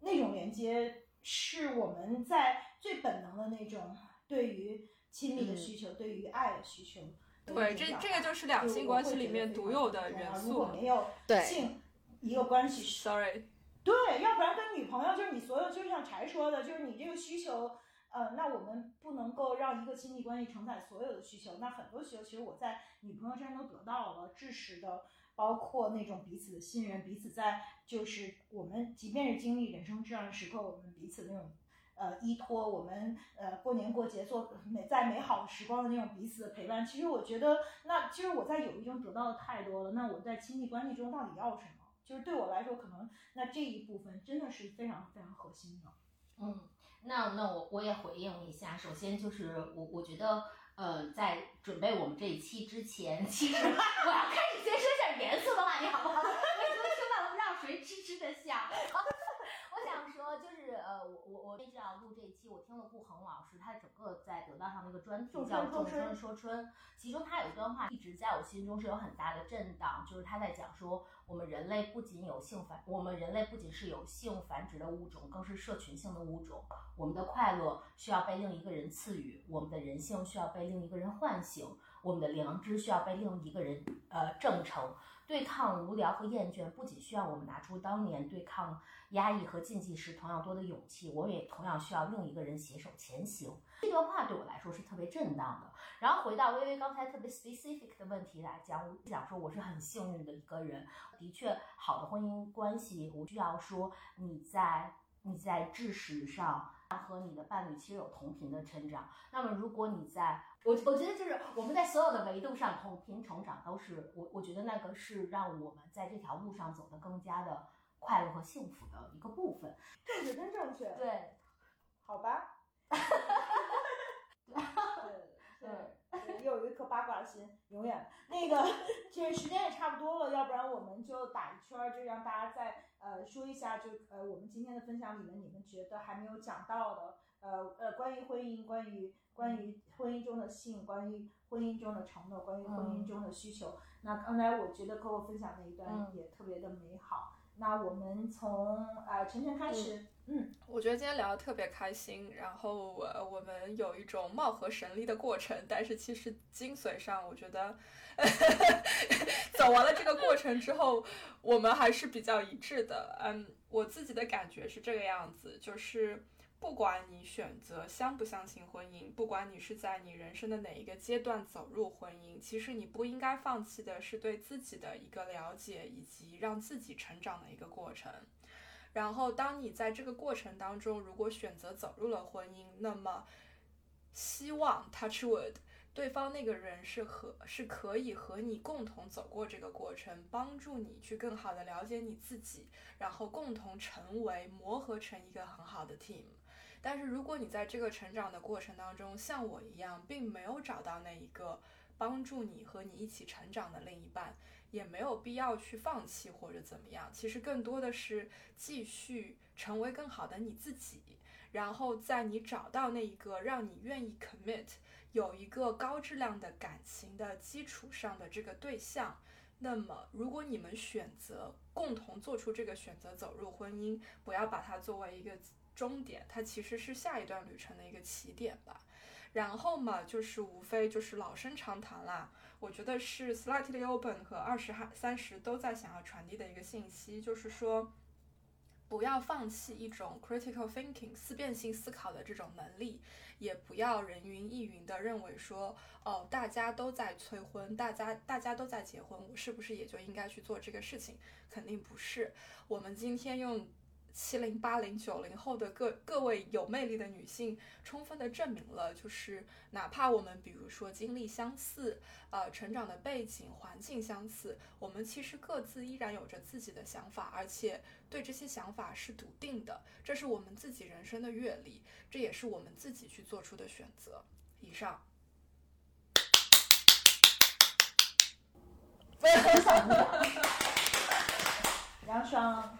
那种连接是我们在最本能的那种对于亲密的需求，对于爱的需求。对，这这个就是两性关系里面独有的元素。如果没有性一个关系，sorry，对，要不然跟女朋友就是你所有，就像柴说的，就是你这个需求，呃，那我们不能够让一个亲密关系承载所有的需求。那很多需求其实我在女朋友身上都得到了，知识的，包括那种彼此的信任，彼此在就是我们即便是经历人生至暗时刻，我们彼此那种。呃，依托我们呃过年过节做美在美好时光的那种彼此的陪伴，其实我觉得，那其实我在友谊中得到的太多了。那我在亲密关系中到底要什么？就是对我来说，可能那这一部分真的是非常非常核心的。嗯，那那我我也回应一下，首先就是我我觉得，呃，在准备我们这一期之前，其实 我要开始先说一下严肃的话题，好不好？为什么听到让谁吱吱的笑？想说就是呃，我我我这要录这一期，我听了顾恒老师他整个在得到上的一个专题叫《众生说春》，其中他有一段话一直在我心中是有很大的震荡，就是他在讲说，我们人类不仅有性繁，我们人类不仅是有性繁殖的物种，更是社群性的物种。我们的快乐需要被另一个人赐予，我们的人性需要被另一个人唤醒，我们的良知需要被另一个人呃证成。对抗无聊和厌倦，不仅需要我们拿出当年对抗压抑和禁忌时同样多的勇气，我也同样需要另一个人携手前行。这段话对我来说是特别震荡的。然后回到微微刚才特别 specific 的问题来讲，我想说我是很幸运的一个人。的确，好的婚姻关系，我需要说你在你在知识上和你的伴侣其实有同频的成长。那么如果你在我我觉得就是我们在所有的维度上同频成长，都是我我觉得那个是让我们在这条路上走得更加的快乐和幸福的一个部分。正确，真正确。对，好吧。对对，又有一颗八卦的心，永远。那个，其实时间也差不多了，要不然我们就打一圈，就让大家再呃说一下，就呃我们今天的分享里面，你们觉得还没有讲到的，呃呃关于婚姻，关于。关于婚姻中的性，关于婚姻中的承诺，关于婚姻中的需求。那刚才我觉得跟我分享那一段也特别的美好。那我们从呃晨晨开始，嗯，我觉得今天聊的特别开心。然后呃我们有一种貌合神离的过程，但是其实精髓上，我觉得 走完了这个过程之后，我们还是比较一致的。嗯，我自己的感觉是这个样子，就是。不管你选择相不相信婚姻，不管你是在你人生的哪一个阶段走入婚姻，其实你不应该放弃的是对自己的一个了解，以及让自己成长的一个过程。然后，当你在这个过程当中，如果选择走入了婚姻，那么希望 Touch Wood 对方那个人是和是可以和你共同走过这个过程，帮助你去更好的了解你自己，然后共同成为磨合成一个很好的 team。但是如果你在这个成长的过程当中，像我一样，并没有找到那一个帮助你和你一起成长的另一半，也没有必要去放弃或者怎么样。其实更多的是继续成为更好的你自己，然后在你找到那一个让你愿意 commit 有一个高质量的感情的基础上的这个对象，那么如果你们选择共同做出这个选择，走入婚姻，不要把它作为一个。终点，它其实是下一段旅程的一个起点吧。然后嘛，就是无非就是老生常谈啦。我觉得是 slightly open 和二十哈三十都在想要传递的一个信息，就是说，不要放弃一种 critical thinking 思辨性思考的这种能力，也不要人云亦云的认为说，哦，大家都在催婚，大家大家都在结婚，我是不是也就应该去做这个事情？肯定不是。我们今天用。七零八零九零后的各各位有魅力的女性，充分的证明了，就是哪怕我们比如说经历相似，呃，成长的背景环境相似，我们其实各自依然有着自己的想法，而且对这些想法是笃定的。这是我们自己人生的阅历，这也是我们自己去做出的选择。以上。我也分享一下，梁双。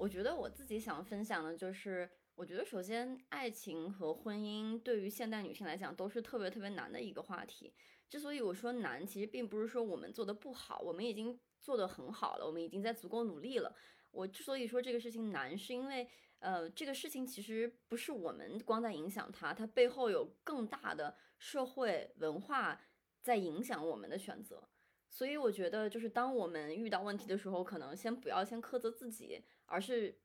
我觉得我自己想分享的就是，我觉得首先爱情和婚姻对于现代女性来讲都是特别特别难的一个话题。之所以我说难，其实并不是说我们做的不好，我们已经做得很好了，我们已经在足够努力了。我之所以说这个事情难，是因为呃，这个事情其实不是我们光在影响它，它背后有更大的社会文化在影响我们的选择。所以我觉得，就是当我们遇到问题的时候，可能先不要先苛责自己，而是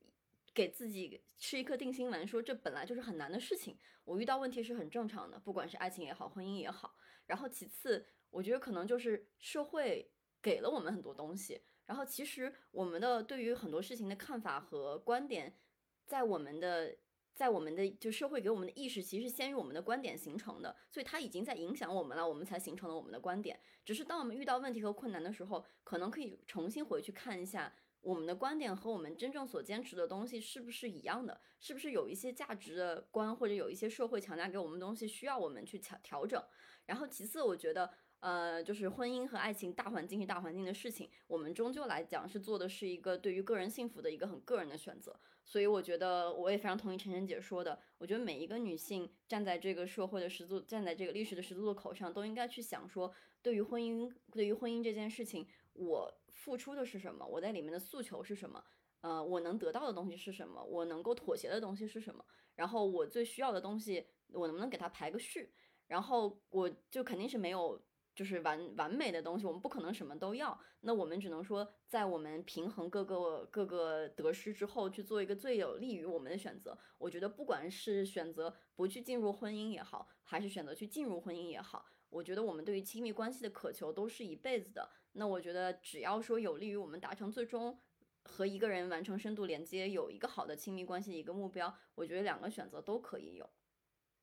给自己吃一颗定心丸，说这本来就是很难的事情，我遇到问题是很正常的，不管是爱情也好，婚姻也好。然后其次，我觉得可能就是社会给了我们很多东西，然后其实我们的对于很多事情的看法和观点，在我们的。在我们的就社会给我们的意识，其实先于我们的观点形成的，所以它已经在影响我们了，我们才形成了我们的观点。只是当我们遇到问题和困难的时候，可能可以重新回去看一下我们的观点和我们真正所坚持的东西是不是一样的，是不是有一些价值的观或者有一些社会强加给我们东西需要我们去调调整。然后其次，我觉得。呃，就是婚姻和爱情大环境是大环境的事情，我们终究来讲是做的是一个对于个人幸福的一个很个人的选择，所以我觉得我也非常同意晨晨姐说的，我觉得每一个女性站在这个社会的十字，站在这个历史的十字路口上，都应该去想说，对于婚姻，对于婚姻这件事情，我付出的是什么？我在里面的诉求是什么？呃，我能得到的东西是什么？我能够妥协的东西是什么？然后我最需要的东西，我能不能给它排个序？然后我就肯定是没有。就是完完美的东西，我们不可能什么都要。那我们只能说，在我们平衡各个各个得失之后，去做一个最有利于我们的选择。我觉得，不管是选择不去进入婚姻也好，还是选择去进入婚姻也好，我觉得我们对于亲密关系的渴求都是一辈子的。那我觉得，只要说有利于我们达成最终和一个人完成深度连接，有一个好的亲密关系的一个目标，我觉得两个选择都可以有。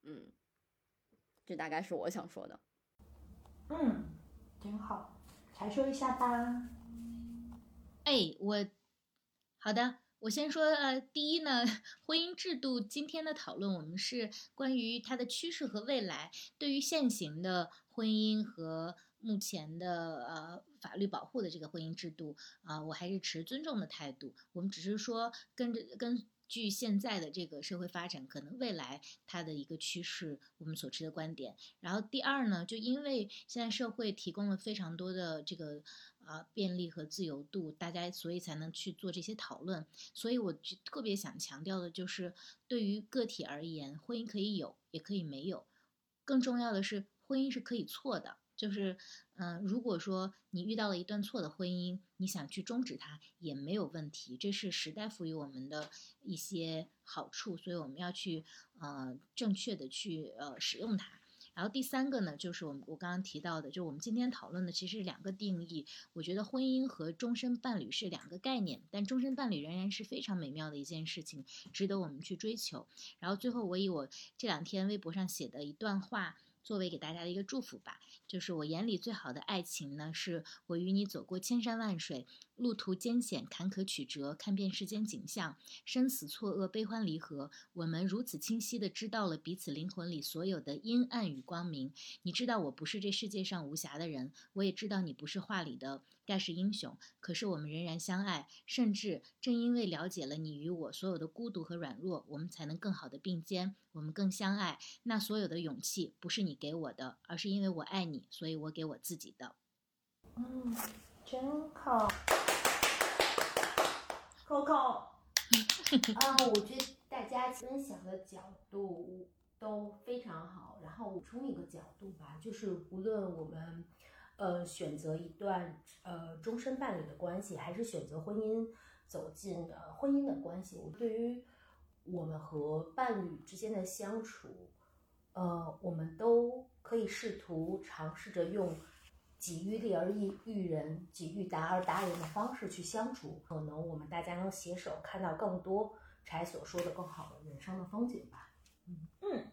嗯，这大概是我想说的。嗯，挺好，才说一下吧。哎，我好的，我先说呃，第一呢，婚姻制度今天的讨论，我们是关于它的趋势和未来。对于现行的婚姻和目前的呃法律保护的这个婚姻制度啊，我还是持尊重的态度。我们只是说跟着跟。据现在的这个社会发展，可能未来它的一个趋势，我们所持的观点。然后第二呢，就因为现在社会提供了非常多的这个啊便利和自由度，大家所以才能去做这些讨论。所以我特别想强调的就是，对于个体而言，婚姻可以有，也可以没有。更重要的是，婚姻是可以错的。就是，嗯，如果说你遇到了一段错的婚姻，你想去终止它也没有问题，这是时代赋予我们的一些好处，所以我们要去，呃，正确的去呃使用它。然后第三个呢，就是我们我刚刚提到的，就我们今天讨论的其实两个定义。我觉得婚姻和终身伴侣是两个概念，但终身伴侣仍然是非常美妙的一件事情，值得我们去追求。然后最后，我以我这两天微博上写的一段话。作为给大家的一个祝福吧，就是我眼里最好的爱情呢，是我与你走过千山万水，路途艰险坎坷曲折，看遍世间景象，生死错愕，悲欢离合，我们如此清晰的知道了彼此灵魂里所有的阴暗与光明。你知道我不是这世界上无瑕的人，我也知道你不是画里的。盖世英雄，可是我们仍然相爱，甚至正因为了解了你与我所有的孤独和软弱，我们才能更好的并肩，我们更相爱。那所有的勇气不是你给我的，而是因为我爱你，所以我给我自己的。嗯，真好，Coco。啊，我觉得大家分享的角度都非常好。然后补充一个角度吧，就是无论我们。呃，选择一段呃终身伴侣的关系，还是选择婚姻走进呃婚姻的关系，我对于我们和伴侣之间的相处，呃，我们都可以试图尝试着用己欲立而育育人，己欲达而达人的方式去相处，可能我们大家能携手看到更多柴所说的更好的人生的风景吧。嗯嗯。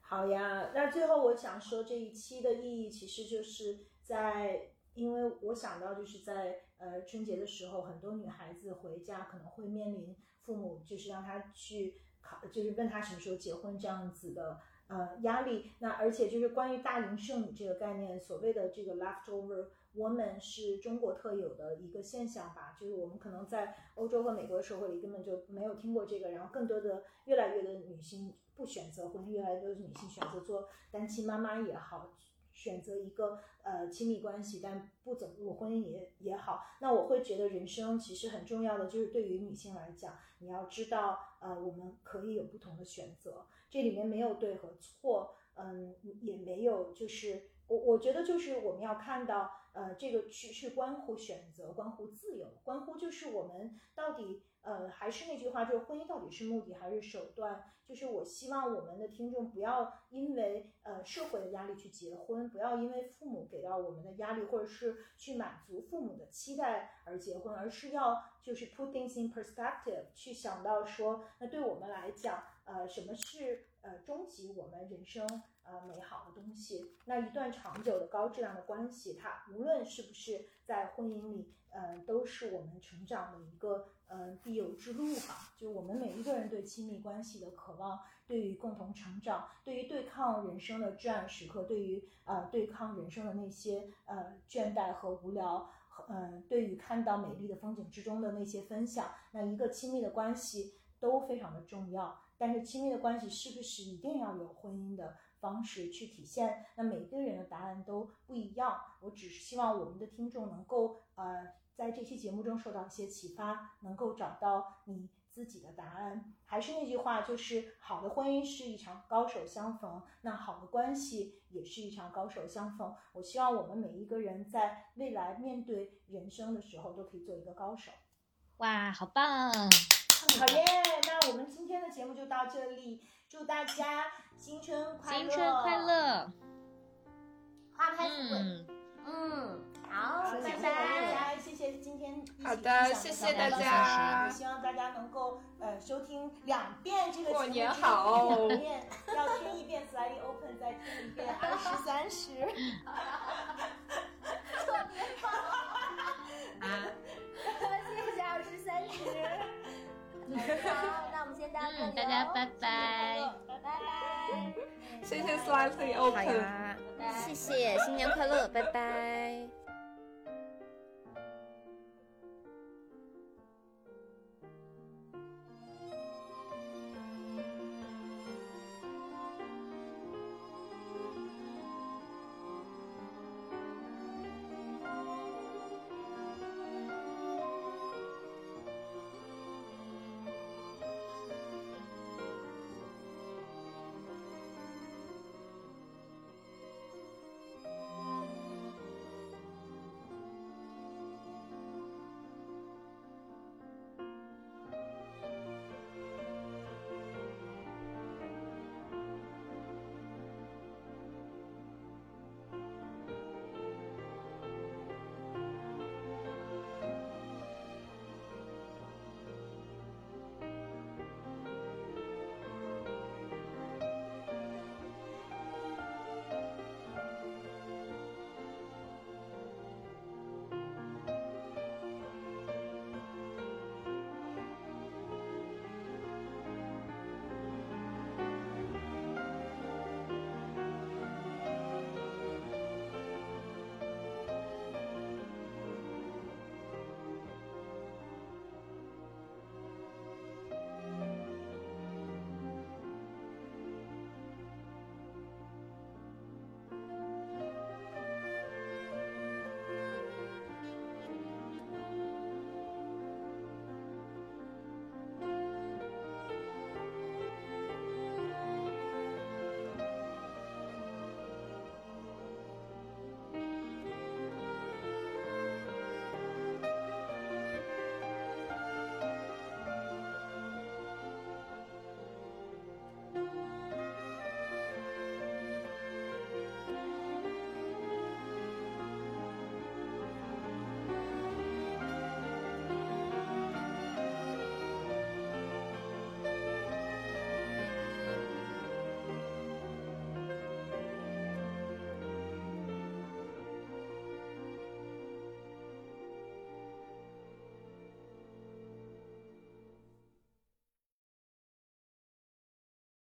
好呀，那最后我想说这一期的意义，其实就是在，因为我想到就是在呃春节的时候，很多女孩子回家可能会面临父母就是让她去考，就是问她什么时候结婚这样子的呃压力。那而且就是关于大龄剩女这个概念，所谓的这个 leftover woman 是中国特有的一个现象吧？就是我们可能在欧洲和美国的社会里根本就没有听过这个，然后更多的越来越的女性。不选择婚姻，越来越多的女性选择做单亲妈妈也好，选择一个呃亲密关系，但不走入婚姻也也好，那我会觉得人生其实很重要的就是对于女性来讲，你要知道呃我们可以有不同的选择，这里面没有对和错，嗯，也没有就是我我觉得就是我们要看到呃这个是是关乎选择，关乎自由，关乎就是我们到底。呃，还是那句话，就是婚姻到底是目的还是手段？就是我希望我们的听众不要因为呃社会的压力去结婚，不要因为父母给到我们的压力，或者是去满足父母的期待而结婚，而是要就是 put things in perspective，去想到说，那对我们来讲，呃，什么是呃终极我们人生呃美好的东西？那一段长久的高质量的关系，它无论是不是在婚姻里，呃，都是我们成长的一个。嗯，必由之路吧。就我们每一个人对亲密关系的渴望，对于共同成长，对于对抗人生的至暗时刻，对于呃对抗人生的那些呃倦怠和无聊，嗯，对于看到美丽的风景之中的那些分享，那一个亲密的关系都非常的重要。但是亲密的关系是不是一定要有婚姻的方式去体现？那每个人的答案都不一样。我只是希望我们的听众能够呃。在这期节目中受到一些启发，能够找到你自己的答案。还是那句话，就是好的婚姻是一场高手相逢，那好的关系也是一场高手相逢。我希望我们每一个人在未来面对人生的时候，都可以做一个高手。哇，好棒！好耶！那我们今天的节目就到这里，祝大家新春快乐！新春快乐！花开富贵。嗯，好，拜拜。大家，谢谢今天好的，谢谢大家，希望大家能够呃收听两遍这个过年好，两遍要听一遍 Slightly Open，再听一遍二十三十，过年好，啊，谢谢二十三十，好，那我们先到这里，大家拜拜，拜。拜，谢谢 Slightly Open，谢谢，新年快乐，拜拜。